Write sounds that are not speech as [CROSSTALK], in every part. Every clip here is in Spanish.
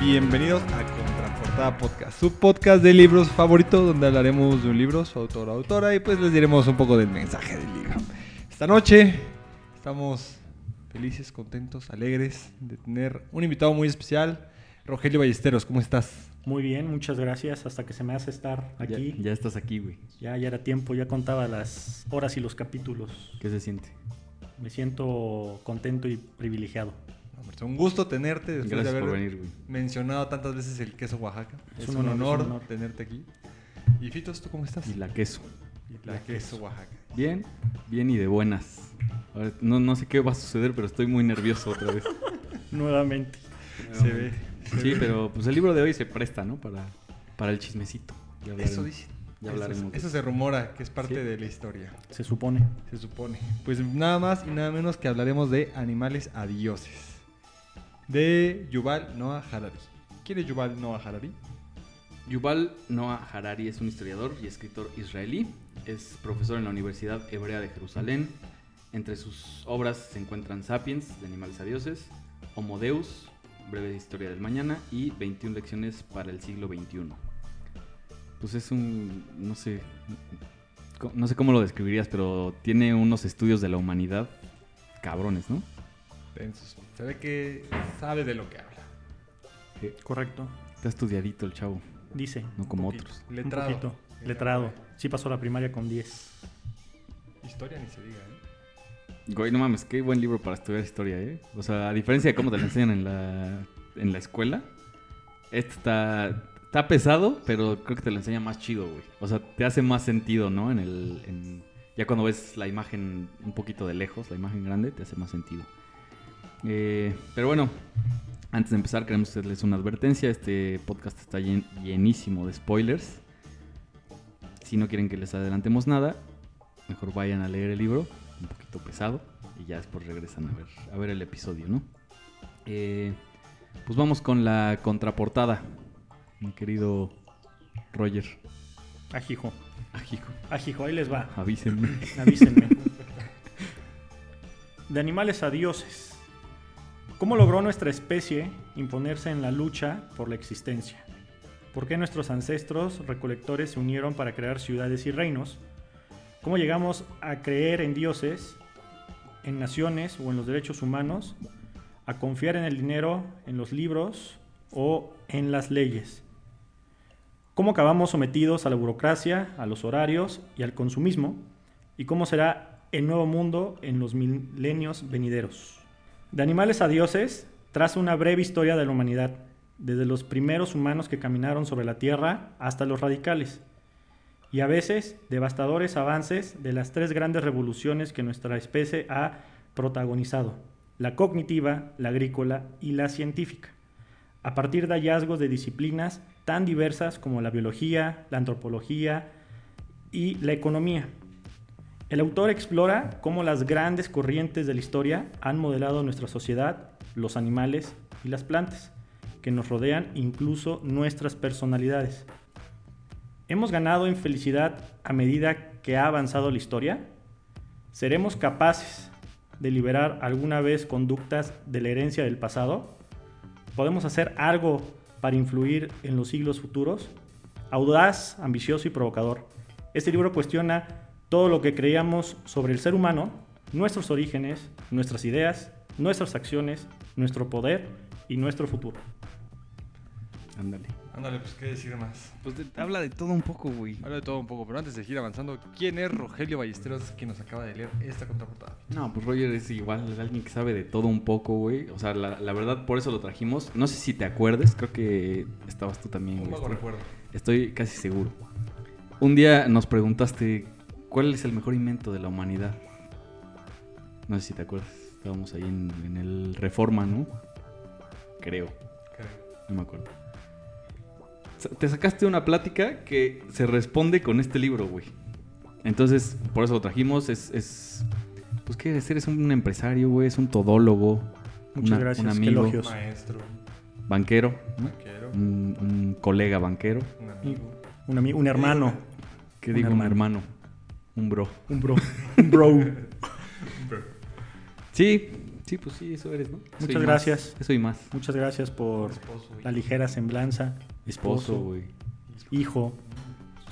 Bienvenidos a Contraportada Podcast, su podcast de libros favorito donde hablaremos de un libro, su autor o autora y pues les diremos un poco del mensaje del libro. Esta noche estamos felices, contentos, alegres de tener un invitado muy especial, Rogelio Ballesteros, ¿cómo estás? Muy bien, muchas gracias. Hasta que se me hace estar Ya, aquí. ya estás aquí, güey. Ya, ya era tiempo, ya contaba las horas y los capítulos. ¿Qué se siente? Me siento contento y privilegiado. Un gusto tenerte después Gracias de por haber venir, mencionado tantas veces el queso Oaxaca. Es, Es un, un honor, honor, es un honor. tenerte aquí. Y Fitos, ¿tú cómo estás? Y la queso. Y la queso Oaxaca. Bien, bien y de buenas. Ahora, no, no sé qué va a suceder, pero estoy muy nervioso otra vez. [LAUGHS] Nuevamente. Se ve. se Sí, ve. pero pues el libro de hoy se presta, ¿no? Para, para el chismecito. Eso dice. Ya Eso, hablaremos. de eso se rumora que es parte Sí. de la historia. Se supone. Se supone. Pues nada más y nada menos que hablaremos de animales a dioses. De Yuval Noah Harari. ¿Quién es Yuval Noah Harari? Yuval Noah Harari es un historiador y escritor israelí. Es profesor en la Universidad Hebrea de Jerusalén. Entre sus obras se encuentran Sapiens, de animales a dioses, Homo Deus, breve historia del mañana y 21 lecciones para el siglo XXI. Pues es un, no sé, no sé cómo lo describirías, pero tiene unos estudios de la humanidad cabrones, ¿no? Densos. Se ve que sabe de lo que habla. Correcto. Está estudiadito el chavo, Dice. no como poquito. otros. Letrado. Un poquito. Letrado. Sí pasó la primaria con 10. Historia ni se diga, ¿eh? Güey, no mames, qué buen libro para estudiar historia, ¿eh? O sea, a diferencia de cómo te lo enseñan en la, en la escuela, este está, está pesado, pero creo que te lo enseña más chido, güey. O sea, te hace más sentido, ¿no? En el, en- ya cuando ves la imagen un poquito de lejos, la imagen grande, te hace más sentido. Eh, pero bueno, antes de empezar, queremos hacerles una advertencia. Este podcast está llen- llenísimo de spoilers. Si no quieren que les adelantemos nada, mejor vayan a leer el libro, un poquito pesado, y ya después regresan a ver, a ver el episodio, ¿no? Eh, pues vamos con la contraportada, mi querido Roger. Ajijo. Ajijo, Ajijo, ahí les va. avísenme. Avísenme. [LAUGHS] De animales a dioses. ¿Cómo logró nuestra especie imponerse en la lucha por la existencia? ¿Por qué nuestros ancestros recolectores se unieron para crear ciudades y reinos? ¿Cómo llegamos a creer en dioses, en naciones o en los derechos humanos? ¿A confiar en el dinero, en los libros o en las leyes? cómo acabamos sometidos a la burocracia, a los horarios y al consumismo, y cómo será el nuevo mundo en los milenios venideros. De animales a dioses, traza una breve historia de la humanidad, desde los primeros humanos que caminaron sobre la Tierra hasta los radicales, y a veces devastadores avances de las tres grandes revoluciones que nuestra especie ha protagonizado, la cognitiva, la agrícola y la científica a partir de hallazgos de disciplinas tan diversas como la biología, la antropología y la economía. El autor explora cómo las grandes corrientes de la historia han modelado nuestra sociedad, los animales y las plantas, que nos rodean, incluso nuestras personalidades. ¿Hemos ganado en felicidad a medida que ha avanzado la historia? ¿Seremos capaces de liberar alguna vez conductas de la herencia del pasado? ¿Podemos hacer algo para influir en los siglos futuros? Audaz, ambicioso y provocador. Este libro cuestiona todo lo que creíamos sobre el ser humano, nuestros orígenes, nuestras ideas, nuestras acciones, nuestro poder y nuestro futuro. Ándale. Ándale, pues qué decir más. Pues te- habla de todo un poco, güey. Habla de todo un poco, pero antes de seguir avanzando, ¿quién es Rogelio Ballesteros quien nos acaba de leer esta contraportada? No, pues Roger es igual, es alguien que sabe de todo un poco, güey. O sea, la, la verdad, por eso lo trajimos. No sé si te acuerdes, creo que estabas tú también, Un güey. vago recuerdo. Estoy casi seguro. Un día nos preguntaste cuál es el mejor invento de la humanidad. No sé si te acuerdas. Estábamos ahí en, en el Reforma, ¿no? Creo, Creo. no me acuerdo. Te sacaste una plática que se responde con este libro, güey. Entonces, por eso lo trajimos. Es, es pues, ¿qué eres? Eres un empresario, güey. Es un todólogo. Muchas una- gracias, Un qué amigo. elogios. Maestro, Banquero. ¿no? banquero, Un, un colega banquero. un amigo. Un, ami- un hermano, ¿Qué Un digo? Un hermano. Hermano. Un bro. un bro, [LAUGHS] un bro. Sí, Sí, pues sí, eso eres, ¿no? Muchas Soy más. gracias. Eso y más. Muchas gracias por Esposo, la ligera semblanza. Esposo, Esposo, güey. hijo,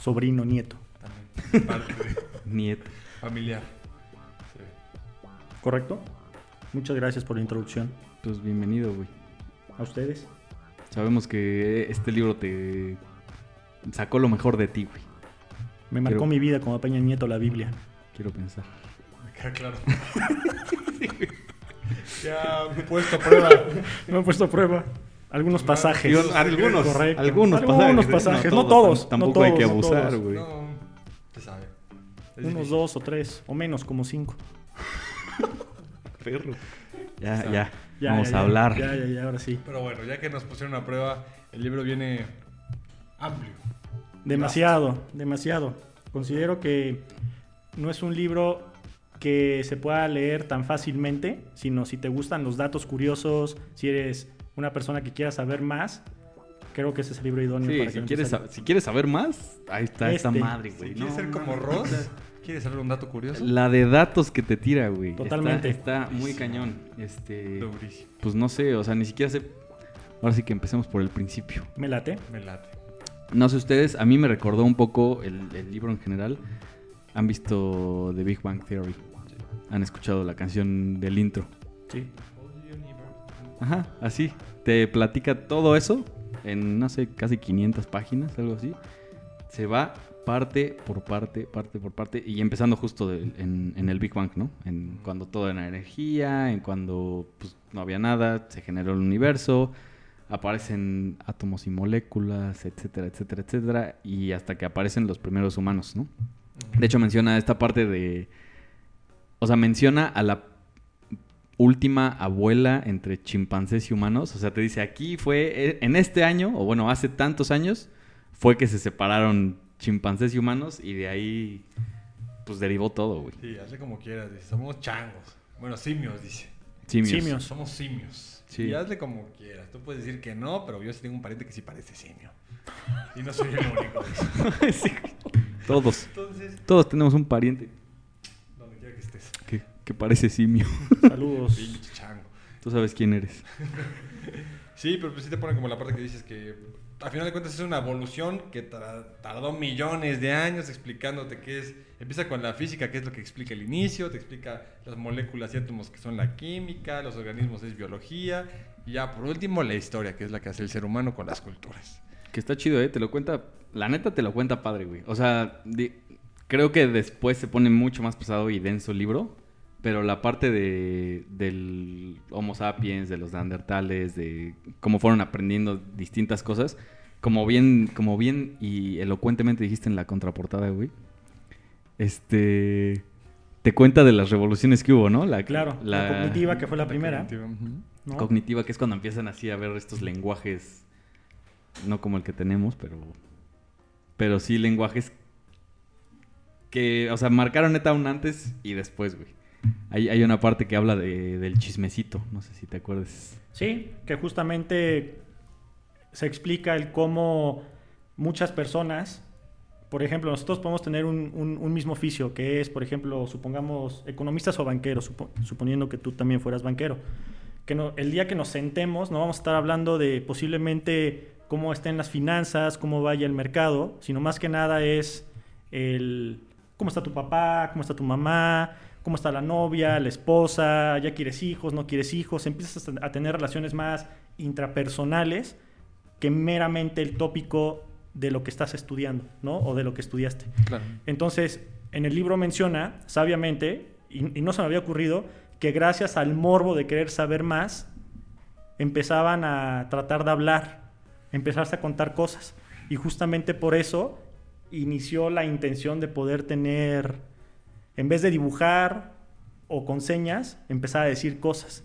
sobrino, nieto. También. Parte de- [LAUGHS] Nieto. familiar. Sí. ¿Correcto? Muchas gracias por la introducción. Pues bienvenido, güey. A ustedes. Sabemos que este libro te sacó lo mejor de ti, güey. Me marcó mi vida como Peña Nieto la Biblia. Quiero pensar. Me queda claro. [LAUGHS] ya puesto a prueba. Me he puesto a prueba. Algunos pasajes. Algunos, Correcto. algunos Algunos pasajes, pasajes. no No, todos, tampoco no hay que abusar, güey. No, se sabe. Es Unos difícil. dos o tres. O menos, como cinco. [LAUGHS] Perro. Ya, ya. Ya, Vamos ya, a hablar. Ya, ya, ya, ahora sí. Pero bueno, ya que nos pusieron a prueba, el libro viene amplio. Demasiado, demasiado. Considero que no es un libro que se pueda leer tan fácilmente, sino si te gustan los datos curiosos, si eres una persona que quiera saber más, creo que ese es el libro idóneo Sí, para que si lo quieres, empieces a sab- si quieres saber más, ahí está esta Este. madre, Si güey. quieres No, ser como. Ross, ¿quieres saber un dato curioso? La de datos que te tira, güey. Totalmente. Está, muy cañón. Este, Durísimo. pues no sé, o sea, ni siquiera sé. Ahora sí que empecemos por el principio. Me late. Me late. No sé ustedes, a mí me recordó un poco el, el libro en general. Han visto The Big Bang Theory. Han escuchado la canción del intro. Sí. Ajá, así. Te platica todo eso en, no sé, casi 500 páginas, algo así. Se va parte por parte, parte por parte, y empezando justo de- en, en el Big Bang, ¿no? En cuando todo era energía, en cuando pues, no había nada, se generó el universo, aparecen átomos y moléculas, etcétera, etcétera, etcétera, y hasta que aparecen los primeros humanos, ¿no? De hecho menciona esta parte de... O sea, menciona a la última abuela entre chimpancés y humanos. O sea, te dice, aquí fue, eh, en este año, o bueno, hace tantos años, fue que se separaron chimpancés y humanos y de ahí, pues derivó todo, güey. Sí, hazle como quieras. Dice. Somos changos. Bueno, simios, dice. Simios. Simios. Somos simios. Sí. Y hazle como quieras. Tú puedes decir que no, pero yo sí tengo un pariente que sí parece simio. Y no soy el único. [LAUGHS] Sí. Todos. Entonces, Todos tenemos un pariente donde quiera que estés. que, que parece simio. Saludos. Pinche chango. Tú sabes quién eres. [LAUGHS] Sí, pero pues sí te ponen como la parte que dices que al final de cuentas es una evolución que tardó millones de años explicándote qué es. Empieza con la física, que es lo que explica el inicio, te explica las moléculas y átomos que son la química, los organismos es biología, y ya por último la historia, que es la que hace el ser humano con las culturas. Que está chido, ¿eh? Te lo cuenta. La neta te lo cuenta padre, güey. O sea, di- creo que después se pone mucho más pesado y denso el libro. Pero la parte de, del Homo sapiens, de los neandertales, de cómo fueron aprendiendo distintas cosas, como bien, como bien y elocuentemente dijiste en la contraportada, güey. Este. Te cuenta de las revoluciones que hubo, ¿no? La, Claro, la cognitiva, que fue la primera. cognitiva, cognitiva, que es cuando empiezan así a ver estos lenguajes, no como el que tenemos, pero, pero sí lenguajes que, o sea, marcaron neta un antes y después, güey. Hay, hay una parte que habla de- del chismecito, no sé si te acuerdas. Sí, que justamente se explica el cómo muchas personas, por ejemplo, nosotros podemos tener un, mismo oficio, que es, por ejemplo, supongamos economistas o banqueros, supo- suponiendo que tú también fueras banquero. Que no- el día que nos sentemos no vamos a estar hablando de posiblemente cómo estén las finanzas, cómo vaya el mercado, sino más que nada es cómo está tu papá, cómo está tu mamá, cómo está la novia, la esposa, ya quieres hijos, no quieres hijos, empiezas a tener relaciones más intrapersonales que meramente el tópico de lo que estás estudiando, ¿no? O de lo que estudiaste. Claro. Entonces, en el libro menciona, sabiamente, y, y no se me había ocurrido, que gracias al morbo de querer saber más, empezaban a tratar de hablar, empezarse a contar cosas. Y justamente por eso inició la intención de poder tener, en vez de dibujar o con señas, empezar a decir cosas.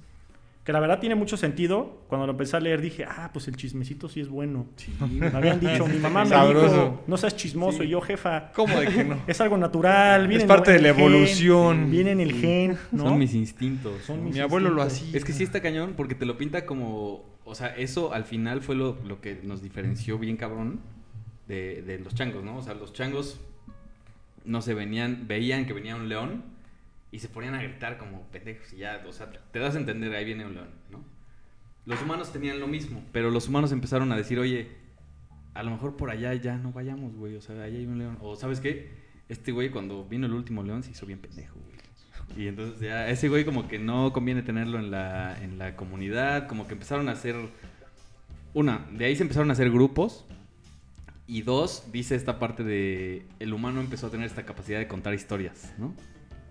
Que la verdad tiene mucho sentido. Cuando lo empecé a leer dije, ah, pues el chismecito sí es bueno. Me habían dicho, mi mamá me Sabroso. dijo, no seas chismoso. Sí. Y yo, jefa, ¿Cómo de que no? [LAUGHS] es algo natural. viene Es parte de la gen, evolución. Viene en el gen, ¿no? Son mis instintos. Son mis Mi abuelo lo hacía. Es que sí está cañón porque te lo pinta como, o sea, eso al final fue lo, lo que nos diferenció bien cabrón de, de los changos, ¿no? O sea, los changos no se venían, veían que venía un león Y se ponían a gritar como pendejos y ya, o sea, te das a entender, ahí viene un león, ¿no? Los humanos tenían lo mismo, pero los humanos empezaron a decir, oye, a lo mejor por allá ya no vayamos, güey, o sea, allá hay un león. O, ¿sabes qué? Este güey cuando vino el último león se hizo bien pendejo, güey. Y entonces ya ese güey como que no conviene tenerlo en la, en la comunidad, como que empezaron a hacer... Una, de ahí se empezaron a hacer grupos. Y dos, dice esta parte de... El humano empezó a tener esta capacidad de contar historias, ¿no?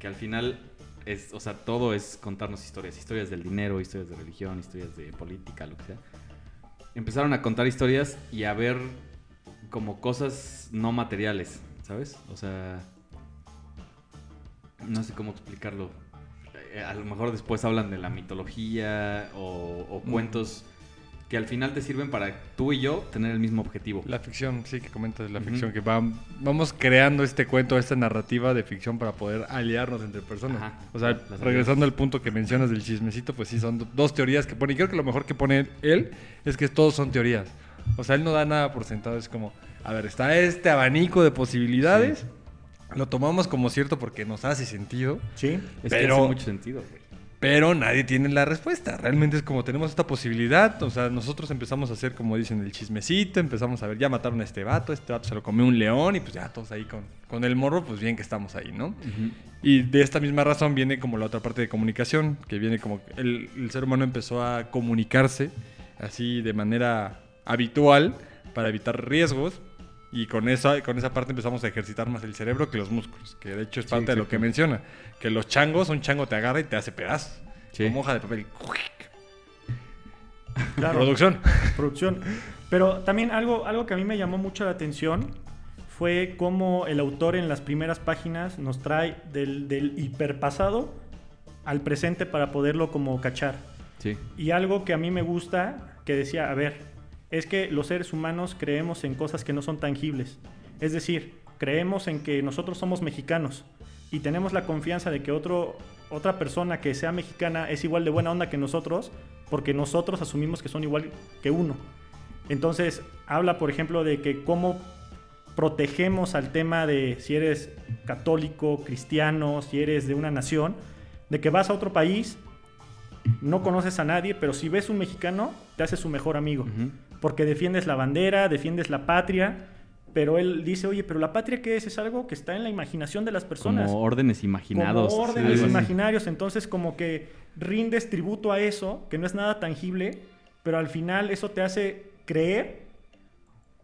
Que al final es, o sea, todo es contarnos historias. Historias del dinero, historias de religión, historias de política, lo que sea. Empezaron a contar historias y a ver como cosas no materiales, ¿sabes? O sea, no sé cómo explicarlo. Eh, A lo mejor después hablan de la mitología o, o cuentos que al final te sirven para tú y yo tener el mismo objetivo. La ficción, sí, que comentas, la ficción, que va- vamos creando este cuento, esta narrativa de ficción para poder aliarnos entre personas. Ajá, o sea, regresando al punto que mencionas del chismecito, pues sí, son do- dos teorías que pone. Y creo que lo mejor que pone él es que todos son teorías. O sea, él no da nada por sentado, es como, a ver, está este abanico de posibilidades, lo tomamos como cierto porque nos hace sentido. Sí. Es Pero- que hace mucho sentido, güey. Pero nadie tiene la respuesta. Realmente es como tenemos esta posibilidad. O sea, nosotros empezamos a hacer, como dicen, el chismecito. Empezamos a ver, ya mataron a este vato. Este vato se lo comió un león. Y pues ya todos ahí con, con el morro, pues bien que estamos ahí, ¿no? Y de esta misma razón viene como la otra parte de comunicación. Que viene como el, el ser humano empezó a comunicarse así de manera habitual para evitar riesgos. Y con esa, con esa parte empezamos a ejercitar más el cerebro que los músculos. Que de hecho es Sí, parte de lo que menciona. Que los changos, un chango te agarra y te hace pedazos. Sí. Como hoja de papel. [LAUGHS] Claro. Producción. [LAUGHS] producción. Pero también algo, algo que a mí me llamó mucho la atención fue cómo el autor en las primeras páginas nos trae del, del hiperpasado al presente para poderlo como cachar. Sí. Y algo que a mí me gusta, que decía, a ver, es que los seres humanos creemos en cosas que no son tangibles. Es decir, creemos en que nosotros somos mexicanos y tenemos la confianza de que otro, otra persona que sea mexicana es igual de buena onda que nosotros, porque nosotros asumimos que son igual que uno. Entonces, habla, por ejemplo, de que cómo protegemos al tema de si eres católico, cristiano, si eres de una nación, de que vas a otro país, no conoces a nadie, pero si ves un mexicano, te hace su mejor amigo. Porque defiendes la bandera, defiendes la patria, pero él dice, oye, pero la patria qué es? Es algo que está en la imaginación de las personas. Como órdenes imaginados. Como sí, órdenes así. imaginarios. Entonces, como que rindes tributo a eso, que no es nada tangible, pero al final eso te hace creer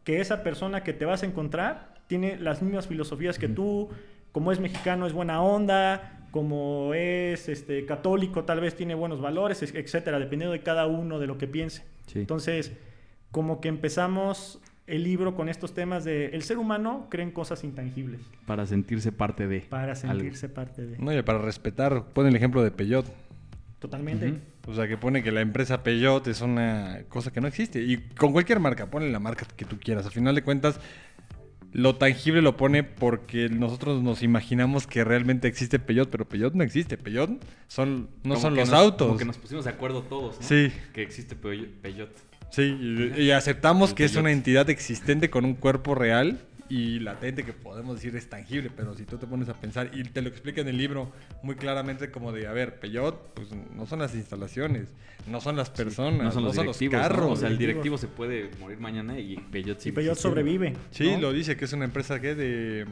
que esa persona que te vas a encontrar tiene las mismas filosofías que tú, como es mexicano es buena onda, como es este, católico tal vez tiene buenos valores, es- etcétera, dependiendo de cada uno de lo que piense. Sí. Entonces, como que empezamos el libro con estos temas de el ser humano cree en cosas intangibles Para sentirse parte de. para algo. sentirse parte de. No, y para respetar, pone el ejemplo de Peyot. Totalmente. O sea, que pone que la empresa Peyot es una cosa que no existe. Y con cualquier marca, ponle la marca que tú quieras. Al final de cuentas, lo tangible lo pone porque nosotros nos imaginamos que realmente existe Peyot, pero Peyot no existe. Peyot son, no Como son los nos- autos. Como que nos pusimos de acuerdo todos, ¿no? Sí. Que existe Peyo- Peyot. Sí, y, y aceptamos El que es una entidad existente con un cuerpo real y latente que podemos decir es tangible, pero si tú te pones a pensar y te lo explica en el libro muy claramente como de, a ver, Peyot, pues no son las instalaciones, no son las personas, No son los carros. O sea, el directivo se puede morir mañana y Peyot sí. Y Peyot sobrevive. Sí, ¿no? lo dice que es una empresa que de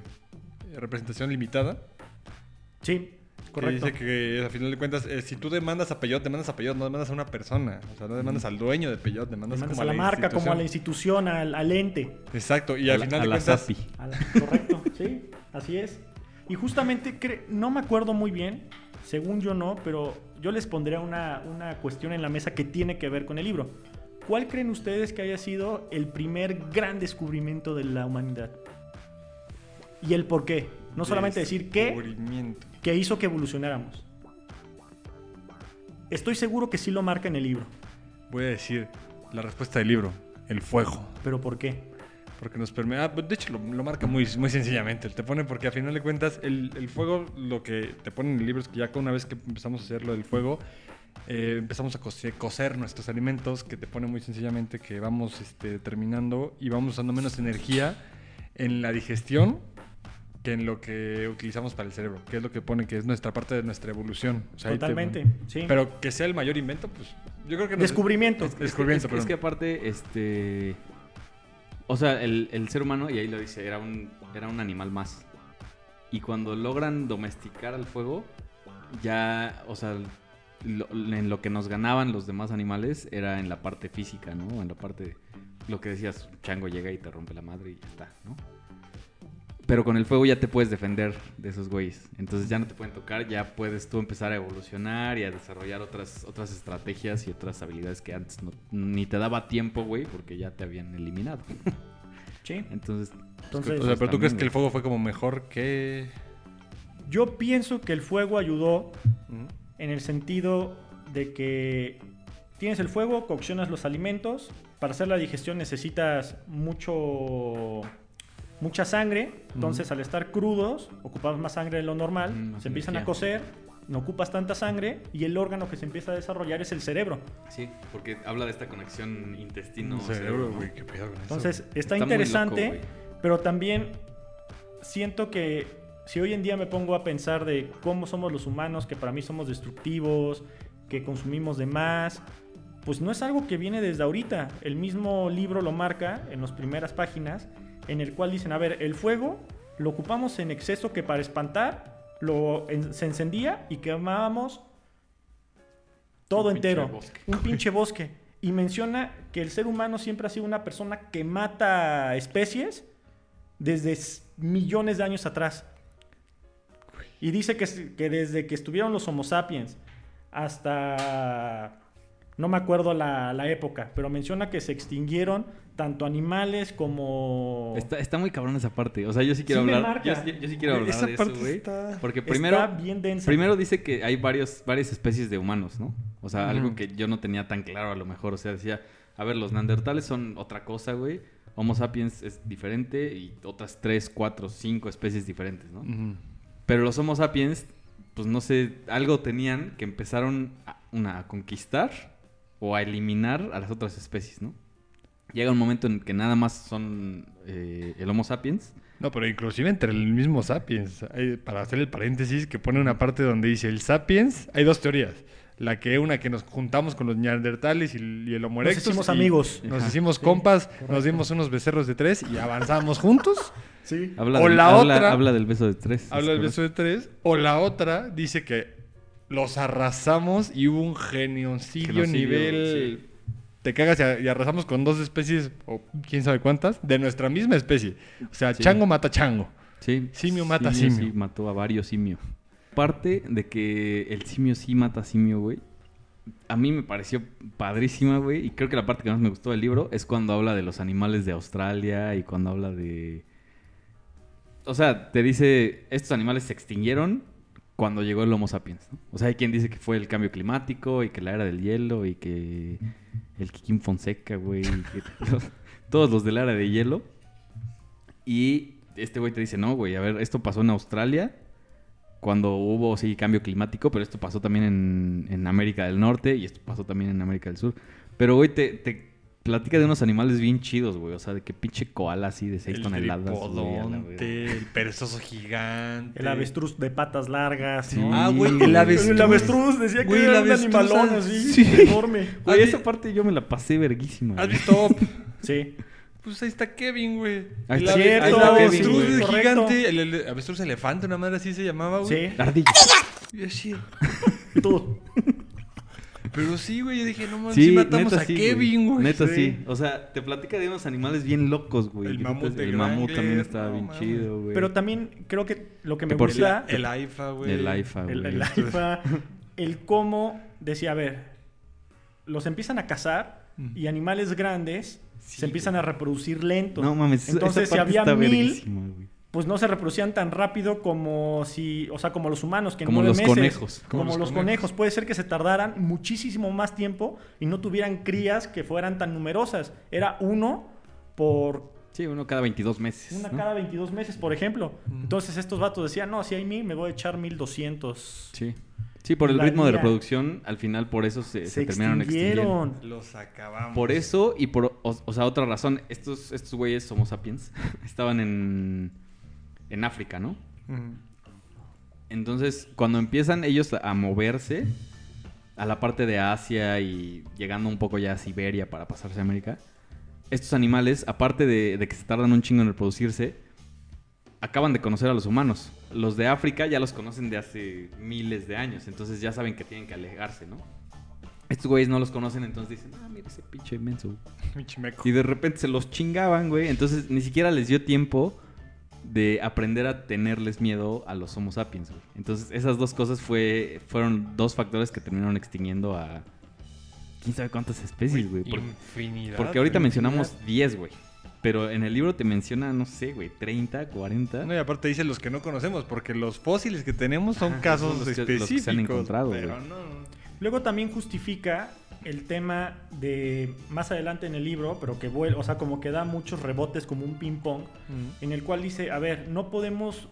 representación limitada. Sí, correcto. Que dice que a final de cuentas, eh, si tú demandas a Peyot, demandas a Peyot, no demandas a una persona. O sea, no demandas al dueño de Peyot, demandas, Demandas como a la marca, como a la institución. al, al ente. Exacto, y A al la- final a de la cuentas... SAPI. A la- correcto, sí, así es. Y justamente, cre- no me acuerdo muy bien, según yo no, pero yo les pondré una, una cuestión en la mesa que tiene que ver con el libro. ¿Cuál creen ustedes que haya sido el primer gran descubrimiento de la humanidad? Y el por qué. No solamente decir qué, Descubrimiento. Que hizo que evolucionáramos. Estoy seguro que sí lo marca en el libro. Voy a decir la respuesta del libro, el fuego. ¿Pero por qué? Porque nos permite... ah, de hecho, lo, lo marca muy, muy sencillamente. Te pone porque a final de cuentas el, el fuego, lo que te pone en el libro es que ya una vez que empezamos a hacer lo del fuego, eh, empezamos a cocer, cocer nuestros alimentos, que te pone muy sencillamente que vamos este, terminando y vamos usando menos energía en la digestión que en lo que utilizamos para el cerebro, que es lo que pone que es nuestra parte de nuestra evolución. O sea, ahí te- Totalmente, sí. Pero que sea el mayor invento, pues yo creo que no- Descubrimiento. Es que- Descubrimiento, es, que- es que aparte, este. O sea, el, el ser humano, y ahí lo dice, era un, era un animal más. Y cuando logran domesticar al fuego, ya, o sea, lo- en lo que nos ganaban los demás animales era en la parte física, ¿no? En la parte, lo que decías, un chango llega y te rompe la madre y ya está, ¿no? Pero con el fuego ya te puedes defender de esos güeyes. Entonces ya no te pueden tocar, ya puedes tú empezar a evolucionar y a desarrollar otras, otras estrategias y otras habilidades que antes no- ni te daba tiempo, güey, porque ya te habían eliminado. [LAUGHS] Sí. Entonces, Entonces, O sea, pero tú crees que el fuego fue como mejor que... yo pienso que el fuego ayudó en el sentido de que tienes el fuego, coccionas los alimentos, para hacer la digestión necesitas mucho mucha sangre, entonces al estar crudos ocupas más sangre de lo normal, Mm, se empiezan a cocer, no ocupas tanta sangre y el órgano que se empieza a desarrollar es el cerebro. Sí, porque habla de esta conexión intestino Un cerebro, güey, qué pedo con eso. Entonces está, Está interesante, loco, pero también siento que si hoy en día me pongo a pensar de cómo somos los humanos, que para mí somos destructivos, que consumimos de más, pues no es algo que viene desde ahorita. El mismo libro lo marca en las primeras páginas, en el cual dicen, a ver, el fuego lo ocupamos en exceso que para espantar lo en- se encendía y quemábamos todo Un pinche entero. bosque. Un pinche bosque. Y menciona que el ser humano siempre ha sido una persona que mata especies desde millones de años atrás. Y dice que, que desde que estuvieron los Homo sapiens hasta... No me acuerdo la, la época, pero menciona que se extinguieron tanto animales como... Está, está muy cabrón esa parte. O sea, yo sí quiero Sí me hablar. marca. Yo, sí- yo sí quiero hablar Esa de eso, parte güey. está- Porque Está primero, bien densa. primero dice que hay varios, varias especies de humanos, ¿no? O sea, algo que yo no tenía tan claro a lo mejor. O sea, decía, a ver, los neandertales son otra cosa, güey. Homo sapiens es diferente y otras tres, cuatro, cinco especies diferentes, ¿no? Pero los Homo sapiens, pues no sé, algo tenían que empezaron a, una, a conquistar o a eliminar a las otras especies, ¿no? Llega un momento en que nada más son eh, el Homo sapiens. No, pero inclusive entre el mismo Sapiens, hay- para hacer el paréntesis, que pone una parte donde dice el Sapiens, hay dos teorías. La que una que nos juntamos con los neandertales y, el- y el Homo Nos erectus. hicimos y amigos. Nos Ajá. hicimos Sí, compas, correcto. nos dimos unos becerros de tres y avanzamos juntos. [LAUGHS] Sí. Habla, O del, la habla, otra- habla del beso de tres. Habla del beso de tres. O la otra dice que los arrasamos y hubo un genocidio Genocidio, nivel... sí. Te cagas y, arrasamos con dos especies, o quién sabe cuántas, de nuestra misma especie. O sea, Sí. chango mata chango. Sí. Simio mata simio. Sí, mató a varios simios. Parte de que el simio sí mata simio, güey. A mí me pareció padrísima, güey. Y creo que la parte que más me gustó del libro es cuando habla de los animales de Australia y cuando habla de... O sea, te dice, estos animales se extinguieron cuando llegó el Homo sapiens, ¿no? O sea, hay quien dice que fue el cambio climático y que la era del hielo y que el Kikín Fonseca, güey. los- [LAUGHS] todos los de la era de hielo. Y este güey te dice, no, güey, a ver, esto pasó en Australia cuando hubo, sí, cambio climático, pero esto pasó también en, América del Norte y esto pasó también en América del Sur. Pero, güey, te platica de unos animales bien chidos, güey. O sea, de que pinche koala así de 6 el toneladas. verga. tripodonte, el perezoso gigante. El avestruz de patas largas. Sí. ¿no? Ah, güey, el avestruz. El avestruz decía que Güey, era el un animalón así, sí. enorme. [LAUGHS] Güey, ¿Has esa parte yo me la pasé verguísima. ¿Has visto? [LAUGHS] Sí. Pues ahí está Kevin, güey. Ahí El está- el Kevin, avestruz güey. Correcto. gigante. El, el avestruz elefante, una madre así se llamaba, güey. Sí. Ardilla. Y así. Tú. [LAUGHS] Pero sí, güey, yo dije, no mames, Sí, sí, matamos neta a sí, Kevin, güey. Neta Sí. sí. O sea, te platica de unos animales bien locos, güey. El mamut El mamut también estaba no bien mames. chido, güey. Pero también creo que lo que me por gusta... El AIFA, güey. El AIFA, güey. el, el AIFA, [LAUGHS] el cómo decía, a ver, los empiezan a cazar y animales grandes Sí, se empiezan a reproducir lento. No mames, Entonces, esa si había está mil, verguísima, güey. Pues no se reproducían tan rápido como si, o sea, como los humanos, que en Como nueve los meses, conejos. Como, Como los los conejos. conejos. Puede ser que se tardaran muchísimo más tiempo y no tuvieran crías que fueran tan numerosas. Era uno por Sí, uno cada 22 meses. una ¿no? cada 22 meses, por ejemplo. Mm. Entonces estos vatos decían, no, si hay mil, me voy a echar 1200. Sí. Sí, por el La ritmo de reproducción, al final por eso se, se Se terminaron extinguiendo. Los acabamos. Por eso y por, o, o sea, otra razón, estos, estos güeyes, Homo sapiens, [LAUGHS] estaban en, en África, ¿no? Entonces, cuando empiezan ellos a moverse a la parte de Asia y llegando un poco ya a Siberia para pasarse a América, estos animales, aparte de, de que se tardan un chingo en reproducirse, acaban de conocer a los humanos. Los de África ya los conocen de hace miles de años, entonces ya saben que tienen que alejarse, ¿no? Estos güeyes no los conocen, entonces dicen, ah, mira ese pinche menso. [LAUGHS] Pinche meco. Y de repente se los chingaban, güey. Entonces ni siquiera les dio tiempo de aprender a tenerles miedo a los Homo sapiens, güey. Entonces esas dos cosas fue, fueron dos factores que terminaron extinguiendo a quién sabe cuántas especies, güey. Por- Infinidad. porque ahorita mencionamos infinidad. 10, güey. Pero en el libro te menciona, no sé, güey, 30, 40. No, y aparte dice los que no conocemos, porque los fósiles que tenemos son casos son los que- los que específicos. se han encontrado, pero güey. no. Luego también justifica el tema de más adelante en el libro, pero que vuelve, o sea, como que da muchos rebotes como un ping pong, en el cual dice, a ver, no podemos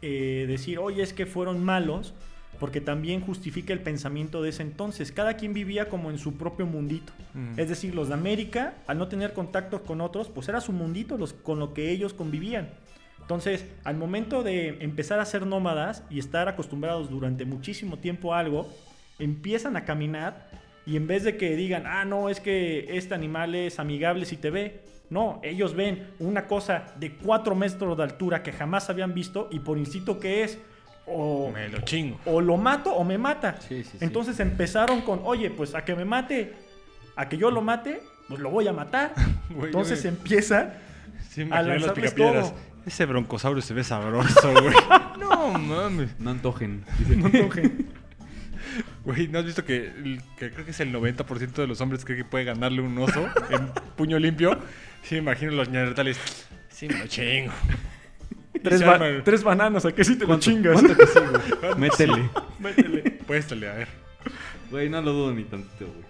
eh, decir, oye, es que fueron malos, porque también justifica el pensamiento de ese entonces. Cada quien vivía como en su propio mundito. Es decir, los de América, al no tener contacto con otros, pues era su mundito los, con lo que ellos convivían. Entonces, al momento de empezar a ser nómadas y estar acostumbrados durante muchísimo tiempo a algo, empiezan a caminar y en vez de que digan, ah, no, es que este animal es amigable si te ve, no, ellos ven una cosa de 4 metros de altura que jamás habían visto y por instinto que es, o, Me lo chingo. o lo mato o me mata. Sí, sí, sí. Entonces empezaron con, oye, pues a que me mate, a que yo lo mate, pues lo voy a matar. [LAUGHS] Güey, Entonces empieza Sí, me a lanzarles todo. Ese broncosaurio se ve sabroso, güey. [LAUGHS] no mames. No antojen. No toque. Güey, ¿no has visto que, creo que es el 90% de los hombres cree que puede ganarle un oso [LAUGHS] en puño limpio? Sí, me imagino los neandertales. Sí, me lo chingo. tres, ba- bananas, ¿a qué si te lo ¿Cuánto- chingas? cuánto que sí, güey? [LAUGHS] Métele. Métele. Puéstale, a ver. Güey, no lo dudo ni tantito, güey.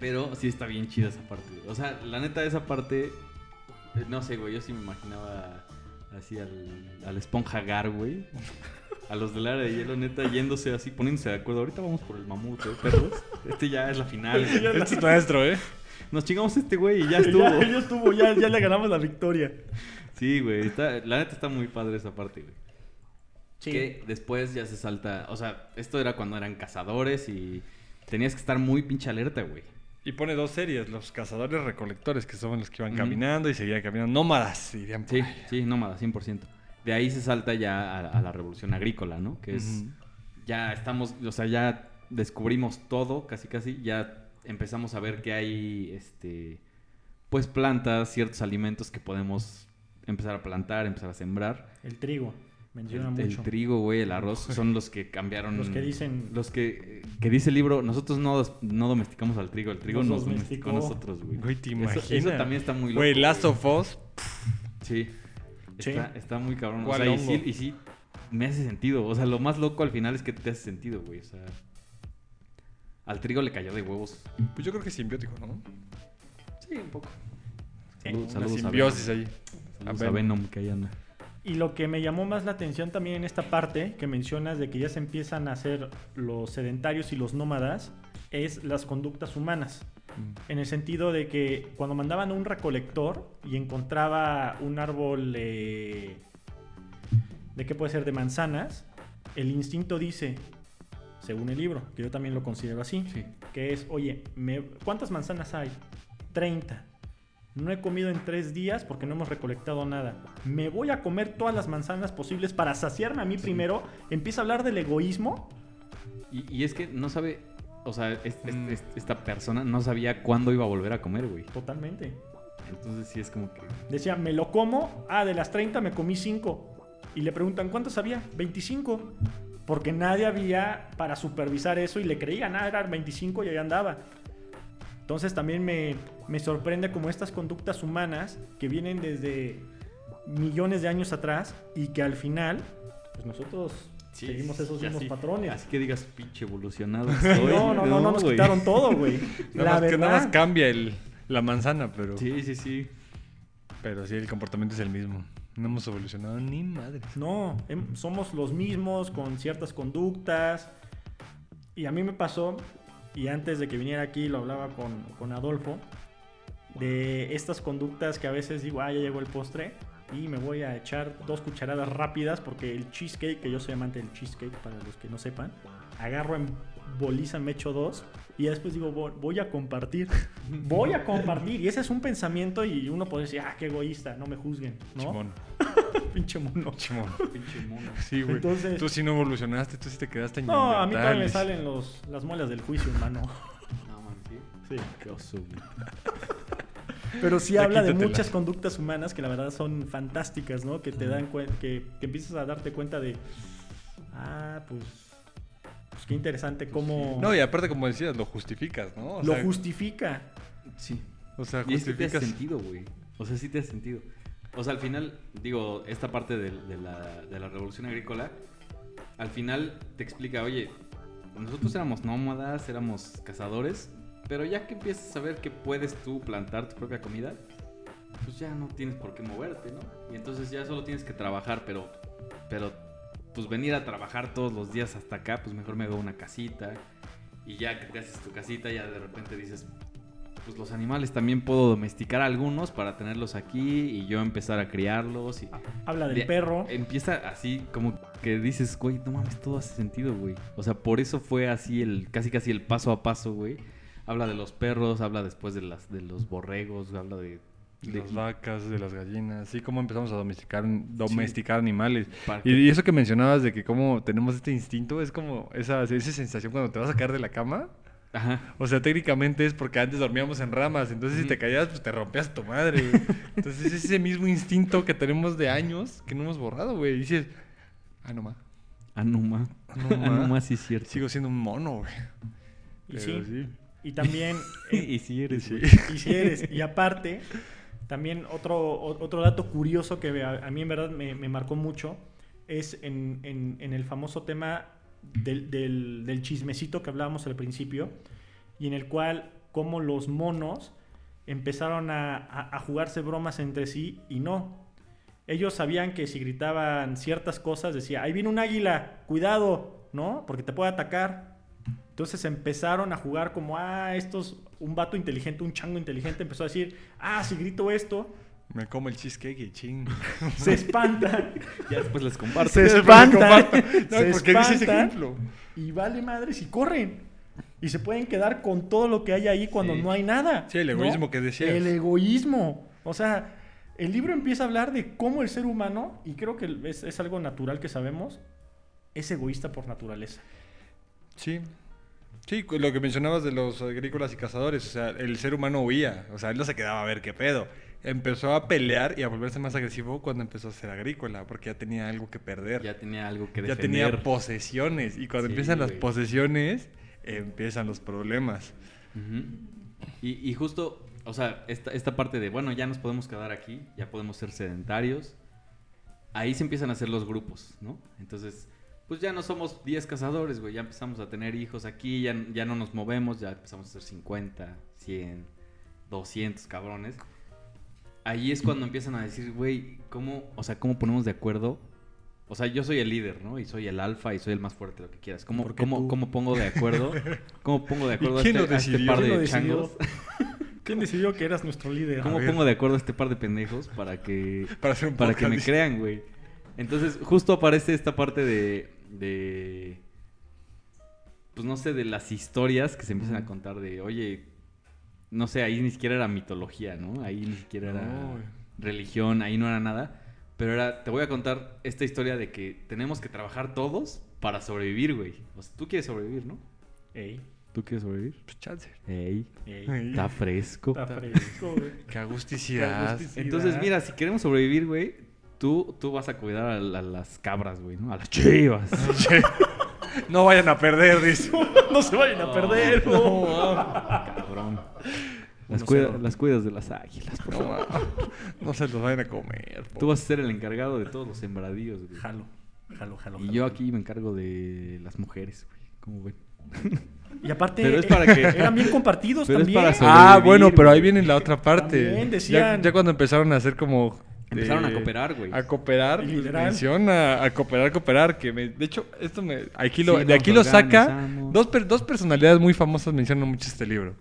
Pero sí está bien chida esa parte, güey. O sea, la neta, esa parte. eh, No sé, güey. Yo sí me imaginaba así al, al esponja Gar, güey. A los del área de hielo, neta, yéndose así, poniéndose de acuerdo. Ahorita vamos por el mamut, ¿eh, perros? Este ya es la final. Este ya Este es ¿eh? Nos chingamos a este güey y ya [LAUGHS] estuvo. Ya, ya estuvo, ya, ya le ganamos la victoria. Sí, güey. está- La neta está muy padre esa parte, güey. Sí. Que después ya se salta. O sea, esto era cuando eran cazadores y tenías que estar muy pinche alerta, güey. Y pone dos series, los cazadores recolectores, que son los que iban caminando y seguían caminando. Nómadas, dirían. por Sí, ahí. sí, nómada, 100%. De ahí se salta ya a, a la revolución agrícola, ¿no? Que es, ya estamos, o sea, ya descubrimos todo, casi casi, ya empezamos a ver que hay, este, pues plantas, ciertos alimentos que podemos empezar a plantar, empezar a sembrar. El trigo, menciona El, el mucho. trigo, güey, el arroz, [LAUGHS] son los que cambiaron. Los que dicen- Los que, que dice el libro, nosotros no, no domesticamos al trigo, el trigo Nos nos, domesticó a nosotros, güey. Güey, te imaginas. Eso, también está muy loco. Güey, güey. Last of Us. Sí. Sí. Está, está muy cabrón. O ¿Cuál sea, y sí, y sí me hace sentido. O sea, lo más loco al final es que te hace sentido, güey. O sea, al trigo le cayó de huevos. Pues yo creo que es simbiótico, ¿no? Sí, un poco. Sí. Salud- Una saludos a simbiosis Venom. ahí. Saludos A a Venom, que ahí anda. Y lo que me llamó más la atención también en esta parte que mencionas de que ya se empiezan a hacer los sedentarios y los nómadas es las conductas humanas. En el sentido de que cuando mandaban a un recolector y encontraba un árbol eh, de qué puede ser de manzanas, el instinto dice, según el libro, que yo también lo considero así, Sí. que es, oye, me- ¿cuántas manzanas hay? 30. No he comido en tres días porque no hemos recolectado nada. Me voy a comer todas las manzanas posibles para saciarme a mí primero. Empieza a hablar del egoísmo. Y, y es que no sabe. O sea, es- es- Mm. es- esta persona no sabía cuándo iba a volver a comer, güey. Totalmente. Entonces sí es como que. Decía, me lo como. Ah, de las 30 me comí 5. Y le preguntan, ¿cuántos había? 25. Porque nadie había para supervisar eso y le creían, ah, eran 25 y ahí andaba. Entonces también me, me sorprende como estas conductas humanas que vienen desde millones de años atrás y que al final, pues nosotros Sí, seguimos esos mismos así- patrones. Así que digas, pinche evolucionado. [LAUGHS] No, estoy". no, no, no, nos güey. quitaron todo, güey. [LAUGHS] Nada La más que nada más verdad. cambia el, la manzana, pero, Sí, sí, sí. pero sí, el comportamiento es el mismo. No hemos evolucionado ni madre. No, em- somos los mismos con ciertas conductas. Y a mí me pasó, y antes de que viniera aquí lo hablaba con, con Adolfo, de estas conductas que a veces digo, ah, ya llegó el postre. Y me voy a echar dos cucharadas rápidas porque el cheesecake, que yo soy amante del cheesecake para los que no sepan, agarro en boliza, me echo dos y después digo, "Vo- voy a compartir, [LAUGHS] voy a compartir. Y ese es un pensamiento y uno puede decir, ah, qué egoísta, no me juzguen, ¿no? Chimón. [LAUGHS] Pinche mono. Chimón. Pinche mono. Sí, güey. Entonces- Tú sí no evolucionaste, tú sí te quedaste en No, a mí todavía me salen los, las muelas del juicio, humano. No, man, sí. Sí. Qué oso. [LAUGHS] Pero sí habla de muchas conductas humanas que la verdad son fantásticas, ¿no? Que te dan que, que empiezas a darte cuenta de, ah, pues, pues qué interesante cómo No, y aparte, como decías, lo justificas, ¿no? O lo sea, justifica. Sí. O sea, Y es que te hace justificas. sentido, güey. O sea, sí te hace sentido. O sea, al final, digo, esta parte de, de la, de la revolución agrícola, al final te explica, oye, nosotros éramos nómadas, éramos cazadores, pero ya que empiezas a ver que puedes tú plantar tu propia comida, pues ya no tienes por qué moverte, ¿no? Y entonces ya solo tienes que trabajar, pero, pero, pues venir a trabajar todos los días hasta acá, pues mejor me hago una casita. Y ya que te haces tu casita, ya de repente dices, pues los animales también puedo domesticar algunos para tenerlos aquí y yo empezar a criarlos. Y Habla del de- perro. Empieza así como que dices, güey, no mames, todo hace sentido, güey. O sea, por eso fue así el casi casi el paso a paso, güey. Habla de los perros, habla después de las de los borregos, habla de, De las vacas, de las gallinas, así como empezamos a domesticar, domesticar animales. Y, eso que mencionabas de que como tenemos este instinto, es como esa, esa sensación cuando te vas a caer de la cama. Ajá. O sea, técnicamente es porque antes dormíamos en ramas, entonces si te caías, pues te rompías tu madre, güey. Entonces es ese mismo instinto que tenemos de años que no hemos borrado, güey. Y dices, ah, no más. Anuma. No ma. Anuma sí es cierto. Sigo siendo un mono, güey. Pero sí, y también [LAUGHS] y si eres, Sí. Y si eres. Y aparte, también otro, otro dato curioso que a, a mí en verdad me, me marcó mucho es en, en- en el famoso tema del, del- del chismecito que hablábamos al principio y en el cual como los monos empezaron a, a- a jugarse bromas entre sí y no. Ellos sabían que si gritaban ciertas cosas decía, ahí viene un águila, cuidado, ¿no? Porque te puede atacar. Entonces empezaron a jugar como, ah, estos, un vato inteligente, un chango inteligente empezó a decir, ah, si grito esto, Me como el cheesecake y ching. [LAUGHS] se espantan. [LAUGHS] Ya después les comparto. Se espantan. No, se ¿por qué dices ese espantan ejemplo? y vale madres y corren. Y se pueden quedar con todo lo que hay ahí cuando Sí. no hay nada. Sí, el egoísmo que decías. El egoísmo. O sea, el libro empieza a hablar de cómo el ser humano, y creo que es, es algo natural que sabemos, es egoísta por naturaleza. Sí. Sí, lo que mencionabas de los agrícolas y cazadores, o sea, el ser humano huía, o sea, él no se quedaba a ver qué pedo. Empezó a pelear y a volverse más agresivo cuando empezó a ser agrícola, porque ya tenía algo que perder. Ya tenía algo que ya defender. tenía posesiones y cuando Sí, empiezan las posesiones, empiezan los problemas. Y, y justo, o sea, esta, esta parte de, bueno, ya nos podemos quedar aquí, ya podemos ser sedentarios. Ahí se empiezan a hacer los grupos, ¿no? Entonces, pues ya no somos 10 cazadores, güey, ya empezamos a tener hijos aquí, ya, ya no nos movemos, ya empezamos a ser 50, 100, 200 cabrones. Ahí es cuando empiezan a decir, güey, ¿cómo, o sea, cómo ponemos de acuerdo? O sea, yo soy el líder, ¿no? Y soy el alfa y soy el más fuerte, lo que quieras. ¿Cómo, ¿Por qué cómo, cómo pongo de acuerdo? [LAUGHS] ¿Cómo pongo de acuerdo a este, a este par ¿Quién lo de changos? [LAUGHS] ¿Quién decidió que eras nuestro líder? ¿Cómo pongo de acuerdo a este par de pendejos para que, [LAUGHS] Para hacer un para que me crean, güey? Entonces, justo aparece esta parte de, de. Pues no sé, de las historias que se empiezan a contar de, oye, no sé, ahí ni siquiera era mitología, ¿no? Ahí ni siquiera era religión, ahí no era nada. Pero era, te voy a contar esta historia de que tenemos que trabajar todos para sobrevivir, güey. O sea, tú quieres sobrevivir, ¿no? Ey, ¿Tú quieres sobrevivir? Pues chance. Ey, ey, está fresco. está fresco, güey. Qué agusticidad. Entonces, mira, si queremos sobrevivir, güey, tú, tú vas a cuidar a, la- las cabras, güey, ¿no? A las chivas. [LAUGHS] No vayan a perder, dice. [LAUGHS] no se vayan a perder. Cabrón. Las, Uno cuida- cero. las cuidas de las águilas, por No, favor. [LAUGHS] no se los vayan a comer. po. Tú vas a ser el encargado de todos los sembradíos, güey. Jalo, jalo, jalo. Y jalo. yo aquí me encargo de las mujeres, güey. ¿Cómo ven? Y aparte, Pero es para que- eran bien compartidos Pero es también. para Ah, sobrevivir, bueno, pero ahí güey. viene la otra parte. También Ya, decían- ya cuando empezaron a hacer como... Empezaron a cooperar, güey. A cooperar, Y literal. menciona a cooperar, cooperar, que me- de hecho, esto me, aquí lo, Sí, de aquí lo saca, dos, dos personalidades muy famosas mencionan mucho este libro,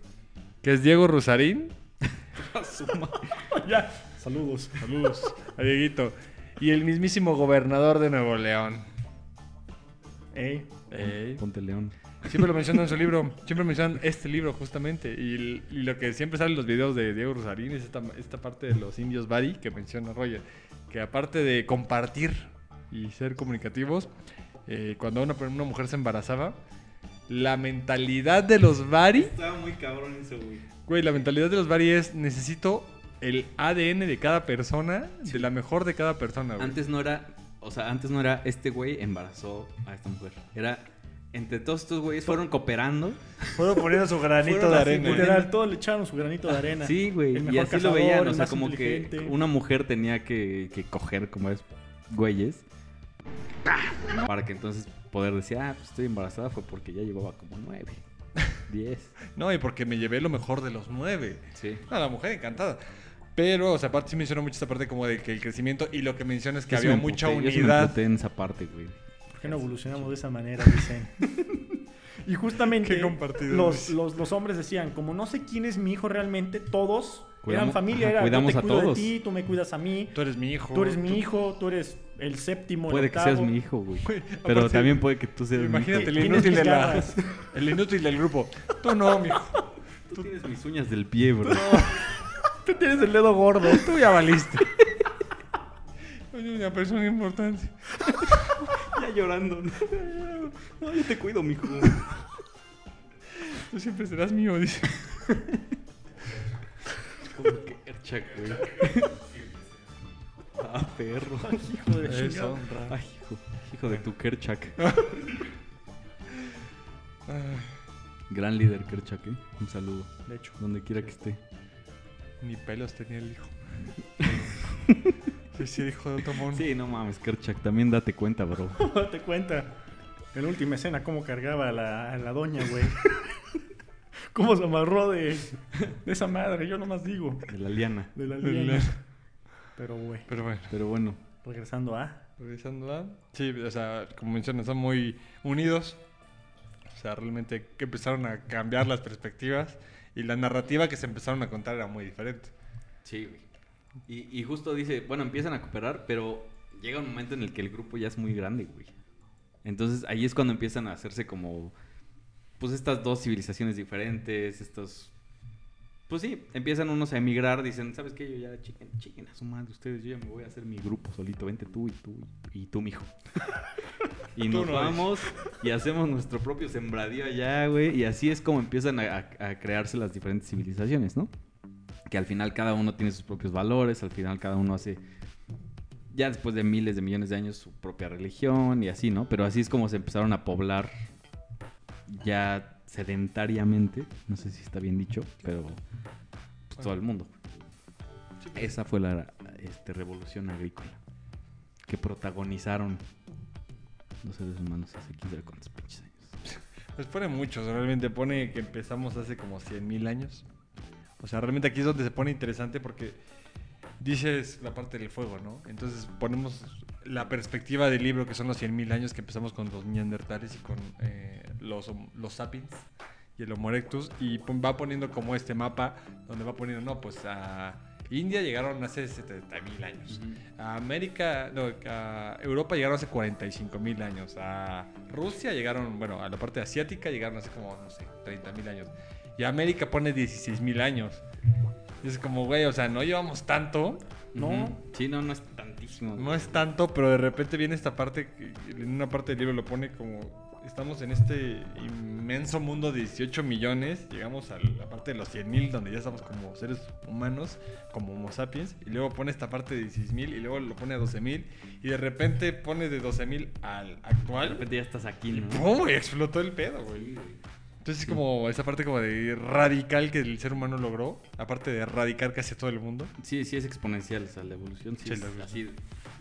que es Diego Rosarín, [LAUGHS] ya, Saludos. Saludos a Dieguito. Y el mismísimo gobernador de Nuevo León. Ey, Ey. Ponte león. Siempre lo mencionan en su libro. Siempre mencionan este libro, justamente. Y, lo que siempre sale en los videos de Diego Rosarín es esta, esta parte de los indios Bari que menciona Roger. Que aparte de compartir y ser comunicativos, eh, cuando una, una mujer se embarazaba, la mentalidad de los Bari, Estaba muy cabrón eso, güey. güey, la mentalidad de los Bari es necesito el ADN de cada persona, de la mejor de cada persona, güey. Antes no era, o sea, antes no era este güey embarazó a esta mujer. Era entre todos estos güeyes fueron cooperando. Fueron poniendo su granito Fueron de arena. literal, todos le echaron su granito de arena. Sí, güey. El Y así lo cazador, veían, el o sea, como que una mujer tenía que, que coger como es güeyes. Para que entonces poder decir, ah, pues estoy embarazada fue porque ya llevaba como nueve, [LAUGHS] diez. No, y porque me llevé lo mejor de los nueve. Sí. No, la mujer encantada. Pero, o sea, aparte sí mencionó mucho esta parte como de que el crecimiento y lo que menciona es que Yo había me mucha emputé, yo sí me unidad. en esa parte, güey. ¿Por qué no evolucionamos de esa manera? [LAUGHS] Dicen. y justamente Qué compartido, los, los, los hombres decían, como no sé quién es mi hijo realmente, todos eran Cuidamos- familia, ajá, era cuidamos yo a te cuido todos. de ti, tú me cuidas a mí, Tú eres mi hijo. tú eres mi hijo, tú eres el séptimo, el Puede que seas mi hijo, güey. Pero aparte, también puede que tú seas mi Imagínate hijo. el Tienes inútil de la, [LAUGHS] el inútil del grupo. Tú no, mijo. Tú tienes mis uñas del pie, bro. [LAUGHS] Tú tienes el dedo gordo. Tú ya valiste. Oye, una persona importante. [LAUGHS] ya llorando. No, yo te cuido, mijo. Tú siempre serás mío, dice. Como que Erchak, güey. Ah, perro. Hijo de Eso. Ay, hijo. Hijo de tu Kerchak. Ay, Gran líder, Kerchak, ¿eh? Un saludo. De hecho. Donde quiera que esté. Ni pelos tenía el hijo. [LAUGHS] Sí, sí, hijo de otro mono. Sí, no mames, Kerchak. También date cuenta, bro. [LAUGHS] Date cuenta. En la última escena, cómo cargaba a la, a la doña, güey. [LAUGHS] cómo se amarró de, de esa madre, yo nomás digo. De la liana. De la De la- liana. Pero, güey, Pero bueno. Pero bueno. regresando a... Revisando a... Sí, o sea, como mencionas, son muy unidos. O sea, realmente que empezaron a cambiar las perspectivas y la narrativa que se empezaron a contar era muy diferente. Sí, güey. Y, y justo dice, bueno, empiezan a cooperar, pero llega un momento en el que el grupo ya es muy grande, güey. Entonces ahí es cuando empiezan a hacerse como, pues estas dos civilizaciones diferentes, estos... Pues sí, empiezan unos a emigrar, dicen, ¿sabes qué? Yo ya chiquen, chiquen a su madre ustedes, yo ya me voy a hacer mi grupo solito, vente tú y tú y, tú, mijo. [LAUGHS] y nos no, vamos y hacemos nuestro propio sembradío allá, güey, y así es como empiezan a, a- a crearse las diferentes civilizaciones, ¿no? Que al final cada uno tiene sus propios valores, al final cada uno hace, ya después de miles de millones de años, su propia religión y así, ¿no? Pero así es como se empezaron a poblar ya sedentariamente, no sé si está bien dicho, pero pues, todo el mundo. Esa fue la este, revolución agrícola que protagonizaron los seres humanos hace quién sabe cuántos pinches años. Pues pone muchos, realmente pone que empezamos hace como 100.000 años. O sea, realmente aquí es donde se pone interesante porque dices la parte del fuego, ¿no? Entonces ponemos la perspectiva del libro que son los 100.000 años que empezamos con los neandertales y con eh, los, los sapiens y el Homo erectus y va poniendo como este mapa donde va poniendo, no, pues a India llegaron hace 70.000 años. A América, no, a Europa llegaron hace 45 mil años. A Rusia llegaron, bueno, a la parte asiática llegaron hace como, no sé, 30 mil años. Y América pone 16 mil años. Es como, güey, o sea, no llevamos tanto, ¿no? Sí, no, no es tantísimo. No es tanto, pero de repente viene esta parte, en una parte del libro lo pone como, estamos en este inmenso mundo de 18 millones, llegamos a la parte de los 100 mil, donde ya estamos como seres humanos, como Homo sapiens, y luego pone esta parte de 16 mil, y luego lo pone a 12 mil, y de repente pone de 12 mil al De actual, repente ya estás aquí, ¿no? ¡pum! Y explotó el pedo, güey. Entonces es como esa parte como de radical que el ser humano logró, aparte de erradicar casi a todo el mundo. Sí, sí es exponencial, o sea, la evolución sí, Sí, es la así,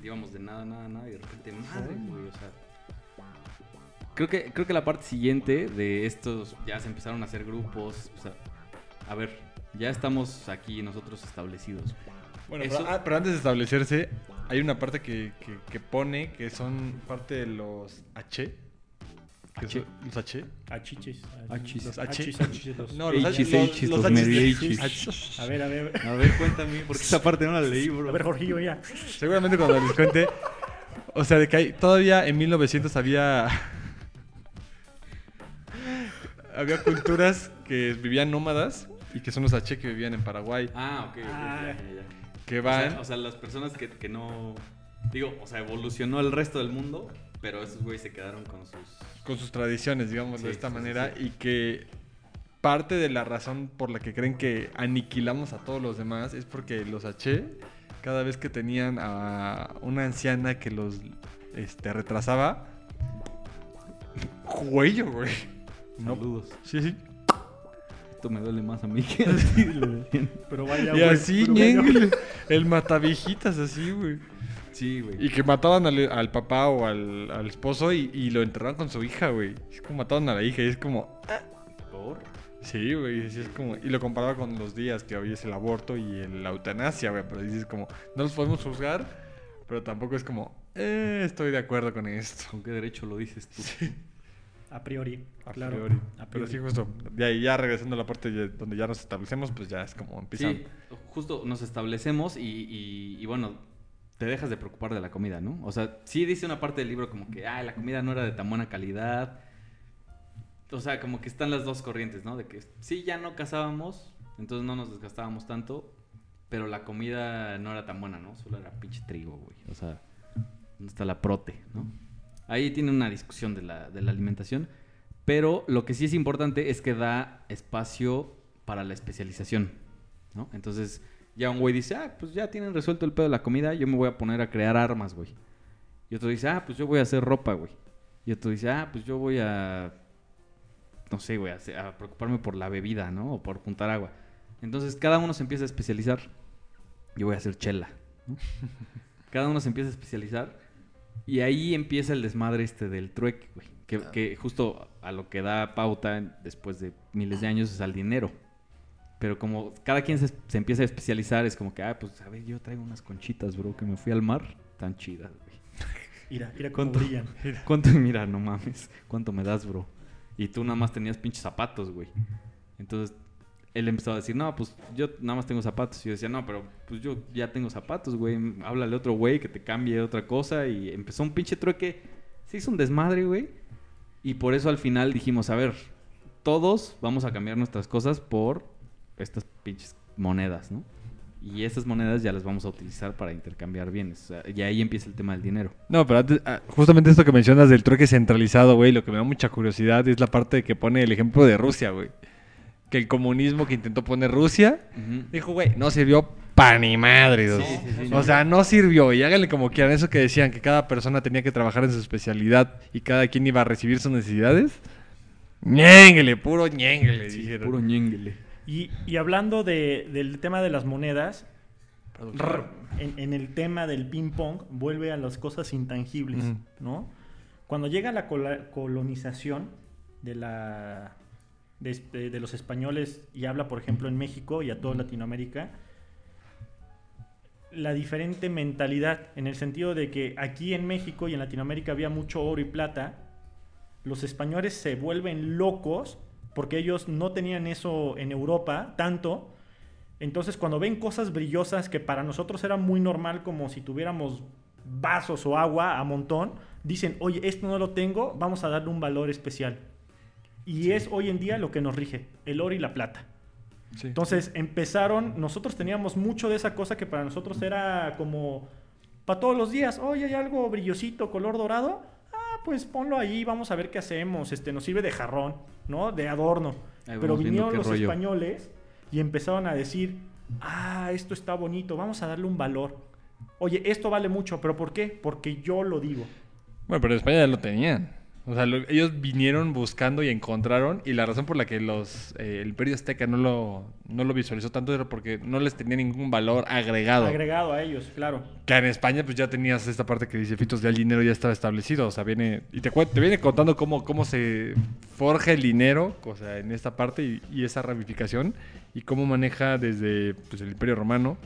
digamos, de nada, nada, nada, y de repente, madre, güey, o sea... Creo que, creo que la parte siguiente de estos, ya se empezaron a hacer grupos, o sea, a ver, ya estamos aquí nosotros establecidos. Bueno, Eso- pero, ah, pero antes de establecerse, hay una parte que, que- que pone que son parte de los H, ¿Qué H. ¿Los H? Achiches. Achis. Los H. los- No, H's, H- los. H's. A ver, a ver. A ver, cuéntame, porque esa parte no la leí, bro. A ver, Jorgillo, ya. Seguramente cuando les cuente. O sea, de que hay, todavía en 1900 había. había culturas que vivían nómadas y que son los H que vivían en Paraguay. Ah, ok, ok, Ah. ya, ya, ya. Que O van. sea, o sea, las personas que, que no... Digo, o sea, evolucionó el resto del mundo, pero esos güeyes se quedaron con sus... con sus tradiciones, digamos, Sí, de esta sí, manera, sí. y que parte de la razón por la que creen que aniquilamos a todos los demás es porque los H, cada vez que tenían a una anciana que los este, retrasaba, cuello, güey. No, Saludos. sí, sí. Esto me duele más a mí que a [LAUGHS] ti. Pero vaya, Y así, ñengle, el mataviejitas así, güey. Sí, güey. Y que mataban al, al papá o al, al esposo y, y lo enterraban con su hija, güey. Es como mataban a la hija y es como, ¿Por? Sí, güey, sí es como... Y lo comparaba con los días que hoy es el aborto y el- la eutanasia, güey. Pero dices como, no los podemos juzgar, pero tampoco es como, eh, estoy de acuerdo con esto. ¿Con qué derecho lo dices tú? A priori, A claro. priori. a Pero sí, justo, de ahí ya regresando a la parte donde ya nos establecemos, pues ya es como empiezan... Sí, justo nos establecemos y, y- y, bueno, te dejas de preocupar de la comida, ¿no? O sea, sí dice una parte del libro como que, ah, la comida no era de tan buena calidad. O sea, como que están las dos corrientes, ¿no? De que sí, ya no cazábamos, entonces no nos desgastábamos tanto, pero la comida no era tan buena, ¿no? Solo era pinche trigo, güey. O sea, ¿dónde está la prote, no? Ahí tiene una discusión de la, de la alimentación, pero lo que sí es importante es que da espacio para la especialización, ¿no? Entonces, ya un güey dice, ah, pues ya tienen resuelto el pedo de la comida, yo me voy a poner a crear armas, güey. Y otro dice, ah, pues yo voy a hacer ropa, güey. Y otro dice, ah, pues yo voy a, no sé, güey, a, preocuparme por la bebida, ¿no? O por juntar agua. Entonces, cada uno se empieza a especializar. Yo voy a hacer chela, ¿no? [LAUGHS] cada uno se empieza a especializar. Y ahí empieza el desmadre este del trueque, güey. Que, que justo a lo que da pauta después de miles de años es al dinero. Pero como cada quien se, se empieza a especializar, es como que, ah, pues a ver, yo traigo unas conchitas, bro, que me fui al mar. Tan chidas, güey. [LAUGHS] Mira, mira ¿Cuánto? brillan. [LAUGHS] ¿Cuánto? Mira, no mames. ¿Cuánto me das, bro? Y tú nada más tenías pinches zapatos, güey. Entonces, él empezó a decir, no, pues yo nada más tengo zapatos. Y yo decía, no, pero pues yo ya tengo zapatos, güey. Háblale a otro güey que te cambie otra cosa. Y empezó un pinche trueque. Se hizo un desmadre, güey. Y por eso al final dijimos, a ver, todos vamos a cambiar nuestras cosas por estas pinches monedas, ¿no? Y estas monedas ya las vamos a utilizar para intercambiar bienes. O sea, y ahí empieza el tema del dinero. No, pero antes, ah, justamente esto que mencionas del trueque centralizado, güey, lo que me da mucha curiosidad es la parte que pone el ejemplo de Rusia, güey. Que el comunismo que intentó poner Rusia, dijo, güey, no sirvió pa' ni madre. o Sí, sea, sí, sí, o no. sea, no sirvió. Y háganle como quieran. Eso que decían, que cada persona tenía que trabajar en su especialidad y cada quien iba a recibir sus necesidades. ñénguele, puro ñénguele, puro ñénguele. Y, y hablando de- del tema de las monedas, en, en el tema del ping pong, vuelve a las cosas intangibles. ¿no? Cuando llega la cola- colonización de, la, de, de los españoles y habla, por ejemplo, en México y a toda Latinoamérica, la diferente mentalidad, en el sentido de que aquí en México y en Latinoamérica había mucho oro y plata, los españoles se vuelven locos porque ellos no tenían eso en Europa tanto. Entonces cuando ven cosas brillosas que para nosotros era muy normal como si tuviéramos vasos o agua a montón, dicen, oye, esto no lo tengo, vamos a darle un valor especial. Y es hoy en día lo que nos rige, el oro y la plata. Sí. Entonces empezaron, nosotros teníamos mucho de esa cosa que para nosotros era como para todos los días, oye, hay algo brillosito, color dorado, pues ponlo ahí, vamos a ver qué hacemos, este, nos sirve de jarrón, ¿no? De adorno. Ahí Pero vinieron los rollo. españoles y empezaron a decir, ah, esto está bonito, vamos a darle un valor. Oye, esto vale mucho, ¿pero por qué? Porque yo lo digo. Bueno, pero en España ya lo tenían. O sea, lo- ellos vinieron buscando y encontraron. Y la razón por la que los eh, el Imperio Azteca no lo, no lo visualizó tanto era porque no les tenía ningún valor agregado. Agregado a ellos, claro. que en España, pues ya tenías esta parte que dice Fitos, ya el dinero ya estaba establecido. O sea, viene. Y te, te viene contando cómo, cómo se forja el dinero, o sea, en esta parte y, y esa ramificación. Y cómo maneja desde pues, el Imperio Romano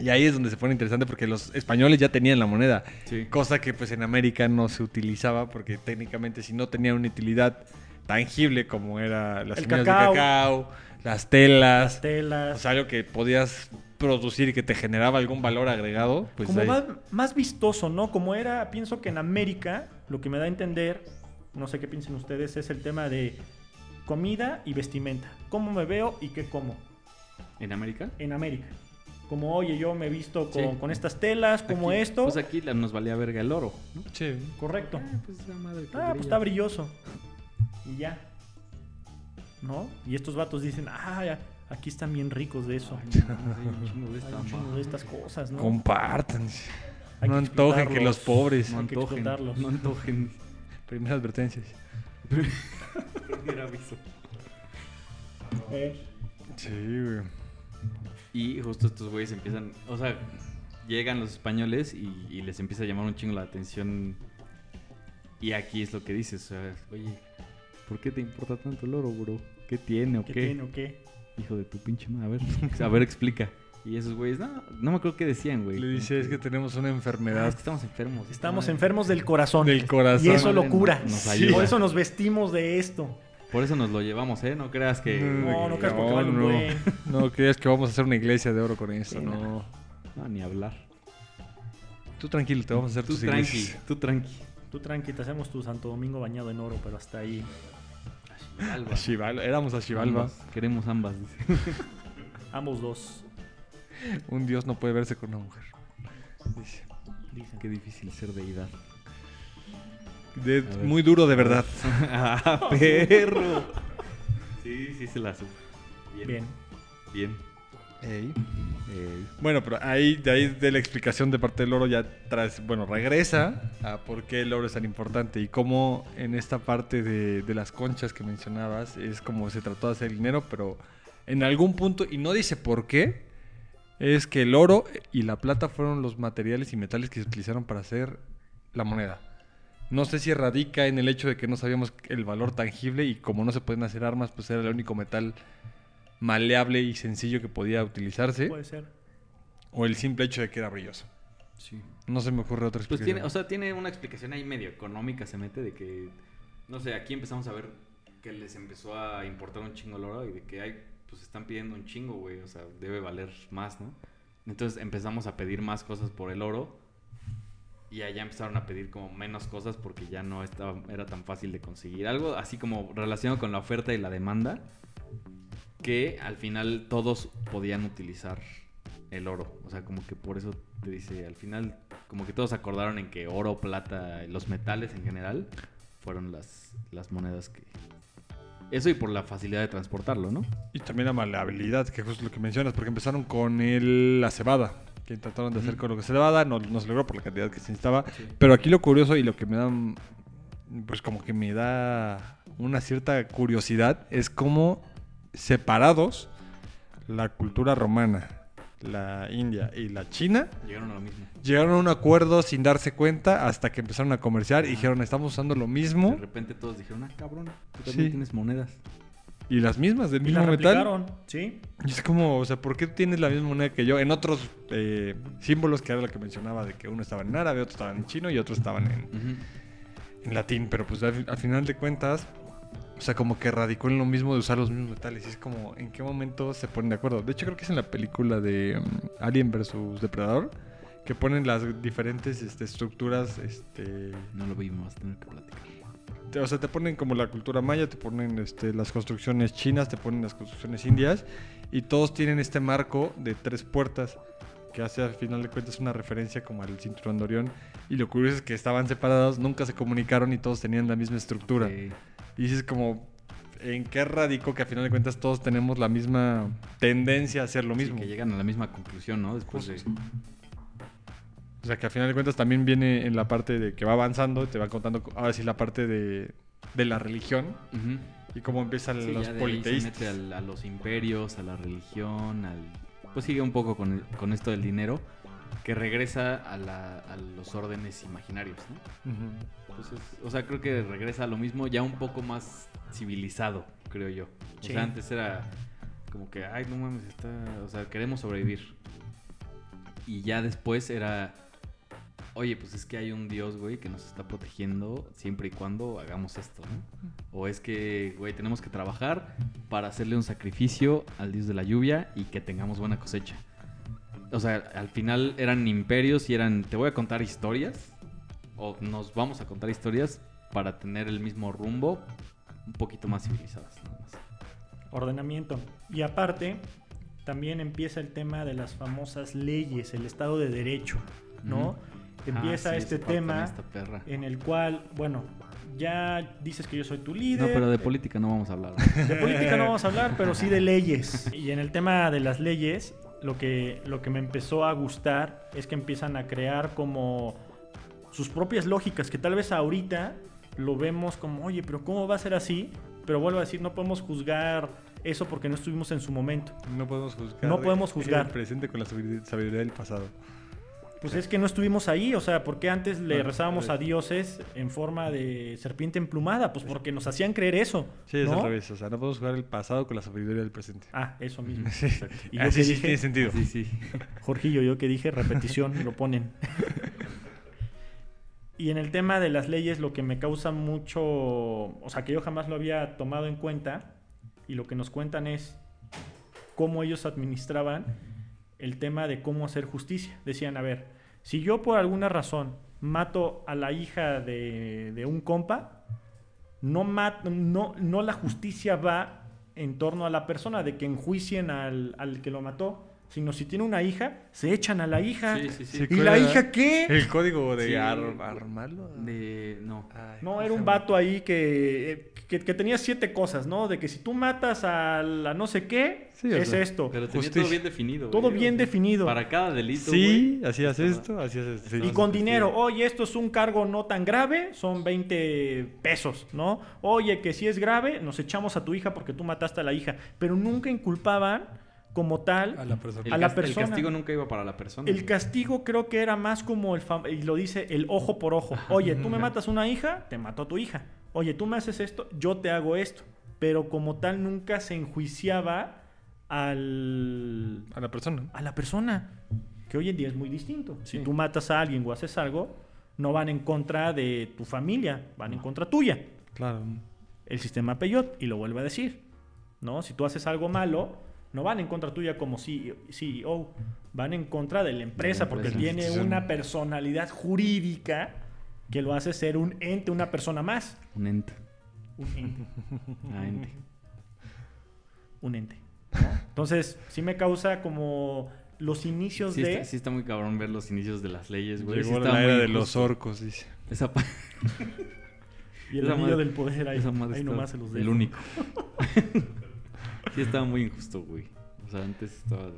Y ahí es donde se pone interesante porque los españoles ya tenían la moneda. Sí. Cosa que pues en América no se utilizaba porque técnicamente si no tenía una utilidad tangible como era las El semillas cacao. de cacao, las telas, Las telas. o sea, algo que podías producir y que te generaba algún valor agregado, pues como ahí- más, más vistoso, ¿no? Como era, pienso que en América, lo que me da a entender, no sé qué piensen ustedes, es el tema de comida y vestimenta. ¿Cómo me veo y qué como? ¿En América? En América. Como, oye, yo me he visto con, Sí. con estas telas, como Aquí- esto. Pues aquí nos valía verga el oro, ¿no? Sí. Correcto. Ah, pues esa madre que Ah, pues está brilloso. Y ya. ¿No? Y estos vatos dicen, ah, ya, aquí están bien ricos de eso. Ay, no, sí, un chingo de un estas cosas, ¿no? Compartan. No antojen que los pobres. No antojen, no [LAUGHS] antojen. Primera advertencia. Primer aviso. Eh, Sí, güey. Y justo estos güeyes empiezan, o sea, llegan los españoles y, y les empieza a llamar un chingo la atención. Y aquí es lo que dices, o sea, oye, ¿por qué te importa tanto el oro, bro? ¿Qué tiene o ¿Qué qué? tiene o qué? Hijo de tu pinche madre, a ver, [LAUGHS] a ver, explica. Y esos güeyes, no, no me acuerdo qué decían, güey. Le dice, es que tenemos una Ah, enfermedad es que estamos enfermos. Estamos Madre. enfermos del corazón. del corazón. Y eso lo cura. nos Sí. ayuda. Por eso nos vestimos de esto. Por eso nos lo llevamos, ¿eh? No creas que... No, no creas porque No, vale un no. buen. [LAUGHS] No creas que vamos a hacer una iglesia de oro con esto, Sí, no. No, ni hablar. Tú tranquilo, te vamos a hacer Tú tus tranqui, iglesias. tú tranqui. Tú tranqui, te hacemos tu Santo Domingo bañado en oro, pero hasta ahí. A Xibalba, éramos a Xibalba. Ambas, Queremos ambas, dice. [LAUGHS] Ambos dos. Un dios no puede verse con una mujer. Dice. Dicen. Qué difícil ser deidad. De- A ver. muy duro, de verdad. [LAUGHS] ¡Ah, perro! Sí, sí se la supo. Bien. Bien. Ey. Ey. Bueno, pero ahí, de ahí de la explicación de parte del oro ya traes, bueno, regresa a por qué el oro es tan importante y cómo en esta parte de, de las conchas que mencionabas es como se trató de hacer dinero, pero en algún punto, y no dice por qué, es que el oro y la plata fueron los materiales y metales que se utilizaron para hacer la moneda. No sé si radica en el hecho de que no sabíamos el valor tangible y como no se pueden hacer armas, pues era el único metal maleable y sencillo que podía utilizarse. Puede ser. O el simple hecho de que era brilloso. Sí. No se me ocurre otra Pues explicación. tiene, o sea, tiene una explicación ahí medio económica, se mete de que, no sé, aquí empezamos a ver que les empezó a importar un chingo el oro y de que hay, pues están pidiendo un chingo, güey, o sea, debe valer más, ¿no? Entonces empezamos a pedir más cosas por el oro y allá empezaron a pedir como menos cosas porque ya no estaba, era tan fácil de conseguir. Algo así como relacionado con la oferta y la demanda, que al final todos podían utilizar el oro. O sea, como que por eso te dice, al final, como que todos acordaron en que oro, plata, los metales en general, fueron las, las monedas que... Eso y por la facilidad de transportarlo, ¿no? Y también la maleabilidad, que es lo que mencionas, porque empezaron con el, la cebada, que trataron de hacer con lo que se cebada, no, no se logró por la cantidad que se necesitaba. Pero aquí lo curioso y lo que me da, pues como que me da una cierta curiosidad, es cómo separados la cultura romana, la India y la China Llegaron a lo mismo. llegaron a un acuerdo sin darse cuenta hasta que empezaron a comerciar y dijeron estamos usando lo De mismo repente todos dijeron, ah, cabrón, tú también Sí. tienes monedas. Y las mismas del Y la mismo metal. ¿sí? Y es como, o sea, ¿por qué tienes la misma moneda que yo? En otros eh, símbolos, que era lo que mencionaba, de que uno estaba en árabe, otro estaba en chino y otro estaban en, en latín. Pero pues al, al final de cuentas, o sea, como que radicó en lo mismo de usar los mismos metales. Y es como, ¿en qué momento se ponen de acuerdo? De hecho, creo que es en la película de mm, Alien vs. Depredador, que ponen las diferentes este, estructuras, este... No lo vimos, tener que platicar. O sea, te ponen como la cultura maya, te ponen este, las construcciones chinas, te ponen las construcciones indias, y todos tienen este marco de tres puertas, que hace al final de cuentas una referencia como al cinturón de Orión. Y lo curioso es que estaban separados, nunca se comunicaron y todos tenían la misma estructura. Y dices como, ¿en qué radico que al final de cuentas todos tenemos la misma tendencia a hacer lo Sí, mismo? que llegan a la misma conclusión, ¿no? Después de... O sea, que al final de cuentas también viene en la parte de que va avanzando, te va contando ahora sí la parte de, de la religión y cómo empiezan Sí, los ya de se politeístas. mete al- a los imperios, a la religión, al... Pues sigue un poco con, el- con esto del dinero, que regresa a, la- a los órdenes imaginarios, ¿no? Entonces, o sea, creo que regresa a lo mismo, ya un poco más civilizado, creo yo. O sea, antes era como que, ay, no mames, está... O sea, queremos sobrevivir. Y ya después era, oye, pues es que hay un Dios, güey, que nos está protegiendo siempre y cuando hagamos esto, ¿no? O es que, güey, tenemos que trabajar para hacerle un sacrificio al Dios de la lluvia y que tengamos buena cosecha. O sea, al final eran imperios y eran, te voy a contar historias, o nos vamos a contar historias para tener el mismo rumbo, un poquito más civilizadas, nada más. ordenamiento. Y aparte, también empieza el tema de las famosas leyes, el Estado de Derecho, ¿no? Empieza Ah, sí, este tema en el cual, bueno, ya dices que yo soy tu líder. No, pero de política no vamos a hablar. De política no vamos a hablar, pero sí de leyes. Y en el tema de las leyes, lo que, lo que me empezó a gustar es que empiezan a crear como sus propias lógicas, que tal vez ahorita lo vemos como, oye, pero ¿cómo va a ser así? Pero vuelvo a decir, no podemos juzgar eso porque no estuvimos en su momento. No podemos juzgar. No podemos juzgar. El presente con la sabiduría del pasado. Pues es que no estuvimos ahí, o sea, porque antes le rezábamos a dioses en forma de serpiente emplumada, pues porque nos hacían creer eso. Sí, es ¿no? al revés. O sea, no podemos jugar el pasado con la sabiduría del presente. Ah, eso mismo. [LAUGHS] Sí, Y yo Así sí dije- tiene sentido. Sí, sí. Jorgillo, yo que dije repetición, lo ponen. Y en el tema de las leyes, lo que me causa mucho, o sea, que yo jamás lo había tomado en cuenta, y lo que nos cuentan es cómo ellos administraban el tema de cómo hacer justicia. Decían, a ver, si yo por alguna razón mato a la hija de, de un compa, no, mat- no, no la justicia va en torno a la persona de que enjuicien al, al que lo mató, sino si tiene una hija, se echan a la hija. Sí, sí, sí. ¿Y ¿cuál la hija qué? El código de Sí. ar- armarlo. De. No. Ay, No, ¿cómo era un vato ahí que, que, que tenía siete cosas, ¿no? De que si tú matas a la no sé qué, Sí, es sea, esto. Pero tenía Justicia. todo bien definido. Todo güey, bien o sea, definido. Para cada delito. Sí, güey, hacías esto, hacías esto. sí. Y con dinero, oye, esto es un cargo no tan grave, son 20 pesos, ¿no? Oye, que si es grave, nos echamos a tu hija porque tú mataste a la hija. Pero nunca inculpaban como tal A la persona. El, a la cas- el persona. castigo nunca iba para la persona. El castigo creo que era más como el fam- y lo dice el ojo por ojo. Oye, tú me matas una hija, te mato a tu hija. Oye, tú me haces esto, yo te hago esto. Pero como tal nunca se enjuiciaba al A la persona. a la persona, que hoy en día es muy distinto. Si tú matas a alguien o haces algo, no van en contra de tu familia, van en contra tuya. Claro. El sistema Peyot, y lo vuelve a decir, ¿no? Si tú haces algo malo, no van en contra tuya como CEO, CEO, van en contra de la empresa, porque empresa. tiene una personalidad jurídica que lo hace ser un ente, una persona más. Un ente. Un ente. [LAUGHS] Ah, ente. un ente. ¿no? Entonces, sí me causa como los inicios Sí de... está, sí está muy cabrón ver los inicios de las leyes, güey. Sí Llegó está la era de los orcos, dice. Esa pa- [LAUGHS] Y el anillo del poder ahí, esa madre ahí nomás se los El dejo. único. [LAUGHS] [LAUGHS] sí estaba muy injusto, güey. O sea, antes estaba...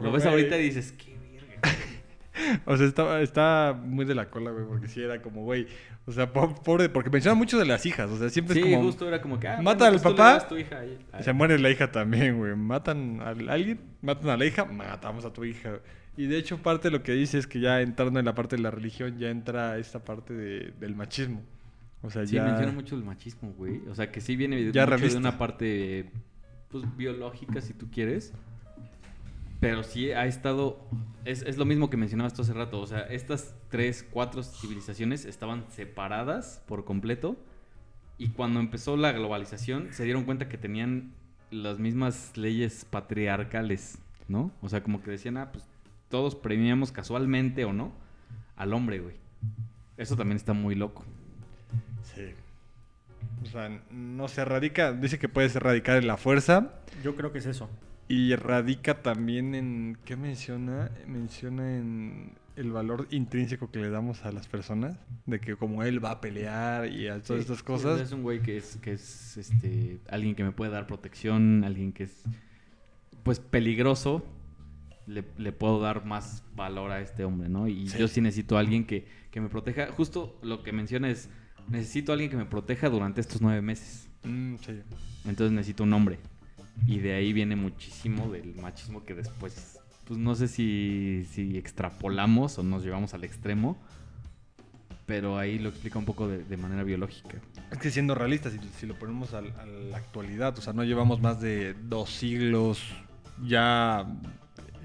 Lo ves ahorita y dices, qué verga. [LAUGHS] O sea, está, está muy de la cola, güey, porque sí era como, güey. O sea, po- pobre, porque menciona mucho de las hijas. O sea, siempre Sí, es como. justo era como que... Ah, mata bueno, al pues papá, tu hija. Se muere la hija también, güey. Matan a alguien, matan a la hija, matamos a tu hija. Y de hecho, parte de lo que dice es que ya entrando en la parte de la religión, ya entra esta parte de- del machismo. O sea, Sí, ya. menciona mucho el machismo, güey. O sea, que sí viene Ya mucho de una parte, pues, biológica, si tú quieres. Pero sí ha estado... Es, es lo mismo que mencionabas tú hace rato. O sea, estas tres, cuatro civilizaciones estaban separadas por completo. Y cuando empezó la globalización, se dieron cuenta que tenían las mismas leyes patriarcales, ¿no? O sea, como que decían, ah, pues, todos premiamos casualmente o no al hombre, güey. Eso también está muy loco. Sí. O sea, no se radica. Dice que puede ser radicar en la fuerza. Yo creo que es eso. Y radica también en. ¿Qué menciona? Menciona en el valor intrínseco que le damos a las personas. De que como él va a pelear y a todas Sí, estas cosas. Es un güey que es, que es este, alguien que me puede dar protección, alguien que es pues peligroso. Le, le puedo dar más valor a este hombre, ¿no? Y Sí. yo sí necesito a alguien que, que me proteja. Justo lo que menciona es, necesito a alguien que me proteja durante estos nueve meses. Mm, sí. Entonces necesito un hombre. Y de ahí viene muchísimo del machismo que después, pues no sé si, si extrapolamos o nos llevamos al extremo. Pero ahí lo explica un poco de, de manera biológica. Es que siendo realistas, si, si lo ponemos al- a, la actualidad, o sea, no llevamos más de dos siglos ya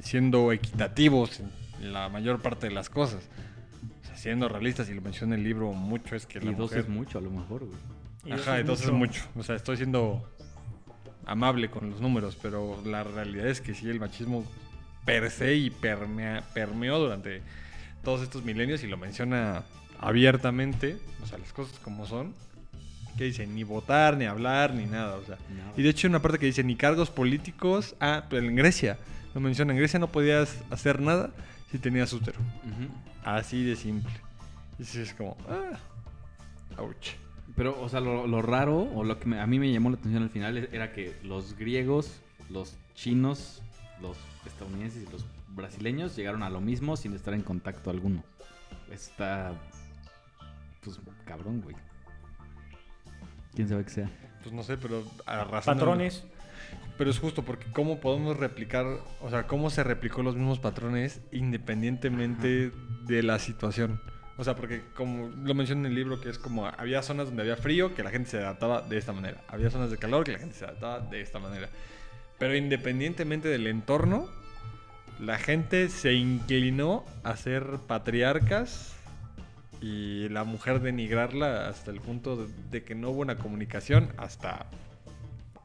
siendo equitativos en la mayor parte de las cosas. Siendo realistas, y lo menciona el libro mucho, es que Y la dos mujer... es mucho, a lo mejor, güey. Y Ajá, es entonces es mucho. O sea, estoy siendo amable con los números, pero la realidad es que sí, el machismo per se y permea- permeó durante todos estos milenios y lo menciona abiertamente, o sea, las cosas como son. Que dice, ni votar, ni hablar, ni nada, o sea. Nada. Y de hecho hay una parte que dice, ni cargos políticos. Ah, pero en Grecia, lo menciona, en Grecia no podías hacer nada si tenías útero. Así de simple. Y sí, es como, ah, ouch. Pero, o sea, lo, lo raro, o lo que me- a mí me llamó la atención al final, era que los griegos, los chinos, los estadounidenses y los brasileños llegaron a lo mismo sin estar en contacto alguno. Está. Pues cabrón, güey. ¿Quién sabe qué sea? Pues no sé, pero arrasando. Patrones. Pero es justo porque cómo podemos replicar, o sea, cómo se replicó los mismos patrones independientemente de la situación. O sea, porque como lo menciono en el libro, que es como había zonas donde había frío que la gente se adaptaba de esta manera. Había zonas de calor que la gente se adaptaba de esta manera. Pero independientemente del entorno, la gente se inclinó a ser patriarcas y la mujer denigrarla hasta el punto de, de que no hubo una comunicación hasta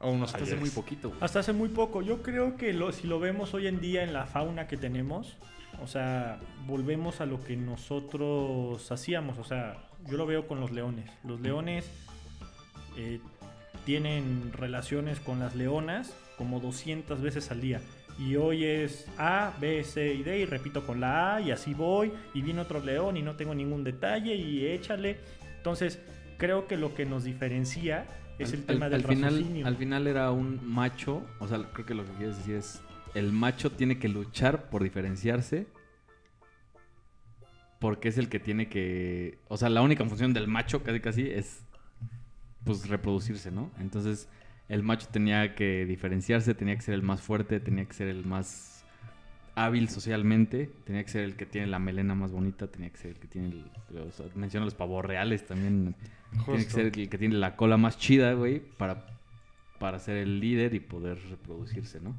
unos Hasta hace muy poquito, güey. Hasta hace muy poco. Yo creo que lo- si lo vemos hoy en día en la fauna que tenemos, o sea, volvemos a lo que nosotros hacíamos. O sea, yo lo veo con los leones. Los leones eh, tienen relaciones con las leonas como 200 veces al día. Y hoy es A, B, C y D y repito con la A y así voy y viene otro león y no tengo ningún detalle y échale. Entonces, creo que lo que nos diferencia es Al- el tema al- del al final, al final era un macho, o sea, creo que lo que quieres decir es, el macho tiene que luchar por diferenciarse porque es el que tiene que, o sea, la única función del macho casi casi es pues reproducirse, ¿no? Entonces, el macho tenía que diferenciarse, tenía que ser el más fuerte, tenía que ser el más hábil socialmente, tenía que ser el que tiene la melena más bonita, tenía que ser el que tiene, el, o sea, menciona los pavos reales también, tiene que ser el que tiene la cola más chida, güey, para, para ser el líder y poder reproducirse, ¿no?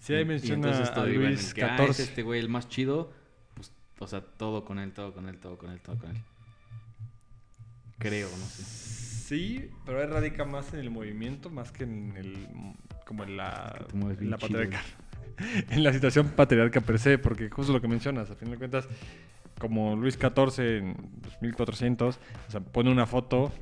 Sí, ahí menciona a Luis que, ah, es XIV. este güey el más chido, pues, o sea, todo con él, todo con él, todo con él, todo con él. Creo, no sé. Sí, pero ahí radica más en el movimiento, más que en el. como en la. que te mueves en la patriarcal. [LAUGHS] en la situación patriarca per se, porque justo lo que mencionas, a fin de cuentas, como Luis XIV en 1400, o sea, pone una foto.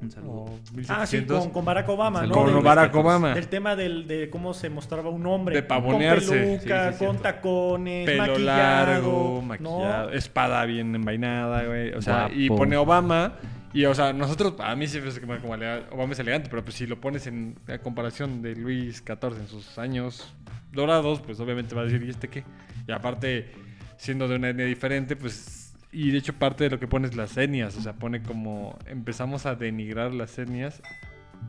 Un saludo. o Ah, sí, 1700, con, con Barack Obama, ¿no? Con Del- Barack Obama. Del tema del, de cómo se mostraba un hombre. De pavonearse. Con peluca, Sí, sí, con tacones, pelo maquillado. largo, ¿no? maquillado, espada bien envainada, güey. O sea, y pone Obama. Y, o sea, nosotros, a mí sí me parece como, Obama es elegante, pero pues si lo pones en comparación de Luis XIV en sus años dorados, pues obviamente va a decir, ¿y este qué? Y aparte, siendo de una etnia diferente, pues. Y de hecho, parte de lo que pone las etnias. O sea, pone como. Empezamos a denigrar las etnias.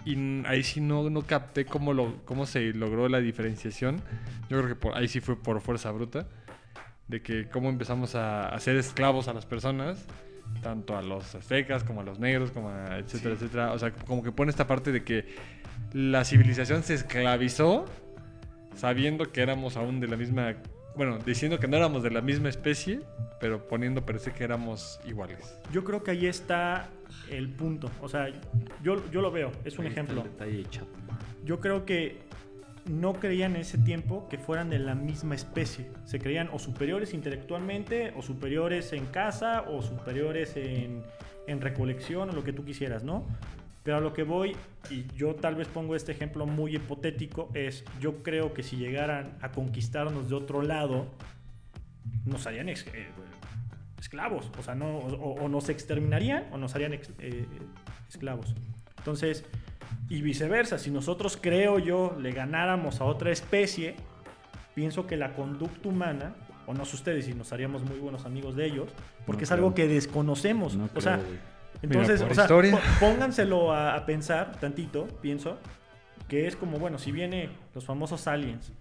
Y ahí sí no, no capté cómo, lo, cómo se logró la diferenciación. Yo creo que ahí sí fue por fuerza bruta. De que cómo empezamos a hacer esclavos a las personas. Tanto a los aztecas como a los negros, como a etcétera, etcétera. O sea, como que pone esta parte de que la civilización se esclavizó sabiendo que éramos aún de la misma... Bueno, diciendo que no éramos de la misma especie, pero poniendo parecer que éramos iguales. Yo creo que ahí está el punto. O sea, yo, yo lo veo, es un Ahí está el ejemplo. detalle. Yo creo que no creían en ese tiempo que fueran de la misma especie. Se creían o superiores intelectualmente, o superiores en casa, o superiores en, recolección, o lo que tú quisieras, ¿no? Pero a lo que voy, y yo tal vez pongo este ejemplo muy hipotético, es yo creo que si llegaran a conquistarnos de otro lado, nos harían eh, esclavos, o sea, no, o, o nos exterminarían o nos harían eh, esclavos. Entonces, y viceversa, si nosotros, creo yo, le ganáramos a otra especie, pienso que la conducta humana, o no sé ustedes si nos haríamos muy buenos amigos de ellos, porque No es algo que desconocemos. No o sea, entonces, por o sea, historia. po- pónganselo a, a pensar tantito, pienso, que es como, bueno, si viene los famosos aliens,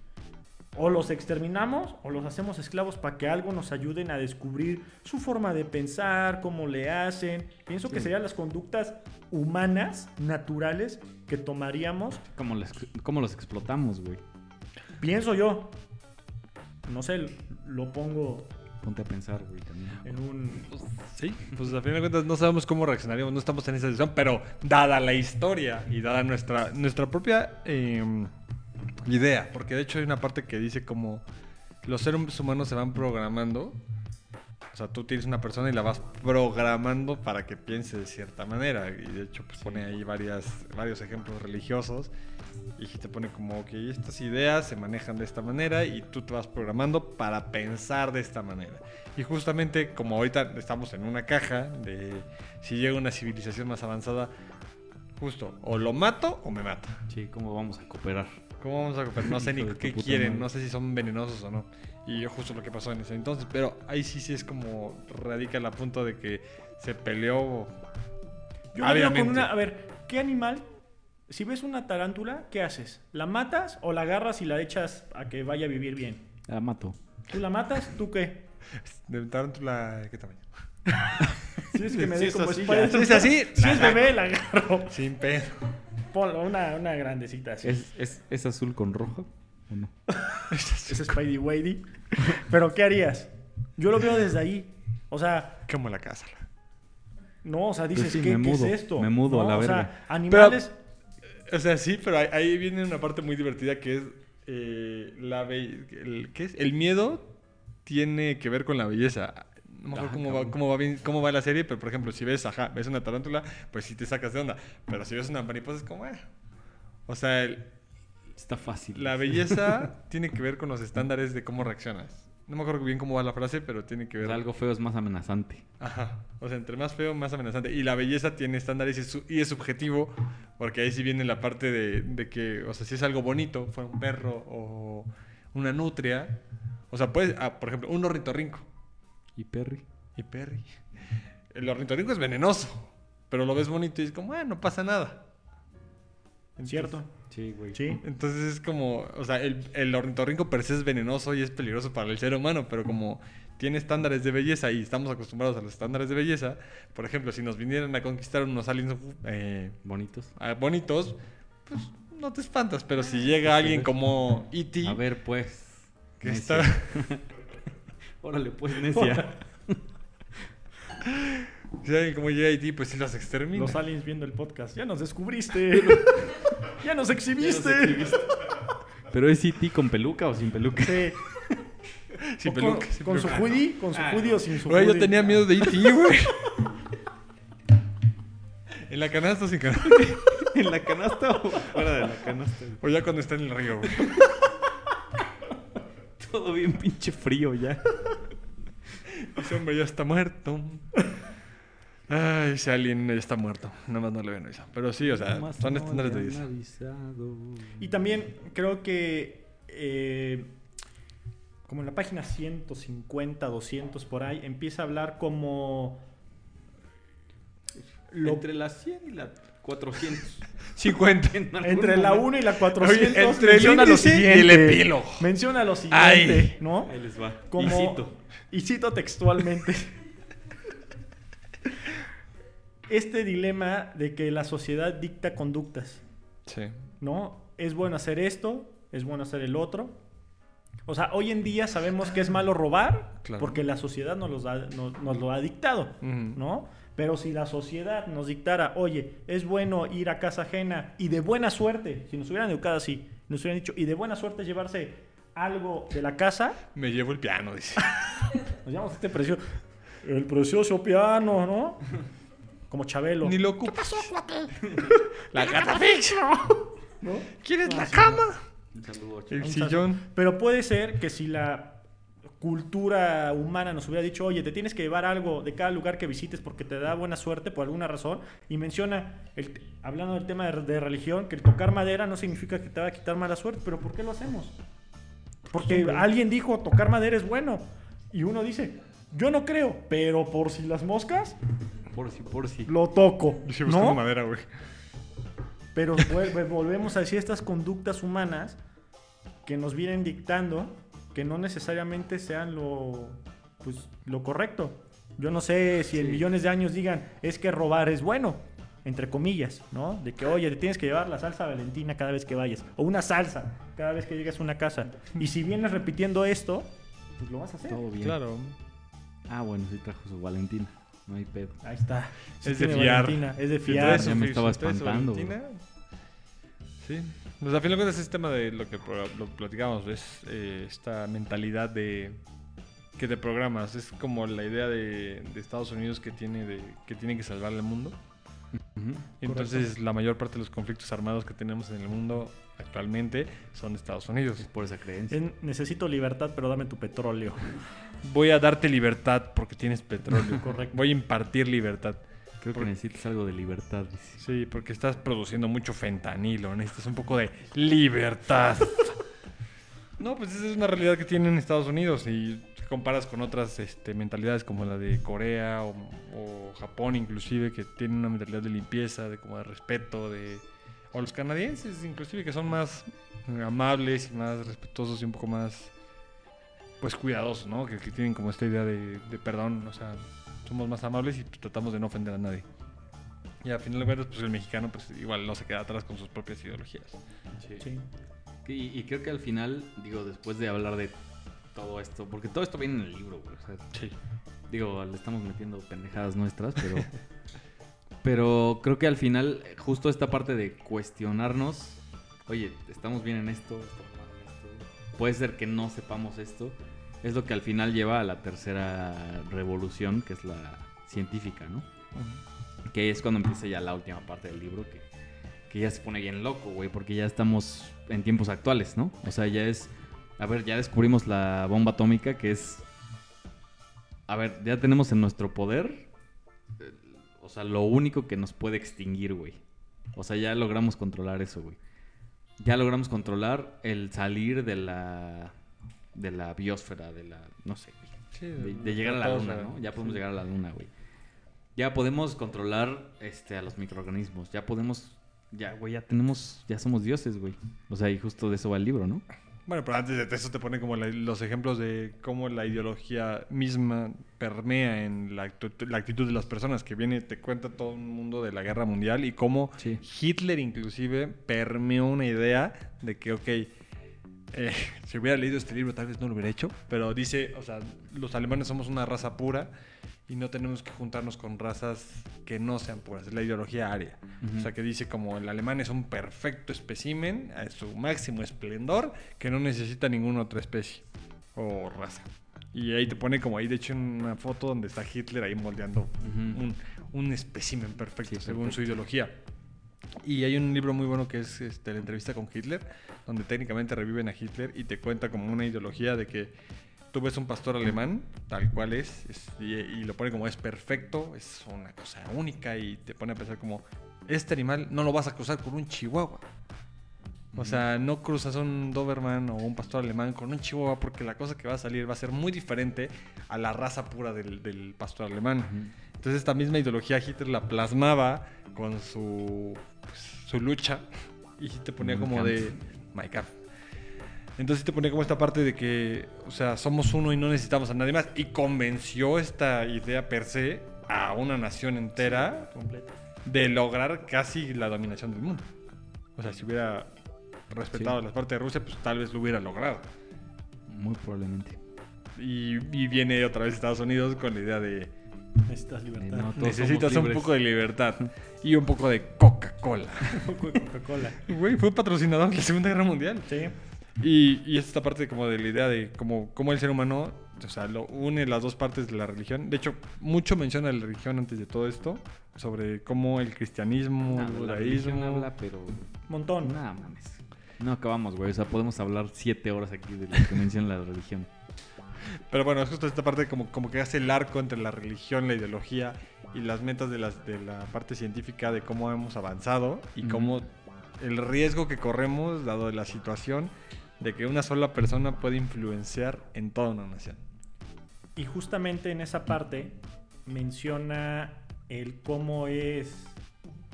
o los exterminamos o los hacemos esclavos para que algo nos ayuden a descubrir su forma de pensar, cómo le hacen. Pienso que serían las conductas humanas, naturales, que tomaríamos, ¿Cómo, les- cómo los explotamos, güey? pienso yo. no sé, lo pongo Ponte a pensar, güey, también. en un... Pues, sí, pues a fin de cuentas no sabemos cómo reaccionaríamos, no estamos en esa situación, pero dada la historia y dada nuestra, nuestra propia eh, idea, porque de hecho hay una parte que dice como los seres humanos se van programando, o sea, tú tienes una persona y la vas programando para que piense de cierta manera, y de hecho pues pone ahí varias, varios ejemplos religiosos. Y te pone como, ok, estas ideas se manejan de esta manera y tú te vas programando para pensar de esta manera. Y justamente como ahorita estamos en una caja de si llega una civilización más avanzada, justo, o lo mato o me mata. Sí, ¿cómo vamos a cooperar? ¿Cómo vamos a cooperar? No sé ni qué quieren, madre. no sé si son venenosos o no. Y yo justo lo que pasó en ese entonces. Pero ahí sí, sí es como radica el punto de que se peleó. Yo lo con una... A ver, ¿qué animal... Si ves una tarántula, ¿qué haces? ¿La matas o la agarras y la echas a que vaya a vivir bien? La mato. ¿Tú la matas? ¿Tú qué? De tarántula, ¿qué tamaño? [LAUGHS] Si es que me Sí, es como. [LAUGHS] Si es así, Si es bebé, la agarro. Sin pedo. Ponlo, una, una grandecita así. ¿Es, es, ¿Es azul con rojo o no? [LAUGHS] Es Spidey Wadey. Pero ¿qué harías? Yo lo veo desde ahí. O sea, Como la casa. no, o sea, dices, Pues sí, ¿qué, es mudo, esto? me mudo a la o sea, verga. animales... O sea, sí, pero ahí, ahí viene una parte muy divertida que es eh, la el, ¿qué es? El miedo tiene que ver con la belleza. No me acuerdo Ah, cómo, va, cómo, va bien- cómo va la serie, pero por ejemplo, si ves, ajá, ves una tarántula, pues sí te sacas de onda. Pero si ves una mariposa es como, eh. O sea, el- Está fácil. la belleza [LAUGHS] tiene que ver con los estándares de cómo reaccionas. No me acuerdo bien cómo va la frase, pero tiene que ver. Algo feo es más amenazante. Ajá. O sea, entre más feo, más amenazante. Y la belleza tiene estándares y es, su- y es subjetivo, porque ahí sí viene la parte de, de que, o sea, si es algo bonito, fue un perro o una nutria. O sea, puedes, ah, por ejemplo, un ornitorrinco. ¿Y Perry? Y Perry. El ornitorrinco es venenoso, pero lo ves bonito y es como, ah, no pasa nada. Entonces- ¿Cierto? Sí, güey. Sí. Entonces es como, o sea, el, el ornitorrinco per se es venenoso y es peligroso para el ser humano, pero como tiene estándares de belleza y estamos acostumbrados a los estándares de belleza, por ejemplo, si nos vinieran a conquistar unos aliens eh, Bonitos. bonitos, pues no te espantas, pero si llega alguien como E.T., A ver, pues. que está... [LAUGHS] Órale, pues, [LAUGHS] necia. si alguien como llega E.T., pues sí los extermina. Los aliens viendo el podcast. Ya nos descubriste. [LAUGHS] ya nos exhibiste. ¿Pero es E.T. con peluca o sin peluca? Sí. [LAUGHS] Sin O peluca, Con, sin con su hoodie, con su hoodie o sin su Güey, yo hoodie. tenía miedo de E.T., güey. en la canasta o sin canasta. ¿En la canasta o fuera de la canasta? O ya cuando está en el río, güey. Todo bien pinche frío ya. Ese hombre ya está muerto. Ay, ese alien ya está muerto. Nada más no le ven eso. Pero sí, o sea, Nomás son no estándares le de avisado. Y también creo que eh, como en la página 150, 200 por ahí, empieza a hablar como... lo- Entre las 100 y las 400. 50. [LAUGHS] En entre la momento. 1 y la 400 Oye, entre el menciona lo índice y siguiente. el epílogo. Menciona lo siguiente, Ay. ¿no? Ahí les va. Como, Y cito. y cito textualmente. [LAUGHS] este dilema de que la sociedad dicta conductas. Sí. ¿no? Es bueno hacer esto, es bueno hacer el otro. O sea, hoy en día sabemos que es malo robar Claro. porque la sociedad nos, los da- nos- nos lo ha dictado. ¿no? Pero si la sociedad nos dictara, oye, es bueno ir a casa ajena y de buena suerte, si nos hubieran educado así, nos hubieran dicho, y de buena suerte llevarse algo de la casa, Me llevo el piano, dice. [LAUGHS] nos llamamos este precioso, el precioso piano, ¿no? Como Chabelo. Ni lo ocupas. [LAUGHS] La gata fix. ¿no? ¿Quieres la cama? Un saludo, El. Un sillón. Pero puede ser que si la cultura humana nos hubiera dicho, oye, te tienes que llevar algo de cada lugar que visites porque te da buena suerte por alguna razón, y menciona, el- hablando del tema de, de religión, que el tocar madera no significa que te va a quitar mala suerte, pero ¿por qué lo hacemos? Porque Costumbre. alguien dijo, tocar madera es bueno, y uno dice, yo no creo, pero por si las moscas, Por si, por si. lo toco, Yo sí buscando ¿no? madera, güey. Pero vuelve- volvemos a decir estas conductas humanas que nos vienen dictando que no necesariamente sean lo, pues, lo correcto. Yo no sé si en millones de años digan, es que robar es bueno, entre comillas, ¿no? De que, oye, te tienes que llevar la salsa valentina cada vez que vayas, o una salsa cada vez que llegues a una casa. Y si vienes repitiendo esto, pues lo vas a hacer. Todo bien. Claro. Ah, bueno, sí trajo su Valentina. No hay pedo. Ahí está. Es de fiar. Valentina, Es de fiar. Ya su me estaba espantando, Valentina, Sí. Pues a fin de cuentas es tema de lo que lo platicamos, es eh, esta mentalidad de que te programas, es como la idea de, de Estados Unidos que tiene de que tiene que salvar el mundo. Entonces la mayor parte de los conflictos armados que tenemos en el mundo actualmente son de Estados Es Unidos. por esa creencia. Es, necesito libertad, pero dame tu petróleo. Voy a darte libertad porque tienes petróleo. [LAUGHS] Correcto. Voy a impartir libertad. Creo que por- necesitas algo de libertad. dice. Sí, porque estás produciendo mucho fentanilo, necesitas un poco de libertad. no, pues esa es una realidad que tienen Estados Unidos y si comparas con otras este, mentalidades como la de Corea o, o Japón inclusive, que tienen una mentalidad de limpieza, de como de respeto, de... O los canadienses inclusive, que son más amables y más respetuosos y un poco más, pues cuidadosos, ¿no? Que, que tienen como esta idea de, de perdón, o sea, somos más amables y tratamos de no ofender a nadie. Y al final de cuentas, pues el mexicano pues igual no se queda atrás con sus propias ideologías. Sí. Y, y creo que al final, digo, después de hablar de todo esto, porque todo esto viene en el libro, güey. O sea, Sí. digo, le estamos metiendo pendejadas nuestras, pero. [LAUGHS] pero creo que al final, justo esta parte de cuestionarnos, oye, estamos bien en esto, estamos mal en esto, puede ser que no sepamos esto, es lo que al final lleva a la tercera revolución, que es la científica, ¿no? Que es cuando empieza ya la última parte del libro, que, que ya se pone bien loco, güey, porque ya estamos en tiempos actuales, ¿no? O sea, ya es. A ver, ya descubrimos la bomba atómica, que es. A ver, ya tenemos en nuestro poder. eh, O sea, lo único que nos puede extinguir, güey. O sea, ya logramos controlar eso, güey. Ya logramos controlar el salir de la. De la biosfera, de la. no sé, güey. De, de llegar a la luna, ¿no? Ya podemos llegar a la luna, güey. Ya podemos controlar este, a los microorganismos. Ya podemos. Ya, güey, ya tenemos. Ya somos dioses, güey. O sea, y justo de eso va el libro, ¿no? Bueno, pero antes de eso te pone como la- los ejemplos de cómo la ideología misma permea en la, actitud de las personas, que viene, te cuenta todo un mundo de la guerra mundial y cómo Sí. Hitler inclusive permeó una idea de que, ok, eh, [LAUGHS] si hubiera leído este libro tal vez no lo hubiera hecho, pero dice, o sea, los alemanes somos una raza pura y no tenemos que juntarnos con razas que no sean puras, es la ideología aria. O sea, que dice como el alemán es un perfecto espécimen a su máximo esplendor que no necesita ninguna otra especie o raza. Y ahí te pone como ahí, de hecho, una foto donde está Hitler ahí moldeando un, un espécimen perfecto Sí, según perfecto. su ideología. Y hay un libro muy bueno que es este, la entrevista con Hitler, donde técnicamente reviven a Hitler y te cuenta como una ideología de que tú ves un pastor alemán, tal cual es, es- y, y lo pone como es perfecto, es una cosa única y te pone a pensar como, este animal no lo vas a cruzar con un chihuahua. O sea, no cruzas un Doberman o un pastor alemán con un chihuahua porque la cosa que va a salir va a ser muy diferente a la raza pura del, del pastor alemán. Entonces esta misma ideología Hitler la plasmaba con su, pues, su lucha [LAUGHS] y te ponía como de My God. Entonces te ponía como esta parte de que, o sea, somos uno y no necesitamos a nadie más. Y convenció esta idea per se a una nación entera Completo. de lograr casi la dominación del mundo. O sea, si hubiera respetado Sí. las partes de Rusia, pues tal vez lo hubiera logrado. Muy probablemente. Y, y viene otra vez Estados Unidos con la idea de Necesitas libertad. Eh, no, necesitas un libres. poco de libertad [LAUGHS] y un poco de Coca-Cola. Un poco de Coca-Cola. [LAUGHS] Güey, fue patrocinador de la Segunda Guerra Mundial. Sí. Y, y es esta parte como de la idea de cómo, cómo el ser humano, o sea, lo une las dos partes de la religión. De hecho, mucho menciona la religión antes de todo esto, sobre cómo el cristianismo, Nah, el la religión judaísmo... habla, pero. Montón. Nada, mames. No acabamos, güey. O sea, podemos hablar siete horas aquí de lo que menciona la religión. Pero bueno, es justo esta parte como, como que hace el arco entre la religión, la ideología y las metas de, las, de la parte científica de cómo hemos avanzado y cómo el riesgo que corremos, dado la situación, de que una sola persona puede influenciar en toda una nación. Y justamente en esa parte menciona el cómo es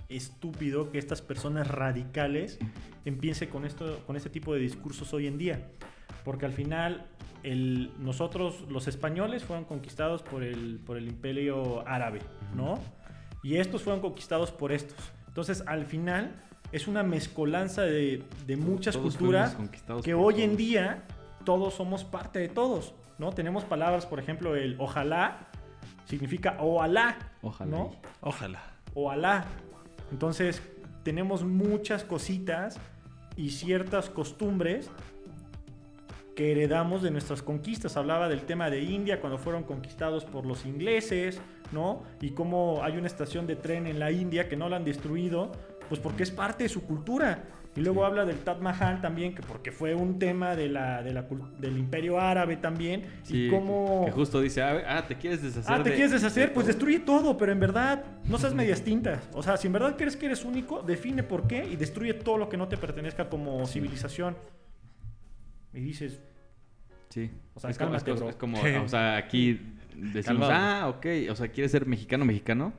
estúpido que estas personas radicales empiecen con esto, con este tipo de discursos hoy en día. Porque al final el, nosotros, los españoles, fueron conquistados por el, por el imperio árabe, ¿no? Y estos fueron conquistados por estos. Entonces, al final, es una mezcolanza de, de muchas Todos culturas que hoy en día todos somos parte de todos. ¿no? Tenemos palabras, por ejemplo, el ojalá significa ojalá, Ojalá. ¿no? Ojalá. Ojalá. Entonces, tenemos muchas cositas y ciertas costumbres que heredamos de nuestras conquistas. Hablaba del tema de India cuando fueron conquistados por los ingleses, ¿no? Y cómo hay una estación de tren en la India que no la han destruido, pues porque es parte de su cultura. Y luego habla del Taj Mahal también, que porque fue un tema de la, de la cul- del imperio árabe también. Sí, y cómo... que justo dice, ah, ah, te quieres deshacer Ah, te de- quieres deshacer, de pues todo". destruye todo, pero en verdad no seas medias tintas. O sea, si en verdad crees que eres único, define por qué y destruye todo lo que no te pertenezca como civilización. Y dices, Sí. O sea, es, como, es cálmate, como- bro. es como, Sí. o sea, aquí decimos, ah, ok, o sea, quieres ser mexicano, mexicano,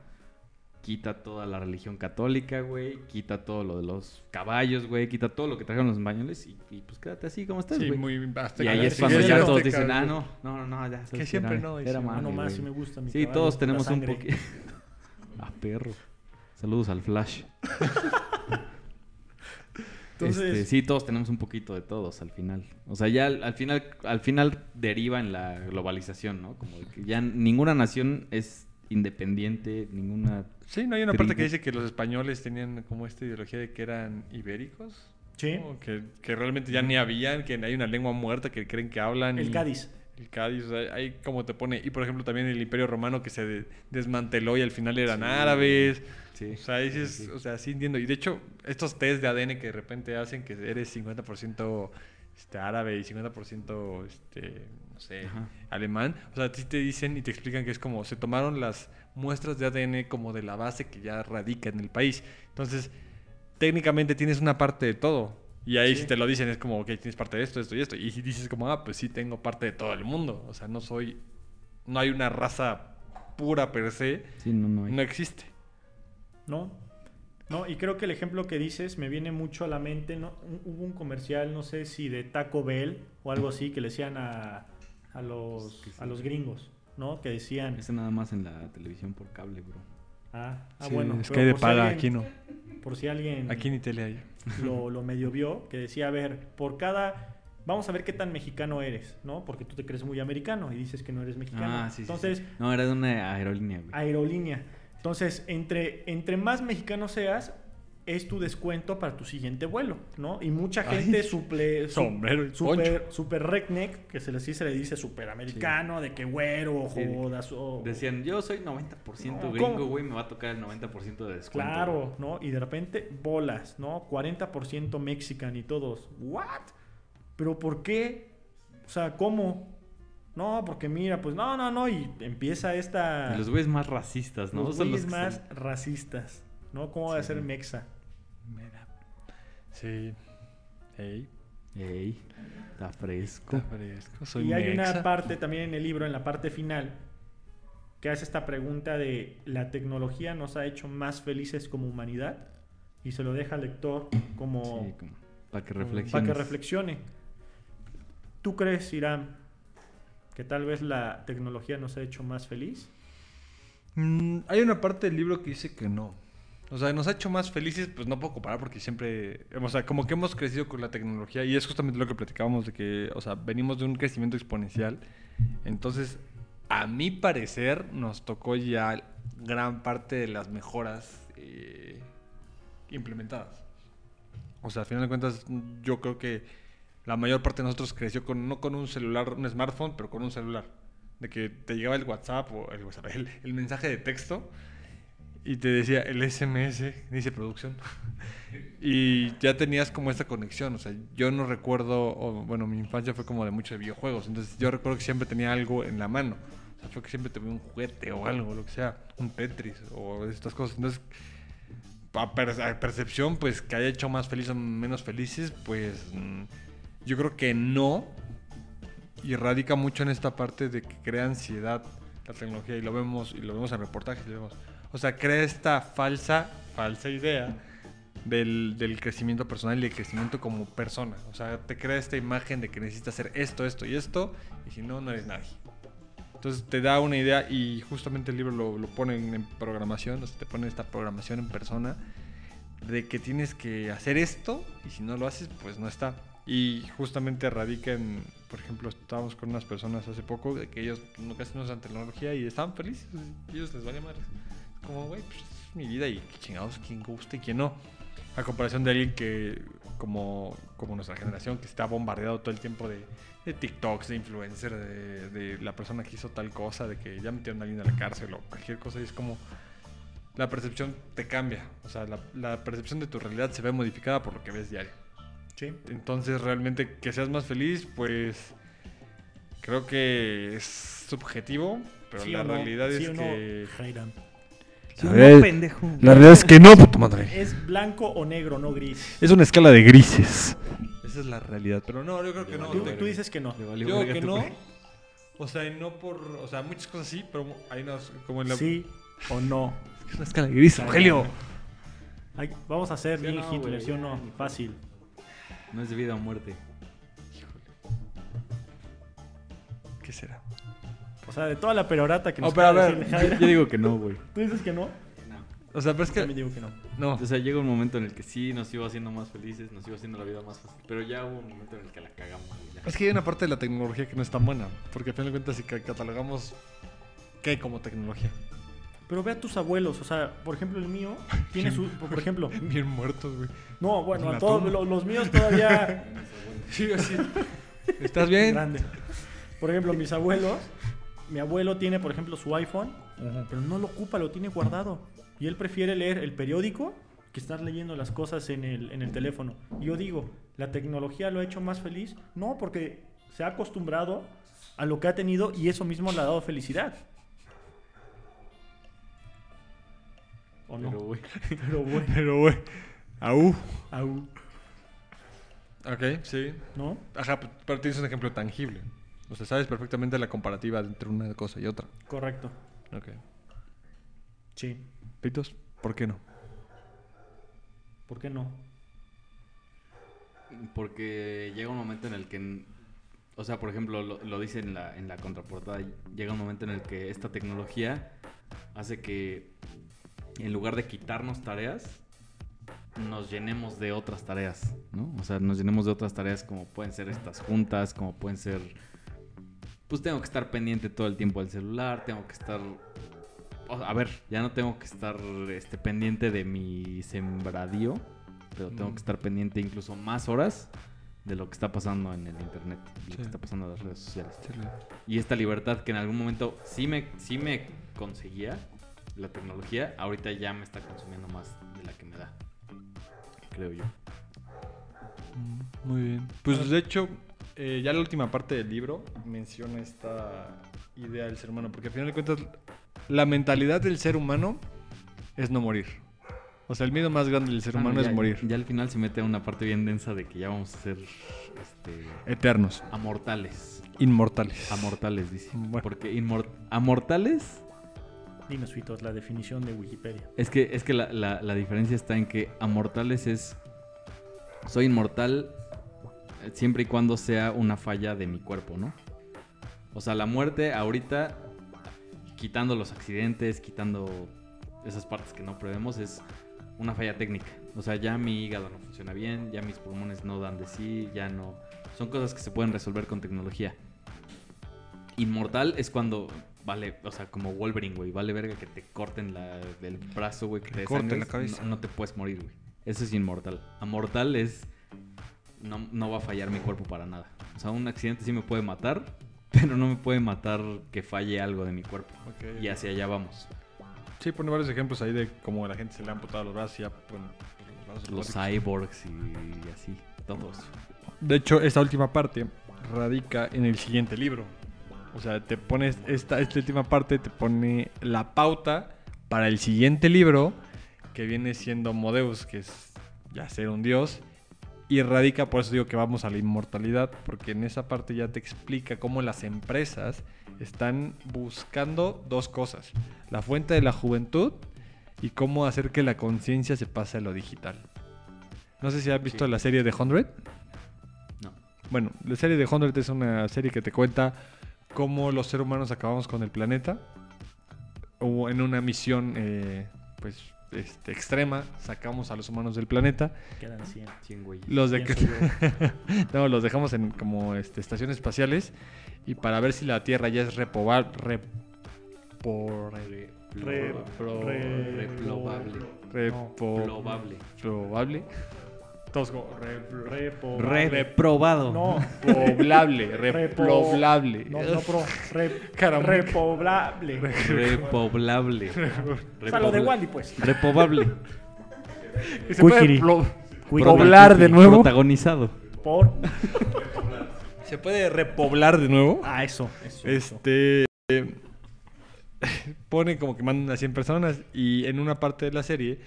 quita toda la religión católica, güey, quita todo lo de los caballos, güey, quita todo lo que trajeron los españoles y, y, pues quédate así como estás, Sí, güey. muy y azteca. ahí es cuando ya todos dicen, ah, no, no, no, ya. Que siempre era- no, Era ah, no más, güey. si me gusta mi Sí, caballo, todos tenemos un sangre". poquito. [LAUGHS] ah, perro. Saludos al Flash. [LAUGHS] Entonces, Este, sí, todos tenemos un poquito de todos al final. O sea, ya al, al final, al final deriva en la globalización, ¿no? Como que ya ninguna nación es independiente, ninguna. Sí, no hay una parte que dice que los españoles tenían como esta ideología de que eran ibéricos. sí, ¿no? Que, que realmente ya ni habían, que hay una lengua muerta que creen que hablan. el y- Cádiz. El Cádiz, o sea, ahí como te pone. Y por ejemplo también el Imperio Romano que se de- desmanteló y al final eran Sí. árabes. Sí. O sea, dices, Sí, sí. o sea, sí entiendo. Y de hecho, estos test de ADN que de repente hacen que eres 50% este, árabe y 50% este, no sé, Ajá. alemán. O sea, sí te dicen y te explican que es como se tomaron las muestras de ADN como de la base que ya radica en el país. Entonces, técnicamente tienes una parte de todo. Y ahí Sí. si te lo dicen es como, ok, tienes parte de esto, esto y esto. Y si dices como, ah, pues sí tengo parte de todo el mundo. O sea, no soy, no hay una raza pura per se. Sí, no, no hay. No existe. ¿No? No, y creo que el ejemplo que dices me viene mucho a la mente, ¿no? Un- hubo un comercial, no sé si de Taco Bell o algo así, que le decían a, a los, a los gringos, ¿no? Que decían, Ese nada más en la televisión por cable, bro. ah, ah, Sí, bueno, es que hay de por si paga, alguien- aquí no. Por si alguien Aquí ni tele hay. lo, [LAUGHS] lo medio vio, que decía, a ver, por cada... Vamos a ver qué tan mexicano eres, ¿no? Porque tú te crees muy americano y dices que no eres mexicano. Ah, sí, sí, Entonces, sí. No, era de una aerolínea, güey. aerolínea. Entonces, entre, entre más mexicano seas, es tu descuento para tu siguiente vuelo, ¿no? Y mucha Ay, gente suple, su- sombrero super, super redneck, que se le, sí se le dice super americano, de que güero, Sí. jodas, o... Decían, yo soy 90% No, gringo, güey, me va a tocar el 90% de descuento. Claro, ¿no? Y de repente, bolas, ¿no? 40% mexican y todos, ¿what? ¿Pero por qué? O sea, ¿cómo? No, porque mira, pues no, no, no, y empieza esta... Y Los güeyes más racistas, ¿no? los güeyes más racistas, ¿no? ¿Cómo va a ser mexa? Mira. Sí. Ey, Ey, está fresco. está fresco. Soy y hay una parte también en el libro, en la parte final, que hace esta pregunta de ¿la tecnología nos ha hecho más felices como humanidad? Y se lo deja al lector como, Sí, como para que como reflexiones. para que reflexione. ¿Tú crees, Irán, que tal vez la tecnología nos ha hecho más feliz? Mm, hay una parte del libro que dice que no. O sea, nos ha hecho más felices, pues no puedo comparar porque siempre, o sea, como que hemos crecido con la tecnología y es justamente lo que platicábamos de que, o sea, venimos de un crecimiento exponencial. Entonces, a mi parecer, nos tocó ya gran parte de las mejoras eh, implementadas. O sea, al final de cuentas, yo creo que la mayor parte de nosotros creció con, no con un celular, un smartphone, pero con un celular. De que te llegaba el WhatsApp o el, WhatsApp, el, el mensaje de texto y te decía el SMS, dice producción. [LAUGHS] y ya tenías como esta conexión. O sea, yo no recuerdo, o, bueno, mi infancia fue como de muchos videojuegos. Entonces yo recuerdo que siempre tenía algo en la mano. O sea, fue que siempre tuve un juguete o algo, lo que sea, un Tetris o estas cosas. Entonces, a, per- a percepción, pues que haya hecho más felices o menos felices, pues mm, yo creo que no. Y radica mucho en esta parte de que crea ansiedad la tecnología y lo vemos y lo vemos en reportajes. vemos. O sea, crea esta falsa, falsa idea del, del crecimiento personal y del crecimiento como persona. O sea, te crea esta imagen de que necesitas hacer esto, esto y esto, y si no, no eres nadie. Entonces te da una idea y justamente el libro lo, lo pone en, programación, o sea, te pone esta programación en persona de que tienes que hacer esto y si no lo haces, pues no está. Y justamente radica en, por ejemplo, estábamos con unas personas hace poco de que ellos no, casi no usan tecnología y estaban felices. ellos les vale madres. Como, güey, pues es mi vida y chingados, quién gusta y quién no. A comparación de alguien que, como, como nuestra generación, que está bombardeado todo el tiempo de, de TikToks, de influencer, de, de la persona que hizo tal cosa, de que ya metieron a alguien a la cárcel o cualquier cosa. Y es como, la percepción te cambia. O sea, la, la percepción de tu realidad se ve modificada por lo que ves diario. Sí. Entonces, realmente que seas más feliz, pues creo que es subjetivo, pero ¿Sí la no? realidad ¿Sí es no, que... La realidad es que no, puto madre. ¿Es blanco o negro, no gris? Es una escala de grises. Esa es la realidad, pero no, yo creo que no. Tú, tú dices que no. Le valió Yo que no. O sea, no por... O sea, muchas cosas sí, pero hay unas como en la... Sí o no. Es una escala de grises, Rogelio. Vamos a hacer Sí no, Hitler, güey, ¿sí o no? Fácil. No es de vida o muerte. ¿Qué será? O sea, de toda la perorata que nos Oh, pero a ver, decir Jairam, Yo digo que no, güey. ¿Tú dices que no? O sea, pero es Yo que... también digo que no. No. O sea, llega un momento en el que sí nos iba haciendo más felices, nos iba haciendo la vida más fácil. Pero ya hubo un momento en el que la cagamos, ya. Es que hay una parte de la tecnología que no es tan buena. Porque al final de cuentas, si ca- catalogamos qué hay como tecnología. Pero ve a tus abuelos, o sea, por ejemplo, el mío [LAUGHS] tiene su. Por ejemplo, [LAUGHS] Bien muertos, güey. no, bueno, En a todos tumba. lo- los míos todavía. [LAUGHS] Sí, así. ¿Estás bien? grande. Por ejemplo, mis abuelos, mi abuelo tiene, por ejemplo, su iPhone, pero no lo ocupa, lo tiene guardado. Y él prefiere leer el periódico que estar leyendo las cosas en el, en el teléfono. Y yo digo, ¿la tecnología lo ha hecho más feliz? No, porque se ha acostumbrado a lo que ha tenido y eso mismo le ha dado felicidad. ¿O no? Pero, güey. [LAUGHS] Pero bueno, Pero, güey. Aú. au, Ok, sí. ¿no? Ajá, p- pero tienes un ejemplo tangible. O sea, sabes perfectamente la comparativa entre una cosa y otra. Correcto. Ok. Sí. Pitos, ¿por qué no? ¿Por qué no? Porque llega un momento en el que, o sea, por ejemplo, lo, lo dice en la, en la contraportada, llega un momento en el que esta tecnología hace que en lugar de quitarnos tareas, nos llenemos de otras tareas, ¿no? O sea, nos llenemos de otras tareas como pueden ser estas juntas, como pueden ser... Pues tengo que estar pendiente todo el tiempo del celular, tengo que estar... A ver, ya no tengo que estar este, pendiente de mi sembradío, pero tengo Mm. que estar pendiente incluso más horas de lo que está pasando en el internet, de lo Sí. que está pasando en las redes sociales. Y esta libertad que en algún momento sí me, sí me conseguía la tecnología, ahorita ya me está consumiendo más de la que me da. Creo yo. Mm, Muy bien. Pues de hecho, eh, ya la última parte del libro menciona esta idea del ser humano, porque al final de cuentas, la mentalidad del ser humano es no morir. O sea, el miedo más grande del ser Ah, humano ya- es morir. Ya al final se mete a una parte bien densa de que ya vamos a ser este, Eternos, amortales. inmortales. Amortales, dice. Bueno. Porque inmor- Fitos, la definición de Wikipedia. Es que, es que la, la- diferencia está en que amortales es. Soy inmortal siempre y cuando sea una falla de mi cuerpo, ¿no? O sea, la muerte ahorita, quitando los accidentes, quitando esas partes que no prevemos, es una falla técnica. O sea, ya mi hígado no funciona bien, ya mis pulmones no dan de sí, ya no. Son cosas que se pueden resolver con tecnología. Inmortal es cuando, vale, o sea, como Wolverine, güey, vale verga que te corten la, el brazo, güey, que Te te corten la cabeza. No, no te puedes morir, güey. Eso es inmortal. Amortal es, no, no va a fallar mi cuerpo para nada. O sea, un accidente sí me puede matar, [LAUGHS] pero no me puede matar que falle algo de mi cuerpo. Ok. Y hacia allá vamos. Sí, pone varios ejemplos ahí de cómo a la gente se le han amputado los brazos y ya, bueno, los Los cyborgs y así, todo eso. De hecho, esta última parte radica en el siguiente libro. O sea, te pones esta, esta última parte, te pone la pauta para el siguiente libro, que viene siendo Modeus, que es ya ser un dios. Y radica, por eso digo que vamos a la inmortalidad, porque en esa parte ya te explica cómo las empresas están buscando dos cosas. La fuente de la juventud y cómo hacer que la conciencia se pase a lo digital. No sé si has visto Sí. la serie de 100. No. Bueno, la serie de 100 es una serie que te cuenta cómo los seres humanos acabamos con el planeta. O en una misión, eh, pues, este, extrema, sacamos a los humanos del planeta, Quedan 100. 100 güeyes. los de [LAUGHS] no, los dejamos en como este, estaciones espaciales y para ver si la Tierra ya es repobar, repo- Re- pro- re- Reprobable. repo- Probable. probable. Todos como re- Reprobado. No, repoblable, [LAUGHS] Repo- repoblable. no, no, pro. Re- repoblable. Repoblable. O sea, lo de Wally, pues. Repobable. Y [LAUGHS] se puede poblar de nuevo. Protagonizado. Por. Se puede repoblar de nuevo. Ah, eso. eso, eso. Este eh, [LAUGHS] pone como que mandan a 100 personas y en una parte de la serie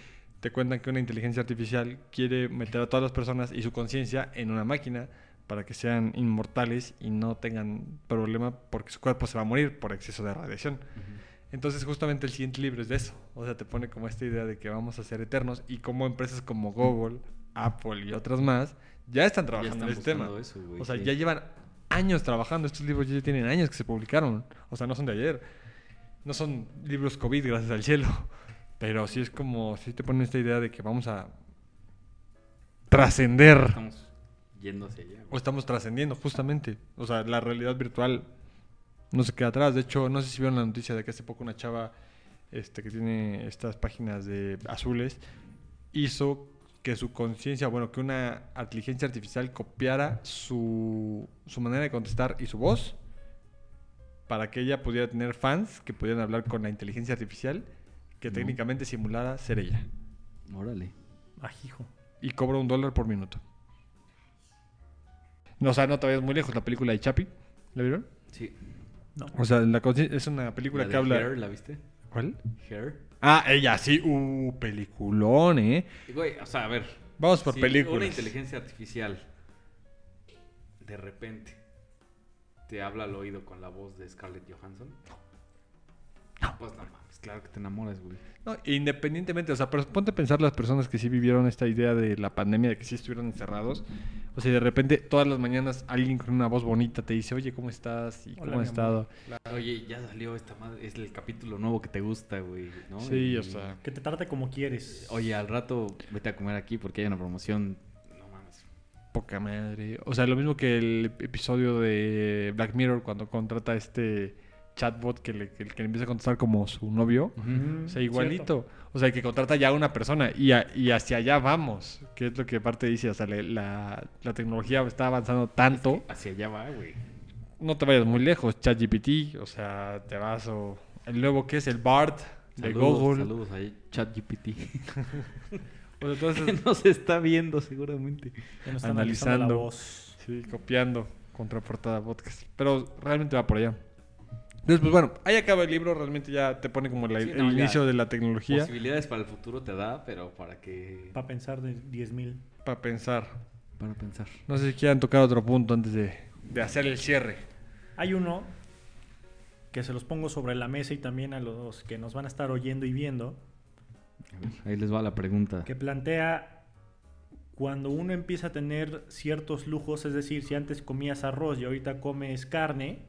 te cuentan que una inteligencia artificial quiere meter a todas las personas y su conciencia en una máquina para que sean inmortales y no tengan problema porque su cuerpo se va a morir por exceso de radiación. Entonces justamente el siguiente libro es de eso. O sea, te pone como esta idea de que vamos a ser eternos y como empresas como Google, Apple y otras más ya están Ya trabajando están en este tema. eso, o sea, sí. ya llevan años trabajando. Estos libros ya tienen años que se publicaron. O sea, no son de ayer. No son libros COVID, gracias al cielo. Pero sí es como, sí te ponen esta idea de que vamos a trascender. Estamos yendo hacia allá. O estamos trascendiendo, justamente. O sea, la realidad virtual no se queda atrás. De hecho, no sé si vieron la noticia de que hace poco una chava este, que tiene estas páginas de azules hizo que su conciencia, bueno, que una inteligencia artificial copiara su, su manera de contestar y su voz para que ella pudiera tener fans que pudieran hablar con la inteligencia artificial que No. técnicamente simulara ser ella. Órale. Ajijo. Y cobra un dólar por minuto. No, o sea, no te vayas muy lejos. La película de Chapi, ¿la vieron? Sí. No. O sea, la es una película La que de habla. Hair, ¿La viste? ¿Cuál? Hair. Ah, ella sí. Uh, peliculón, ¿eh? Güey, o sea, a ver. Vamos por si películas. Una inteligencia artificial de repente te habla al oído con la voz de Scarlett Johansson. Pues no mames, claro que te enamoras, güey. No, independientemente, o sea, pero ponte a pensar las personas que sí vivieron esta idea de la pandemia, de que sí estuvieron encerrados. O sea, de repente todas las mañanas alguien con una voz bonita te dice, oye, ¿cómo estás? ¿Y Hola, cómo has estado? Oye, ya salió esta madre, es el capítulo nuevo que te gusta, güey, ¿no? Sí, Y- o sea. Que te trate como quieres. Oye, al rato vete a comer aquí porque hay una promoción. No mames. Poca madre. O sea, lo mismo que el episodio de Black Mirror cuando contrata a este chatbot que le, que, que le empieza a contestar como su novio. Mm, O sea, igualito. cierto. O sea, que contrata ya a una persona y, a- y hacia allá vamos. Que es lo que parte dice. O sea, le- la, la tecnología está avanzando tanto. Hacia allá va, güey. No te vayas muy lejos. ChatGPT, o sea, te vas o... El nuevo que es el BART de Saludos, Google. Saludos a ChatGPT. [LAUGHS] O sea, entonces, [LAUGHS] Nos está viendo seguramente. Ya no está Analizando. analizando la voz. sí, copiando contraportada podcast. Pero realmente va por allá. Entonces, pues bueno, ahí acaba el libro. Realmente ya te pone como la- Sí, el no, ya. inicio de la tecnología Posibilidades para el futuro te da, pero para que... Para pensar de 10 mil. para pensar. Para pensar. No sé si quieran tocar otro punto antes de, de hacer el cierre. Hay uno que se los pongo sobre la mesa y también a los que nos van a estar oyendo y viendo, A ver, ahí les va la pregunta. que plantea cuando uno empieza a tener ciertos lujos, es decir, si antes comías arroz y ahorita comes carne,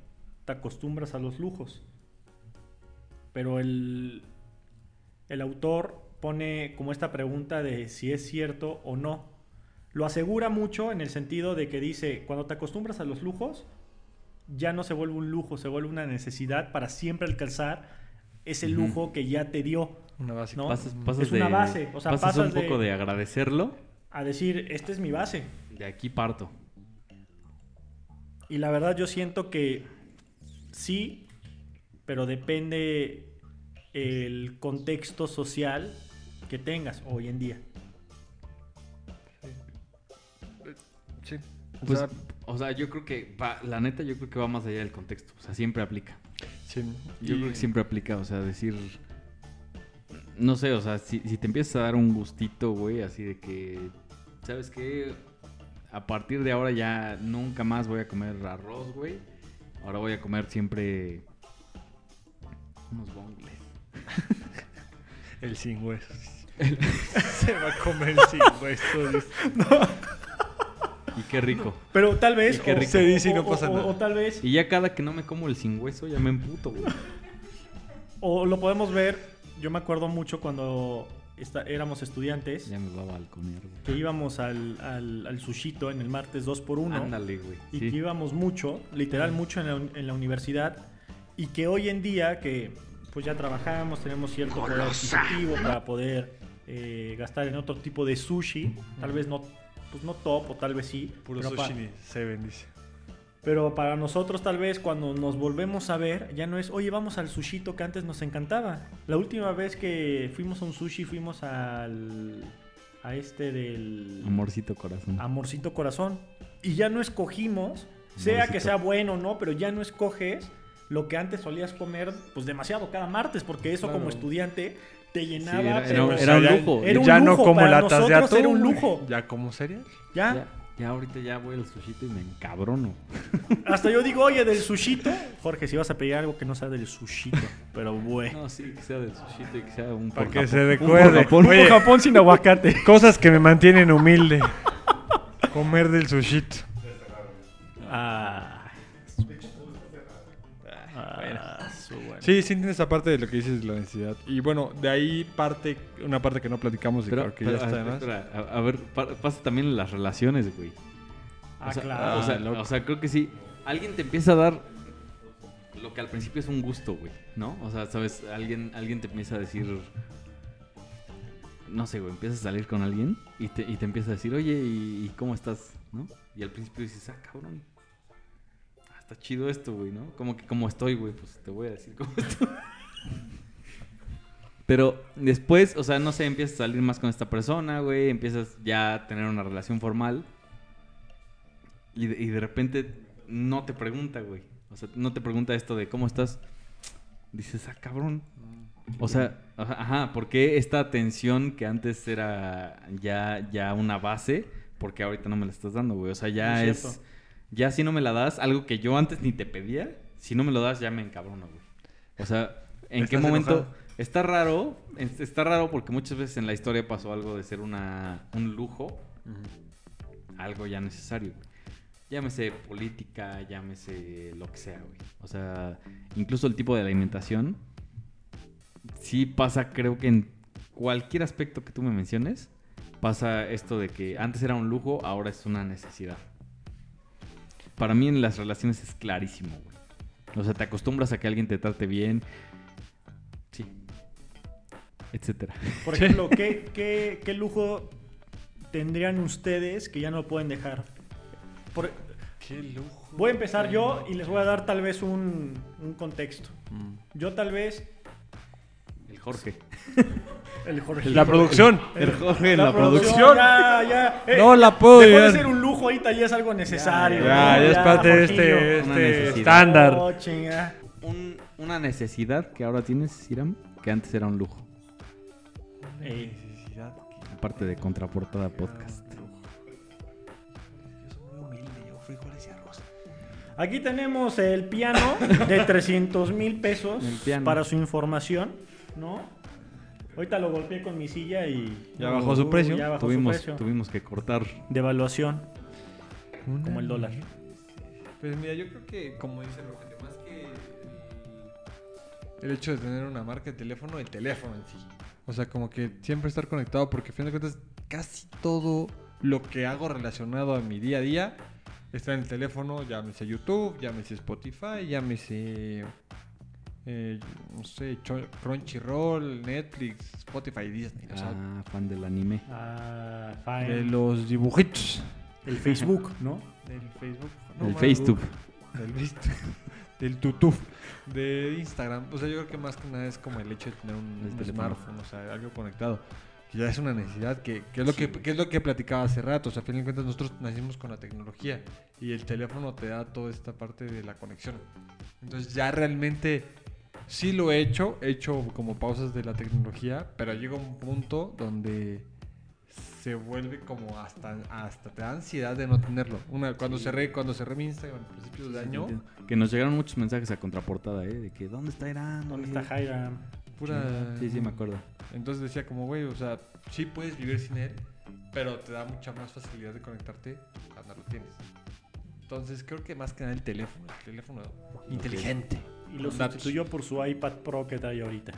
te acostumbras a los lujos. Pero el, el autor pone como esta pregunta de si es cierto o no. Lo asegura mucho en el sentido de que dice, cuando te acostumbras a los lujos, ya no se vuelve un lujo, se vuelve una necesidad para siempre alcanzar ese lujo que ya te dio. Una base. ¿no? Pasas, pasas Es una base, o sea, pasas un de- poco de agradecerlo, A decir, esta es mi base. de aquí parto. Y la verdad yo siento que sí, pero depende el contexto social que tengas hoy en día. Sí. O Pues, sea, o sea, yo creo que, va- la neta, yo creo que va más allá del contexto. O sea, siempre aplica. sí. Yo Y- creo que siempre aplica, o sea, decir... No sé, o sea, si, si te empiezas a dar un gustito, güey, así de que, ¿sabes qué? A partir de ahora ya nunca más voy a comer arroz, güey. Ahora voy a comer siempre unos bongles. [LAUGHS] El sin huesos. [LAUGHS] Se va a comer el sin huesos. [LAUGHS] Y qué rico. Pero tal vez... Qué rico. Se dice y no o- pasa o- nada. o tal vez... Y ya cada que no me como el sin hueso, ya me emputo, güey. O lo podemos ver, yo me acuerdo mucho cuando esta- éramos estudiantes, Ya me va a balconear, güey. que íbamos al, al, al sushito en el martes 2x1 Ándale, güey. y Sí. que íbamos mucho, literal mucho en la, en la universidad y que hoy en día que pues ya trabajamos, tenemos cierto poder adquisitivo para poder eh, gastar en otro tipo de sushi, tal vez no, pues no top o tal vez sí, Puro sushi ni Seven, dice. Pero para nosotros tal vez cuando nos volvemos a ver ya no es, oye vamos al sushito que antes nos encantaba. La última vez que fuimos a un sushi fuimos al a este del Amorcito corazón. Amorcito Corazón. Y ya no escogimos, sea Amorcito. que sea bueno o no, pero ya no escoges lo que antes solías comer, pues demasiado cada martes, porque eso Claro. como estudiante te Sí, llenaba. era, pero- era- era un ya- lujo. Era un ya no lujo, como para latas de atún. era un lujo. Ya como cereal. ya, Ya, ya ahorita ya voy al sushito y me encabrono. [LAUGHS] hasta yo digo, oye, del sushito. Jorge, si vas a pedir algo que no sea del sushito, pero bueno. No, sí, que sea del sushito y que sea un Para que se Un recuerde. por Japón. Oye, Japón sin aguacate. [LAUGHS] Cosas que me mantienen humilde. Comer del sushito. Ah, Sí, sí entiendo esa parte de lo que dices de la necesidad. Y bueno, de ahí parte, una parte que no platicamos y Pero, creo que pero, ya está a, de más. espera, a- a ver, pa- pasa también en las relaciones, güey. Ah, o sea, claro. O sea, loco. o sea, creo que sí. Alguien te empieza a dar lo que al principio es un gusto, güey, ¿no? O sea, sabes, alguien, alguien te empieza a decir. No sé, güey, empiezas a salir con alguien y te, y te empieza a decir, oye, ¿y, y cómo estás? ¿No? Y al principio dices, ah, cabrón. Está chido esto, güey, ¿no? Como que como estoy, güey, pues te voy a decir cómo estoy. [LAUGHS] Pero después, o sea, no sé, empiezas a salir más con esta persona, güey, empiezas ya a tener una relación formal. Y de, y de repente no te pregunta, güey. O sea, no te pregunta esto de cómo estás. Dices, ah, cabrón. O sea, ajá, ¿por qué esta atención que antes era ya, ya una base? Porque ahorita no me la estás dando, güey. O sea, ya es. Ya si no me la das, algo que yo antes ni te pedía, si no me lo das, ya me encabrono, güey. O sea, ¿en qué momento? enojado. Está raro, es- está raro porque muchas veces en la historia pasó algo de ser una, un lujo, algo ya necesario. güey. Llámese política, llámese lo que sea, güey. O sea, incluso el tipo de alimentación. Sí pasa, creo que en cualquier aspecto que tú me menciones, pasa esto de que antes era un lujo, ahora es una necesidad. Para mí en las relaciones es clarísimo, güey. O sea, te acostumbras a que alguien te trate bien. Sí. Etcétera. Por ejemplo, ¿qué, qué, qué lujo tendrían ustedes que ya no pueden dejar? Por- Qué lujo. voy a empezar yo y les voy a dar tal vez un, un contexto. Mm. Yo tal vez... Jorge. [LAUGHS] El Jorge. La producción. El Jorge en la, producción. Ya, ya. Eh, No la puedo Dejó de ser un lujo ahorita, ya es algo necesario. Ya, ya es parte de este, este necesidad. estándar. Oh. Un- una necesidad que ahora tienes, Siram, que antes era un lujo. Ey. Necesidad. Aparte de Contraportada Podcast. Yo soy muy humilde, yo frijoles y arroz. Aquí tenemos el piano de 300 mil pesos para su información, ¿no? Ahorita lo golpeé con mi silla y... Ya bajó su precio. Ya bajó Tuvimos, su precio. tuvimos que cortar. Devaluación. Como el dólar. Pues mira, yo creo que, como dice Rogelio, más que el, el hecho de tener una marca de teléfono, el teléfono en sí. O sea, como que siempre estar conectado, porque a fin de cuentas, casi todo lo que hago relacionado a mi día a día está en el teléfono. Llámese YouTube, llámese Spotify, llámese. Eh, no sé, Crunchyroll, Netflix, Spotify, Disney. o sea, Ah, fan del anime. Ah, fine. de los dibujitos. El Facebook, ¿no? Del Facebook. El más, FaceTube. Del Facebook. Del tutuf. [LAUGHS] De Instagram. O sea, yo creo que más que nada es como el hecho de tener un, El un smartphone, o sea, algo conectado. Que ya es una necesidad, que, que es lo que, que es lo que platicaba hace rato. O sea, a fin de cuentas nosotros nacimos con la tecnología y el teléfono te da toda esta parte de la conexión. Entonces ya realmente sí lo he hecho, he hecho como pausas de la tecnología, pero llega un punto donde se vuelve como hasta hasta te da ansiedad de no tenerlo. Una cuando cerré cuando cerré mi Instagram a principios de año, Que nos llegaron muchos mensajes a Contraportada, ¿eh? De que, ¿dónde está Irán? ¿Dónde güey?" está Jaira? pura Sí, sí, me acuerdo. Entonces decía como, güey, o sea, sí puedes vivir sin él, pero te da mucha más facilidad de conectarte cuando lo tienes. Entonces creo que más que nada el teléfono, el teléfono inteligente. Y lo datos. sustituyó por su iPad Pro que trae ahorita.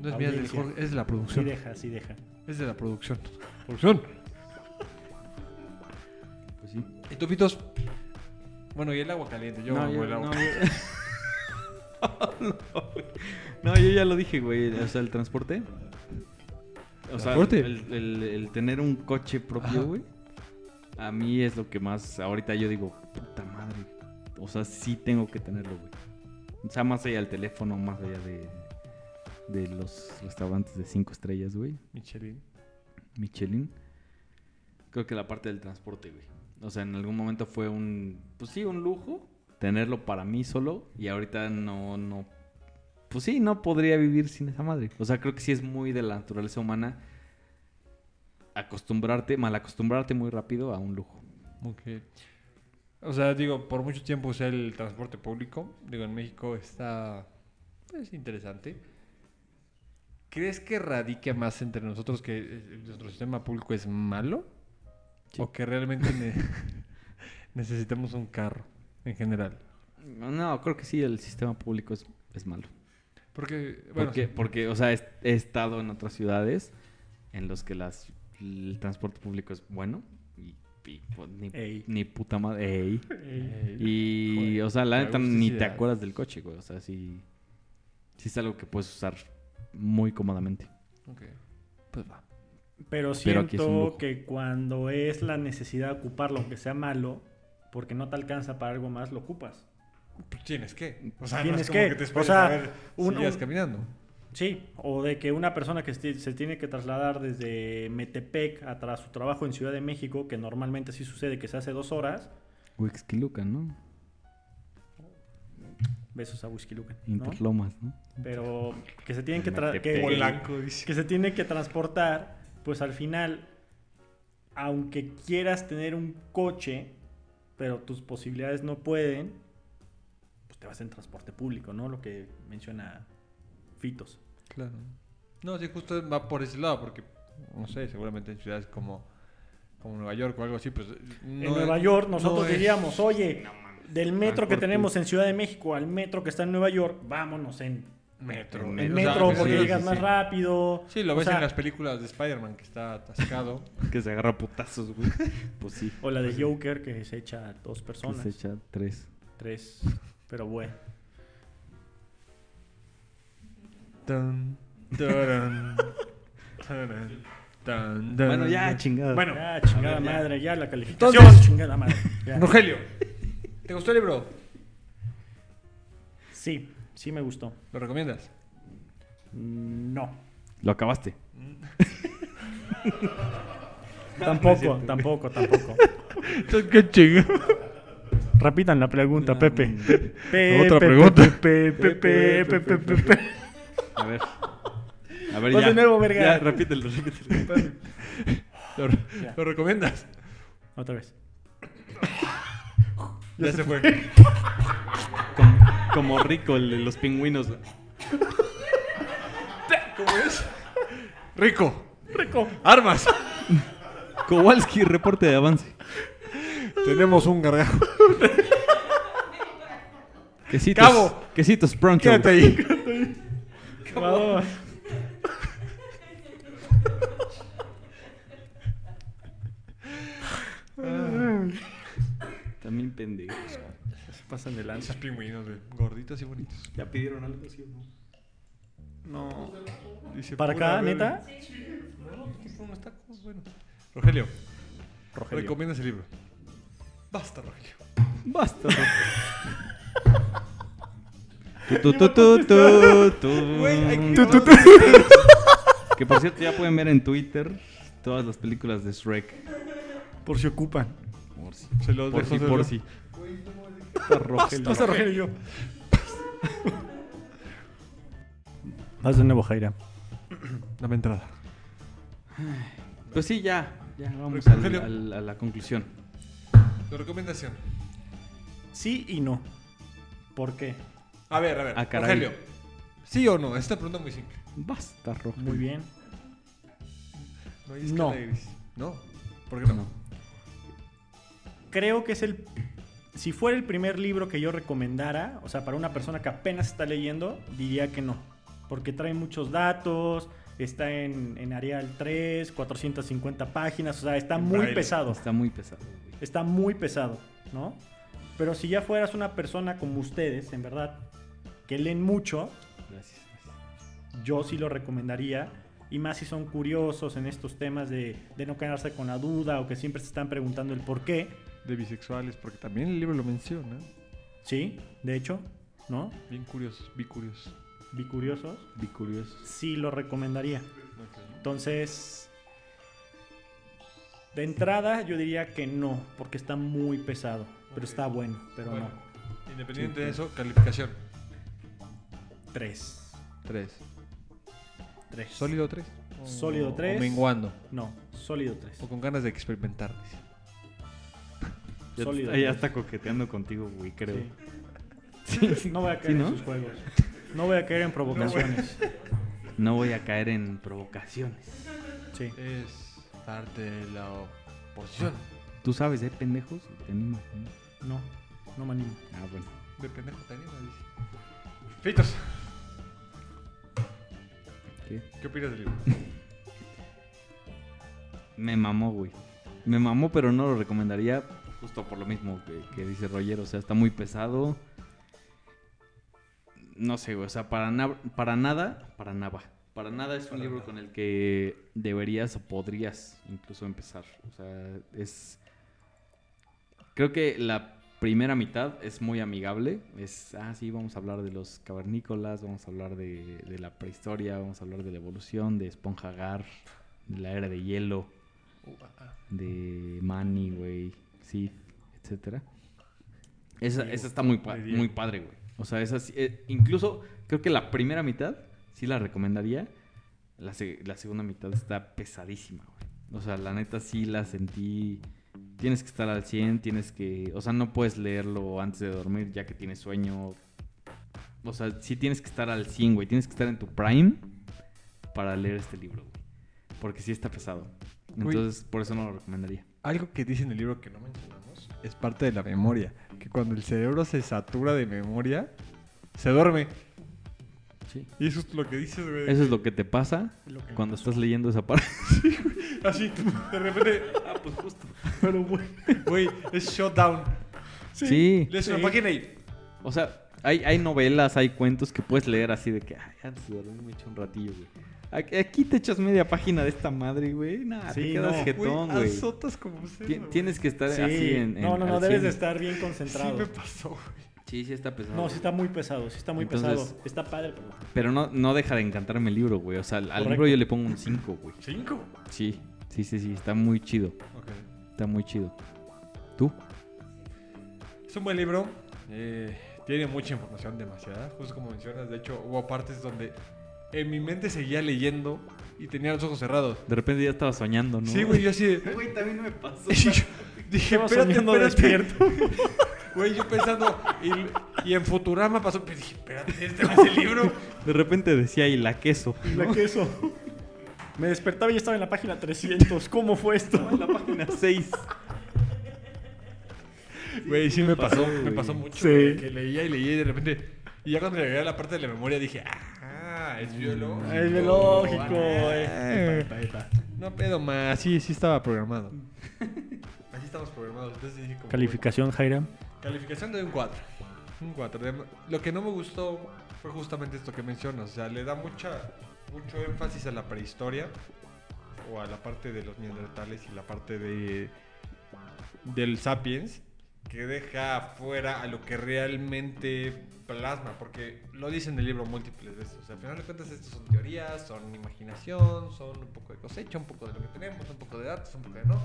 No es mía, es, del Audiencia. Jorge, es de la Sí producción. deja, sí deja. Es de la producción. Producción. Pues sí. ¿Y tú, Pitos? Bueno, y el agua caliente. Yo no, amo yo, el agua no, caliente. yo- [LAUGHS] No, yo ya lo dije, güey. O sea, el transporte. O sea, ¿Transporte? el, el- el tener un coche Ajá. propio, güey. A mí es lo que más. Ahorita yo digo, puta madre. O sea, sí tengo que tenerlo, güey. O sea, más allá del teléfono, más allá de, de los restaurantes de cinco estrellas, güey. Michelin. Michelin. Creo que la parte del transporte, güey. O sea, en algún momento fue un, pues sí, un lujo tenerlo para mí solo y ahorita no, no, pues sí, no podría vivir sin esa madre. O sea, creo que sí es muy de la naturaleza humana acostumbrarte, mal acostumbrarte muy rápido a un lujo. Ok. O sea, digo, por mucho tiempo usé el transporte público. Digo, en México está. Es interesante. ¿Crees que radique más entre nosotros que eh, nuestro sistema público es malo? Sí. ¿O que realmente ne- [LAUGHS] necesitamos un carro en general? No, creo que sí, el sistema público es, es malo. Porque, bueno, porque, sí. porque, o sea, he, he estado en otras ciudades en los que las, el transporte público es bueno y, pues, ni, Ey. ni puta madre. ey. Y, Joder, o sea, la neta ni te acuerdas del coche, güey. O sea, sí, sí es algo que puedes usar muy cómodamente. ok. Pues va. Pero Pero es siento lujo. que cuando es la necesidad de ocuparlo, aunque sea malo, porque no te alcanza para algo más, lo ocupas. Pues tienes que. O sea, Tienes no es como que. que te O esperes sea, a ver un- si llegas un- caminando. Sí, o de que una persona que se tiene que trasladar desde Metepec a su trabajo en Ciudad de México, que normalmente sí sucede que se hace dos horas, Huixquilucan, ¿no? besos a Whisky Lucan, ¿no? Interlomas, ¿no? Pero que se tienen que, que, que se tiene que transportar, pues al final, aunque quieras tener un coche, pero tus posibilidades no pueden, pues te vas en transporte público, ¿no? Lo que menciona Fitos. Claro. No, sí, justo va por ese lado, porque, no sé, seguramente en ciudades como, como Nueva York o algo así, pues... en Nueva es- York nosotros no es- diríamos, oye, del metro que tenemos en Ciudad de México al metro que está en Nueva York, vámonos en, Metro. En en O sea, metro que porque sí, llegas sí, más sí. rápido. Sí, lo O ves sea, en las películas de Spider-Man, que está atascado. [LAUGHS] Que se agarra putazos, güey. [LAUGHS] pues sí. O la de Joker que se echa a dos Que personas, se echa tres. tres, pero bueno. Tan, taran, taran, tan, tan, Bueno, ya, chingada. Bueno, Ya, chingada ver, madre, ya la calificación, Entonces- chingada madre. ya. Rogelio, ¿te gustó el libro? Sí, sí me gustó. ¿Lo recomiendas? Mm, No, Lo acabaste. [LAUGHS] tampoco, tampoco, tampoco. ¡Qué chingo! Repitan la pregunta, Pepe. Otra Pepe, pregunta. Pepe, Pepe, Pepe, Pepe, Pepe. A ver. A ver, Vas ya. de nuevo, verga. Ya, repítelo, repítelo. [LAUGHS] ¿Lo, Ya. lo recomiendas? Otra vez. Ya se fue. Como, como rico el de los pingüinos. ¿Cómo es? Rico. Rico. Armas. Kowalski, reporte de avance. Tenemos un gargajo. [LAUGHS] Quesitos. Cabo. Quesitos pronto. Quédate ahí. Vamos. También pendejos. Se pasan de lanza. Esos pingüinos, güey. Gorditos y bonitos. ¿Ya pidieron algo, sí o no? No. Dice ¿Para acá, verde. neta? No, pues unos tacos, bueno. Rogelio, Rogelio. recomiendas el libro. Basta, Rogelio. Basta. Tu, [LAUGHS] tu, tu, tu, tu. Güey, hay que- por cierto ya pueden ver en Twitter todas las películas de Shrek. Por si ocupan. Por si. Se los Por si, por si. Pasa Rogelio. Vas de nuevo, Jaira. Dame entrada. Pues sí, ya. Ya vamos al- al- a la conclusión. Tu recomendación. Sí y no. ¿Por qué? A ver, a ver. Ah, caray. Rogelio. ¿Sí o no? Esta pregunta es muy simple. Basta, Rogelio. Muy bien. No hay escala No. de gris. No. ¿Por qué no? No. Creo que es el. Si fuera el primer libro que yo recomendara, o sea, para una persona que apenas está leyendo, diría que no. porque trae muchos datos, está en, en Arial 3, 450 páginas, o sea, está muy braille. pesado. Está muy pesado, güey. Está muy pesado, ¿no? Pero si ya fueras una persona como ustedes, en verdad, que leen mucho, Gracias. gracias. yo sí lo recomendaría. Y más si son curiosos en estos temas de, de no quedarse con la duda o que siempre se están preguntando el por qué. De bisexuales, porque también el libro lo menciona. Sí, de hecho, ¿no? Bien curiosos. Bicuriosos. Vi curioso. Sí lo recomendaría. Entonces, de entrada yo diría que no, porque está muy pesado. Pero está bueno, pero Bueno, no. Independiente Sí, de eso, calificación. Tres. 3. Tres. ¿Sólido 3? Sólido tres. O menguando. No, sólido tres. O con ganas de experimentar. dice. Ya, Sólido. está, ya está coqueteando contigo, güey, creo. Sí. [LAUGHS] No voy a caer Sí, ¿no? en sus juegos. No voy a caer en provocaciones. No voy a caer en provocaciones. Sí. Es parte de la oposición. Tú sabes, ¿eh, pendejos? Te animas, ¿no? No, no me animo. Ah, bueno. De pendejo dice. Fitos, ¿Qué? ¿qué opinas del libro? Me mamó, güey. Me mamó, pero no lo recomendaría justo por lo mismo que, que dice Roger. O sea, está muy pesado. No sé, güey. O sea, para, na- para nada, para nada. Para nada es un Para libro nada. con el que deberías o podrías incluso empezar. O sea, es... Creo que la primera mitad es muy amigable. Es, ah, sí, vamos a hablar de los cavernícolas, vamos a hablar de, de la prehistoria, vamos a hablar de la evolución, de Esponja Gar, de la era de hielo de Manny, güey, Sith, etcétera. Esa, esa está muy, pa- muy padre, güey. O sea, esa sí- eh, incluso creo que la primera mitad sí la recomendaría. La, se- la segunda mitad está pesadísima, güey. O sea, la neta sí la sentí. Tienes que estar al 100, tienes que. O sea, no puedes leerlo antes de dormir ya que tienes sueño. O sea, sí tienes que estar al 100, güey. Tienes que estar en tu prime para leer este libro, güey. Porque sí está pesado. Güey. Entonces, por eso no lo recomendaría. Algo que dice en el libro que no mencionamos es parte de la memoria. Que cuando el cerebro se satura de memoria, se duerme. Sí. Y eso es lo que dices, güey. Eso es lo que te pasa que cuando estás leyendo esa parte. [LAUGHS] Así, de repente. Pues justo. [LAUGHS] Pero. Güey, es shutdown. Sí. Lees una Sí. página y. O sea, hay, hay novelas, hay cuentos que puedes leer así de que, ay, antes de dormir me echo un ratillo, güey. Aquí, te echas media página de esta madre, güey. Nah, Sí, te quedas no. jetón, güey. azotas como. Ti- Tienes que estar Sí. así en, en- no, no, no, al debes 100. de estar bien Sí concentrado. me pasó, güey. Sí, sí está pesado. No, sí está muy pesado, sí está muy Entonces- pesado. Está padre, pero... Pero no, no deja de encantarme el libro, güey. O sea, al Correcto. libro yo le pongo un 5, güey. ¿Cinco? Sí, sí, sí, sí. Está muy chido. Está muy chido. ¿Tú? Es un buen libro. eh, tiene mucha información, demasiada. Justo como mencionas, de hecho, hubo partes donde en mi mente seguía leyendo y tenía los ojos cerrados. De repente ya estaba soñando, ¿no? Sí, güey, yo así de- [LAUGHS] Güey, también me pasó. Y yo dije, Estaba espérate, soñando espérate. despierto. [LAUGHS] Güey, yo pensando, y, y en Futurama pasó, pero dije, espérate, este no es el libro. De repente decía, y la queso. La queso. [LAUGHS] Me despertaba y estaba en la página 300. ¿Cómo fue esto? En la página 6. Güey, sí me pasó, me pasó mucho. Sí. que leía y leía y de repente, y ya cuando llegué a la parte de la memoria dije, ah, es biológico. Es biológico, Ah. Epa, epa, epa. No pedo más, sí, sí estaba programado. [LAUGHS] Así estamos programados. Entonces dije como, Calificación, Jairam. Calificación de un 4. Un 4. De- Lo que no me gustó fue justamente esto que mencionas. O sea, le da mucha, mucho énfasis a la prehistoria. O a la parte de los neandertales y la parte de del sapiens. Que deja fuera a lo que realmente plasma. Porque lo dice en el libro múltiples veces. O sea, al final de cuentas, estas son teorías, son imaginación, son un poco de cosecha, un poco de lo que tenemos, un poco de datos, un poco de no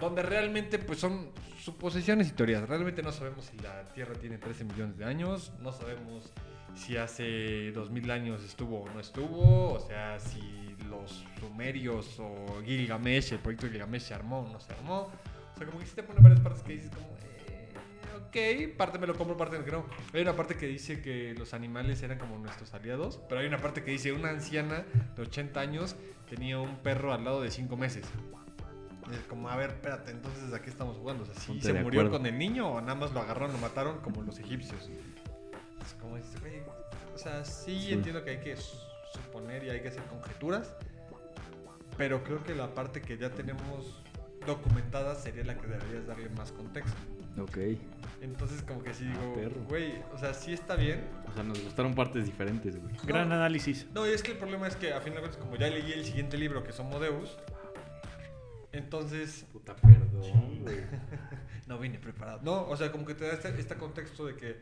donde realmente pues son suposiciones y teorías. Realmente no sabemos si la Tierra tiene 13 millones de años, no sabemos si hace 2000 años estuvo o no estuvo, o sea, si los sumerios o Gilgamesh, el proyecto de Gilgamesh se armó o no se armó. O sea, como que sí te ponen varias partes que dices como, eh, ok, parte me lo compro, parte que no. Hay una parte que dice que los animales eran como nuestros aliados, pero hay una parte que dice una anciana de 80 años tenía un perro al lado de 5 meses. Es como, a ver, espérate, entonces ¿a qué estamos jugando? O sea, ¿sí Ponte se murió acuerdo. con el niño o nada más lo agarraron, lo mataron como los egipcios? Entonces, como dices, güey, o sea, sí, Sí. entiendo que hay que su- suponer y hay que hacer conjeturas, pero creo que la parte que ya tenemos documentada sería la que deberías darle más contexto. Ok. Entonces, como que sí Ah, digo, perro. güey, o sea, sí está bien. O sea, nos gustaron partes diferentes, güey. Gran análisis. No, y es que el problema es que, a fin de cuentas, como ya leí el siguiente libro, que son Modeus, entonces Puta, perdón, [LAUGHS] güey. no vine preparado. No, o sea, como que te da este, este contexto de que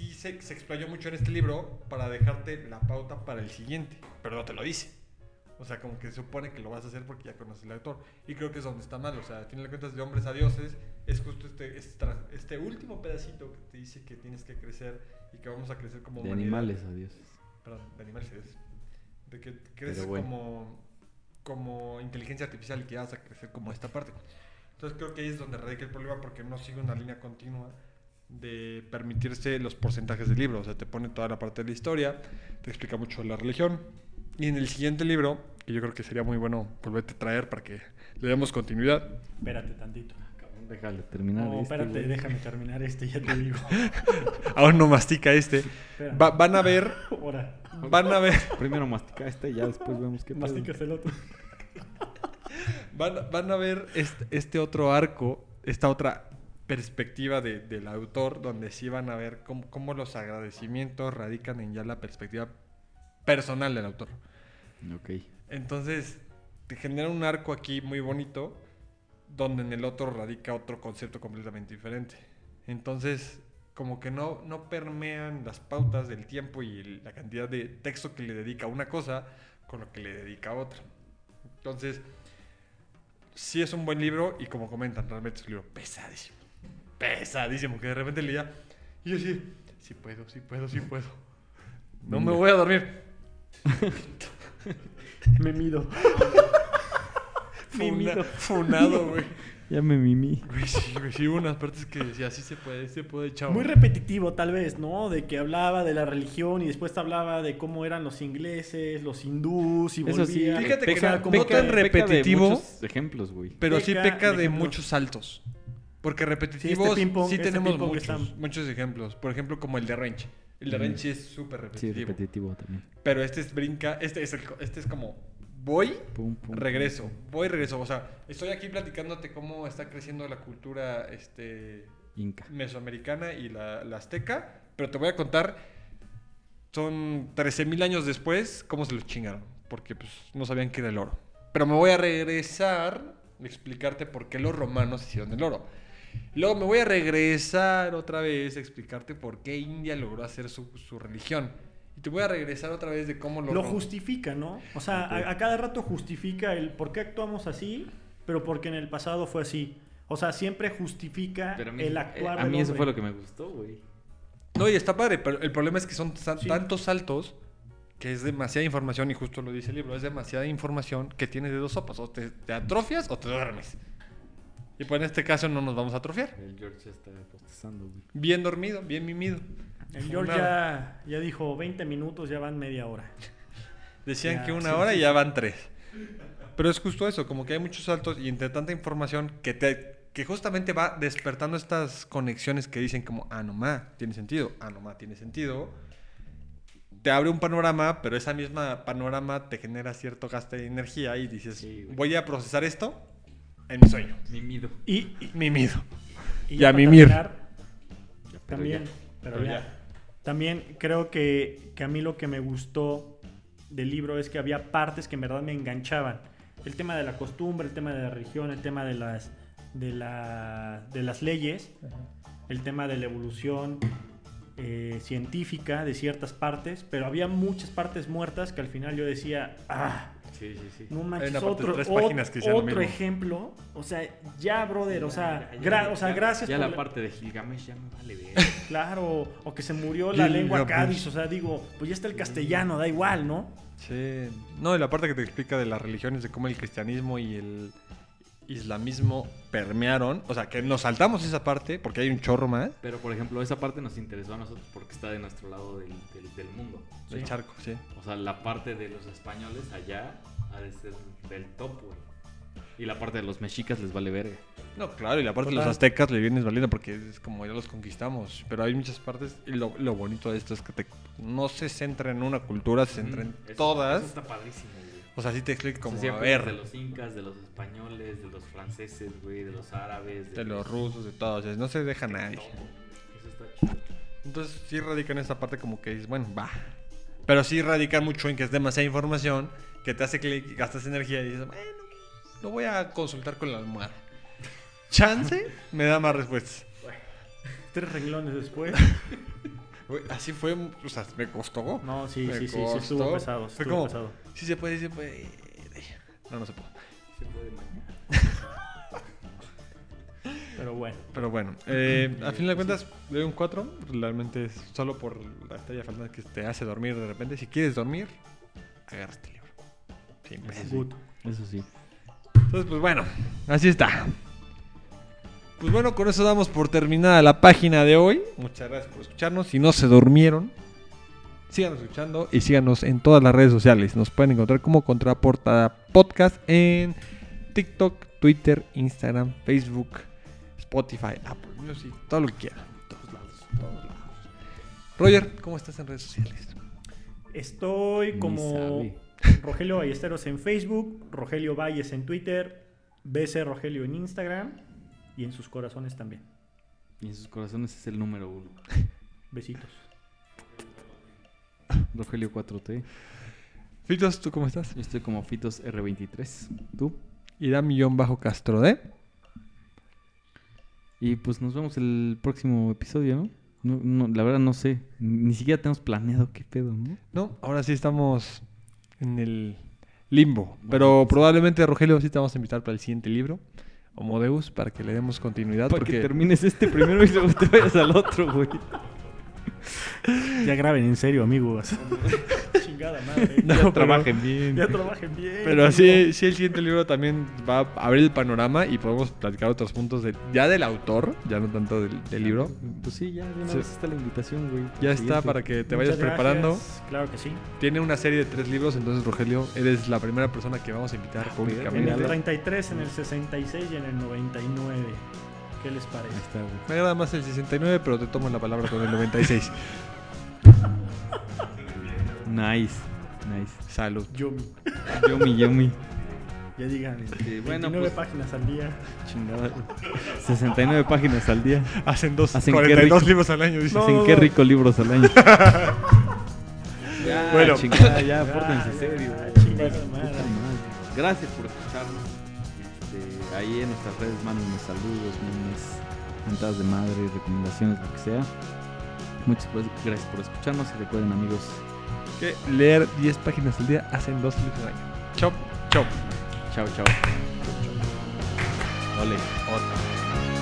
sí se, se explayó mucho en este libro para dejarte la pauta para el siguiente, pero no te lo dice. O sea, como que se supone que lo vas a hacer porque ya conoces el autor. Y creo que es donde está mal. O sea, al final de cuentas, de hombres a dioses, es justo este, este, este último pedacito que te dice que tienes que crecer y que vamos a crecer como De humanidad. animales, adiós. Perdón, de animales y dioses. De que creces bueno. como, como inteligencia artificial y que vas a crecer como esta parte. Entonces creo que ahí es donde radica el problema porque no sigue una línea continua de permitirse los porcentajes del libro. O sea, te pone toda la parte de la historia, te explica mucho de la religión. Y en el siguiente libro, que yo creo que sería muy bueno volverte a traer para que le demos continuidad. Espérate tantito. Cabrón, déjale terminar. No, este, espérate, güey. déjame terminar este, ya te digo. [LAUGHS] Aún no mastica este. Va- van a ver, [LAUGHS] Ahora, van a ver, Primero mastica este y ya después vemos qué pedo. masticas el otro. [LAUGHS] van, van a ver este, este otro arco, esta otra perspectiva de- del autor, donde sí van a ver cómo, cómo los agradecimientos radican en ya la perspectiva personal del autor. Ok. Entonces, te genera un arco aquí muy bonito, donde en el otro radica otro concepto completamente diferente. Entonces, como que no, no permean las pautas del tiempo y el- la cantidad de texto que le dedica a una cosa con lo que le dedica a otra. Entonces, sí es un buen libro y como comentan, realmente es un libro pesadísimo. Pesadísimo, que de repente leía y yo sí, sí puedo, sí puedo, sí puedo. No me voy a dormir. [LAUGHS] Me mido. Funa- funado, [LAUGHS] güey. Ya me mimí. Güey, sí, güey, sí, hubo unas partes que decía, sí se puede, se puede, chavo. Muy repetitivo, tal vez, ¿no? De que hablaba de la religión y después te hablaba de cómo eran los ingleses, los hindús y Eso sí, volvía. Fíjate que peca- no- como que- tan peca de repetitivo. muchos ejemplos, güey. Pero sí Peca peca de de muchos saltos. Porque Sí, repetitivos este sí, este tenemos muchos, muchos ejemplos. Por ejemplo, como el de Range. El de. Range sí es súper Sí, repetitivo. repetitivo también. pero este es brinca, este es, el este es como, voy, Pum, pum, regreso, pum. voy, regreso. O sea, estoy aquí platicándote cómo está creciendo la cultura este, Inca. mesoamericana y la, la azteca, pero te voy a contar, son 13.000 años después, cómo se los chingaron, porque pues no sabían qué era el oro. Pero me voy a regresar a explicarte por qué los romanos hicieron el oro. Luego me voy a regresar otra vez a explicarte por qué India logró hacer su, su religión. Y te voy a regresar otra vez de cómo Lo rom- justifica, ¿no? O sea, a, a cada rato justifica el por qué actuamos así, pero porque en el pasado fue así. O sea, siempre justifica Pero a mí, el eh, actuar a mí eso hombre. fue lo que me gustó, güey. No, y está padre, pero el problema es que son Sí. tantos saltos que es demasiada información, y justo lo dice el libro, es demasiada información que tienes de dos sopas, o te, te atrofias o te duermes. Y pues en este caso no nos vamos a atrofiar. El George ya está postezando, güey. Bien dormido, bien mimido. El George ya, ya dijo 20 minutos, ya van media hora. Decían Ya, que una sí, hora sí, y ya van tres. Pero es justo eso, como que hay muchos saltos y entre tanta información que te que justamente va despertando estas conexiones que dicen como, ah, no ma, tiene sentido, ah, no ma, tiene sentido. Te abre un panorama, pero esa misma panorama te genera cierto gasto de energía y dices, Sí, voy a procesar esto en mi sueño. Mimido. Y, y, Mimido. y Y a mimir. terminar, pero También, ya. pero, Pero ya. ya. También creo que, que a mí lo que me gustó del libro es que había partes que en verdad me enganchaban. El tema de la costumbre, el tema de la religión, el tema de las, de la, de las leyes, el tema de la evolución eh, científica de ciertas partes, pero había muchas partes muertas que al final yo decía, ah, Sí, sí, sí. no manches, una parte de otro, tres páginas que otro mismo. ejemplo. O sea, ya, brother, o sea, Ya, ya, gra- ya, o sea gracias Ya por la parte de Gilgamesh ya me vale ver. [LAUGHS] Claro, o que se murió la lengua. Cádiz, o sea, digo, pues ya está el castellano, da igual, ¿no? Sí. No, y la parte que te explica de las religiones, de cómo el cristianismo y el islamismo permearon. O sea, que nos saltamos esa parte porque hay un chorro más. Pero, por ejemplo, esa parte nos interesó a nosotros porque está de nuestro lado del, del, del mundo. El Sí. charco, sí. O sea, la parte de los españoles allá ha de ser del top, güey. Y la parte de los mexicas les vale verga. No, claro, y la parte de los aztecas le vienes valiendo porque es como ya los conquistamos. Pero hay muchas partes, y lo, lo bonito de esto es que te- no se centra en una cultura, se centra en Eso- todas. Eso está padrísimo, güey. O sea, sí te explico Como como, se a de ver, los incas, de los españoles, de los franceses, güey, de los árabes. de los rusos, de todos. o sea, no se deja de nadie. todo. Eso está chido. Entonces sí radica en esta parte como que dices, bueno, va. Pero sí radica mucho en que es demasiada información que te hace que gastas energía y dices, bueno, lo voy a consultar con la almohada. [LAUGHS] Chance me da más respuestas. [LAUGHS] Tres renglones después. [LAUGHS] Así fue, o sea, me costó. No, sí, Me sí, sí, sí, estuvo pesado. Fue Estuvo como, pesado. sí se puede, sí se puede. No, no se puede. Pero bueno. Pero bueno, eh, a fin de cuentas, le doy un 4. Realmente es solo por la estrella faltante que te hace dormir de repente. Si quieres dormir, agarra Eso sí. Entonces, pues bueno, así está. Pues bueno, con eso damos por terminada la página de hoy. Muchas gracias por escucharnos. Si no se durmieron, síganos escuchando y síganos en todas las redes sociales. Nos pueden encontrar como Contraportada Podcast en TikTok, Twitter, Instagram, Facebook, Spotify, Apple Music, todo lo que quieran. Todos lados, todos lados. Roger, ¿cómo estás en redes sociales? Estoy como sabe. Rogelio Ballesteros en Facebook, Rogelio Valles en Twitter, BC Rogelio en Instagram y en sus corazones también. Y en sus corazones es el número uno. [LAUGHS] Besitos. Rogelio 4T. Fitos, ¿tú cómo estás? Yo estoy como Fitos R23. ¿Tú? Irán-Castro D. Y pues nos vemos el próximo episodio, ¿no? No, no, la verdad no sé. Ni siquiera tenemos planeado qué pedo, ¿no? No, ahora sí estamos en el limbo. Bueno, pero pues- probablemente, Rogelio, sí te vamos a invitar para el siguiente libro, Homo Deus, para que le demos continuidad. Para que porque termines este primero y luego te vayas al otro, güey. Ya graben en serio, amigos. [LAUGHS] Chingada madre. [LAUGHS] No, ya pero- trabajen [LAUGHS] bien. Ya trabajen bien. Pero sí, sí, el siguiente libro también va a abrir el panorama y podemos platicar otros puntos de, ya del autor, ya no tanto del, del libro. Pues sí, ya de una Sí. vez está la invitación, güey. Ya está para que te Muchas vayas preparando. Claro que sí. Tiene una serie de tres libros, entonces Rogelio, eres la primera persona que vamos a invitar En públicamente. el 33, en el 66 y en el 99. ¿Qué les Ahí parece? está, güey. Me agrada más el 69, pero te tomo la palabra con el 96. [LAUGHS] Nice, nice. Salud. Yumi. Yomi, yomi. Ya digan. Este, bueno, 29 pues- páginas al día. Chingada. 69 páginas al día. Hacen dos, Hacen qué 42 rico. libros al año. dice. No, Hacen no, qué no. rico libros al año. [LAUGHS] ya, Bueno. chingada, ya, pórtense serio. Gracias por escucharnos. Este, ahí en nuestras redes, mándenme saludos, memes, mentadas de madre, recomendaciones, lo que sea. Muchas gracias por escucharnos y recuerden, amigos, que leer 10 páginas al día hacen dos libros al año. Chop, chop. chao, chao. Ole. Otra.